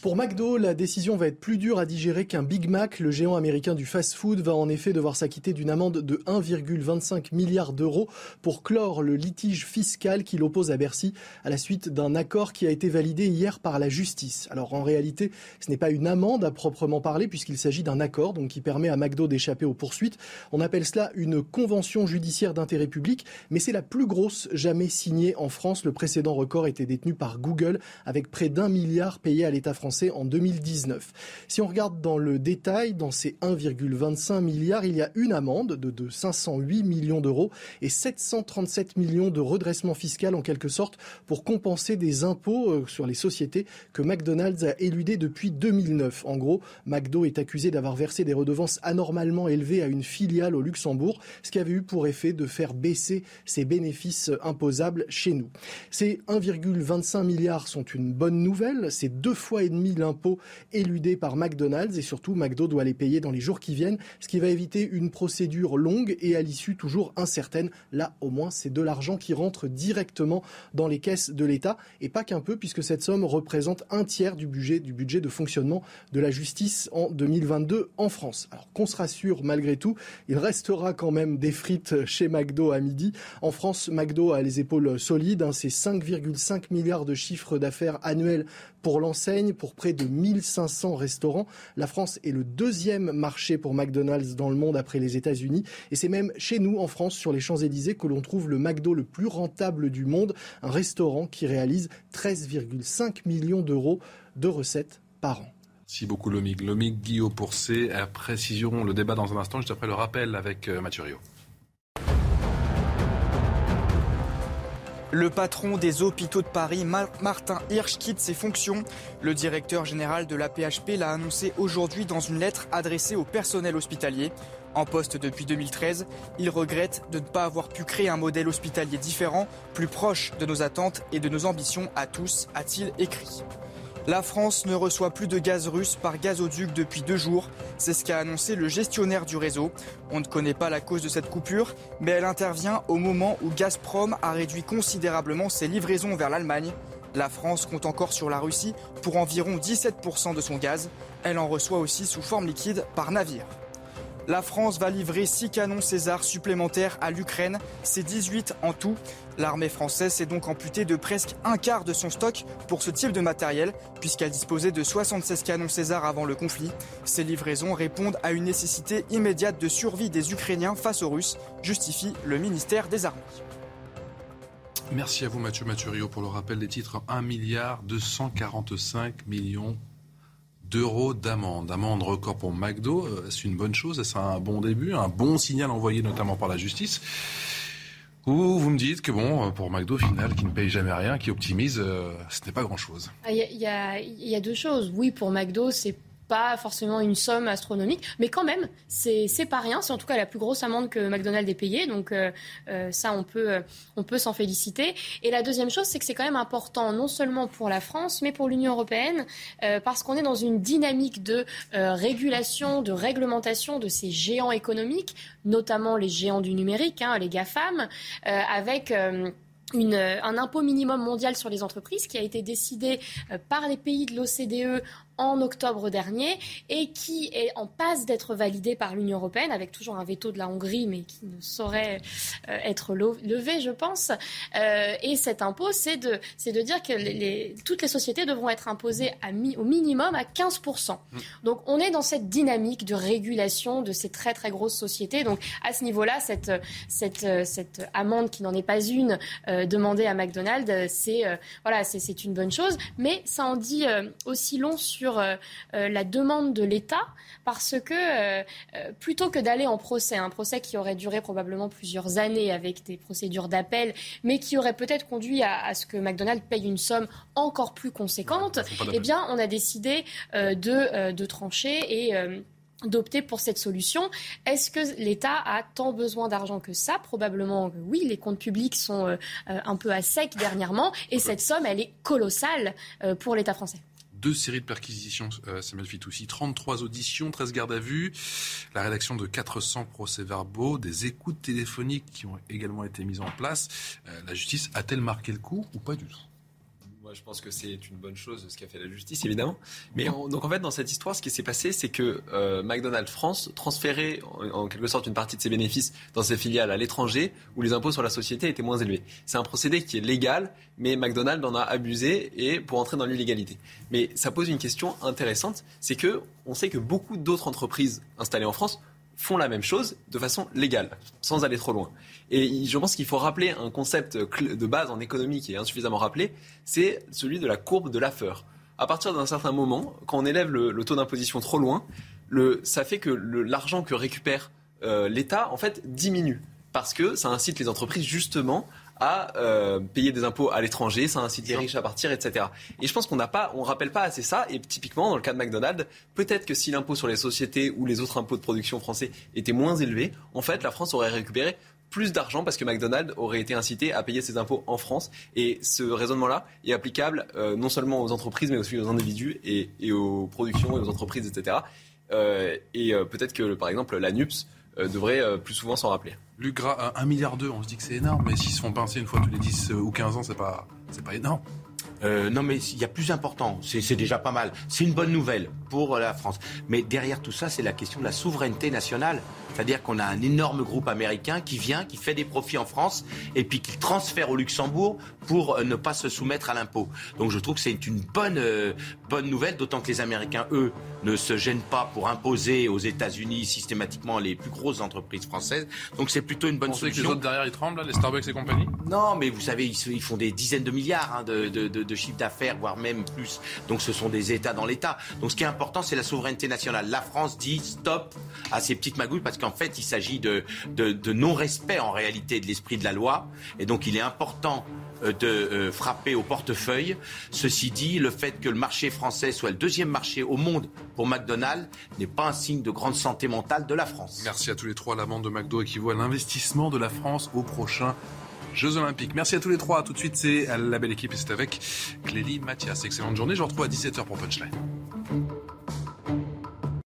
Speaker 8: Pour McDo, la décision va être plus dure à digérer qu'un Big Mac. Le géant américain du fast-food va en effet devoir s'acquitter d'une amende de 1,25 milliard d'euros pour clore le litige fiscal qui l'oppose à Bercy à la suite d'un accord qui a été validé hier par la justice. Alors en réalité, ce n'est pas une amende à proprement parler puisqu'il s'agit d'un accord donc qui permet à McDo d'échapper aux poursuites. On appelle cela une convention judiciaire d'intérêt public, mais c'est la plus grosse jamais signée en France. Le précédent record était détenu par Google avec près d'un milliard payé à l'État français en 2019. Si on regarde dans le détail, dans ces 1,25 milliards, il y a une amende de, de 508 millions d'euros et 737 millions de redressement fiscal en quelque sorte pour compenser des impôts euh, sur les sociétés que McDonald's a éludés depuis 2009. En gros, McDo est accusé d'avoir versé des redevances anormalement élevées à une filiale au Luxembourg, ce qui avait eu pour effet de faire baisser ses bénéfices imposables chez nous. Ces 1,25 milliards sont une bonne nouvelle. C'est deux fois et demi l'impôt éludé par McDonald's et surtout McDo doit les payer dans les jours qui viennent, ce qui va éviter une procédure longue et à l'issue toujours incertaine. Là, au moins, c'est de l'argent qui rentre directement dans les caisses de l'État et pas qu'un peu puisque cette somme représente un tiers du budget, de fonctionnement de la justice en 2022 en France. Alors qu'on se rassure malgré tout, il restera quand même des frites chez McDo à midi. En France, McDo a les épaules solides. Hein, c'est 5,5 milliards de chiffre d'affaires annuel pour l'enseigne, pour près de 1500 restaurants. La France est le deuxième marché pour McDonald's dans le monde après les États-Unis. Et c'est même chez nous, en France, sur les Champs-Élysées, que l'on trouve le McDo le plus rentable du monde, un restaurant qui réalise 13,5 millions d'euros de recettes par an.
Speaker 1: Merci beaucoup, Lomig. Lomig, Guillaume pour ces précisions. Le débat dans un instant, juste après le rappel avec euh,
Speaker 14: Le patron des hôpitaux de Paris, Martin Hirsch, quitte ses fonctions. Le directeur général de la PHP l'a annoncé aujourd'hui dans une lettre adressée au personnel hospitalier. En poste depuis 2013, il regrette de ne pas avoir pu créer un modèle hospitalier différent, plus proche de nos attentes et de nos ambitions à tous, a-t-il écrit. La France ne reçoit plus de gaz russe par gazoduc depuis deux jours. C'est ce qu'a annoncé le gestionnaire du réseau. On ne connaît pas la cause de cette coupure, mais elle intervient au moment où Gazprom a réduit considérablement ses livraisons vers l'Allemagne. La France compte encore sur la Russie pour environ 17% de son gaz. Elle en reçoit aussi sous forme liquide par navire. La France va livrer 6 canons César supplémentaires à l'Ukraine, c'est 18 en tout. L'armée française s'est donc amputée de presque un quart de son stock pour ce type de matériel, puisqu'elle disposait de 76 canons César avant le conflit. Ces livraisons répondent à une nécessité immédiate de survie des Ukrainiens face aux Russes, justifie le ministère des Armées.
Speaker 1: Merci à vous Mathieu Mathurio pour le rappel des titres 1 milliard 245 millions d'euros d'amende. Amende record pour McDo, euh, c'est une bonne chose, c'est un bon début, un bon signal envoyé notamment par la justice. Ou vous me dites que bon, pour McDo, au final, qui ne paye jamais rien, qui optimise, euh, ce n'est pas grand-chose.
Speaker 11: Ah, il y, y, a deux choses. Oui, pour McDo, c'est pas forcément une somme astronomique, mais quand même, c'est pas rien. C'est en tout cas la plus grosse amende que McDonald's ait payée, donc euh, euh, ça, on peut, on peut s'en féliciter. Et la deuxième chose, c'est que c'est quand même important, non seulement pour la France, mais pour l'Union européenne, euh, parce qu'on est dans une dynamique de régulation, de réglementation de ces géants économiques, notamment les géants du numérique, hein, les GAFAM, avec un impôt minimum mondial sur les entreprises qui a été décidé par les pays de l'OCDE en octobre dernier et qui est en passe d'être validé par l'Union européenne avec toujours un veto de la Hongrie mais qui ne saurait euh, être levé, je pense. Euh, et cet impôt, c'est de, c'est de dire que les, toutes les sociétés devront être imposées à au minimum à 15%. Mmh. Donc on est dans cette dynamique de régulation de ces très très grosses sociétés. Donc à ce niveau-là, cette, cette, cette amende qui n'en est pas une euh, demandée à McDonald's, c'est voilà, c'est une bonne chose. Mais ça en dit aussi long sur euh, euh, la demande de l'État parce que euh, plutôt que d'aller en procès, un procès qui aurait duré probablement plusieurs années avec des procédures d'appel, mais qui aurait peut-être conduit à, ce que McDonald's paye une somme encore plus conséquente, eh bien, on a décidé de, de, trancher et d'opter pour cette solution. Est-ce que l'État a tant besoin d'argent que ça? Probablement oui. Les comptes publics sont un peu à sec dernièrement et cette somme, elle est colossale pour l'État français
Speaker 1: deux séries de perquisitions, euh, Samuel Fitoussi, 33 auditions, 13 gardes à vue, la rédaction de 400 procès-verbaux, des écoutes téléphoniques qui ont également été mises en place. Euh, la justice a-t-elle marqué le coup ou pas du tout?
Speaker 13: Je pense que c'est une bonne chose ce qu'a fait la justice, évidemment. Mais donc en fait, dans cette histoire, ce qui s'est passé, c'est que euh, McDonald's France transférait en, en, quelque sorte une partie de ses bénéfices dans ses filiales à l'étranger, où les impôts sur la société étaient moins élevés. C'est un procédé qui est légal, mais McDonald's en a abusé et pour entrer dans l'illégalité. Mais ça pose une question intéressante, c'est que on sait que beaucoup d'autres entreprises installées en France font la même chose de façon légale, sans aller trop loin. Et je pense qu'il faut rappeler un concept de base en économie qui est insuffisamment rappelé, c'est celui de la courbe de Laffer. À partir d'un certain moment, quand on élève le, taux d'imposition trop loin, ça fait que l'argent que récupère euh, l'État, en fait, diminue. Parce que ça incite les entreprises justement à euh, payer des impôts à l'étranger, ça incite les riches à partir, etc. Et je pense qu'on n'a pas, on rappelle pas assez ça. Et typiquement dans le cas de McDonald's, peut-être que si l'impôt sur les sociétés ou les autres impôts de production français étaient moins élevés, en fait, la France aurait récupéré plus d'argent parce que McDonald's aurait été incité à payer ses impôts en France. Et ce raisonnement-là est applicable euh, non seulement aux entreprises, mais aussi aux individus et, aux productions et aux entreprises, etc. Et euh, peut-être que, par exemple, la NUPS euh, devrait euh, plus souvent s'en rappeler.
Speaker 1: Luc Gras, 1 milliard d'euros, on se dit que c'est énorme, mais s'ils se font pincer une fois tous les 10 ou 15 ans, c'est pas, c'est pas énorme.
Speaker 12: Euh, non, mais il y a plus important. C'est déjà pas mal. C'est une bonne nouvelle pour la France. Mais derrière tout ça, c'est la question de la souveraineté nationale. C'est-à-dire qu'on a un énorme groupe américain qui vient, qui fait des profits en France et puis qui transfère au Luxembourg pour euh, ne pas se soumettre à l'impôt. Donc je trouve que c'est une bonne, euh, bonne nouvelle, d'autant que les Américains, eux, ne se gênent pas pour imposer aux États-Unis systématiquement les plus grosses entreprises françaises. Donc c'est plutôt une bonne solution.
Speaker 1: que les autres derrière, ils tremblent, là, les Starbucks et compagnie?
Speaker 12: Non, mais vous savez, ils, font des dizaines de milliards hein, de, de, de, de chiffre d'affaires, voire même plus. Donc ce sont des États dans l'État. Donc ce qui est important, c'est la souveraineté nationale. La France dit stop à ces petites magouilles parce qu'en fait, il s'agit de, de, non-respect en réalité de l'esprit de la loi. Et donc il est important euh, de euh, frapper au portefeuille. Ceci dit, le fait que le marché français soit le deuxième marché au monde pour McDonald's n'est pas un signe de grande santé mentale de la France.
Speaker 1: Merci à tous les trois. L'amende de McDo équivaut à l'investissement de la France au prochain Jeux Olympiques. Merci à tous les trois. Tout de suite, c'est la belle équipe et c'est avec Clélie Mathias. Excellente journée. Je vous retrouve à 17h pour Punchline.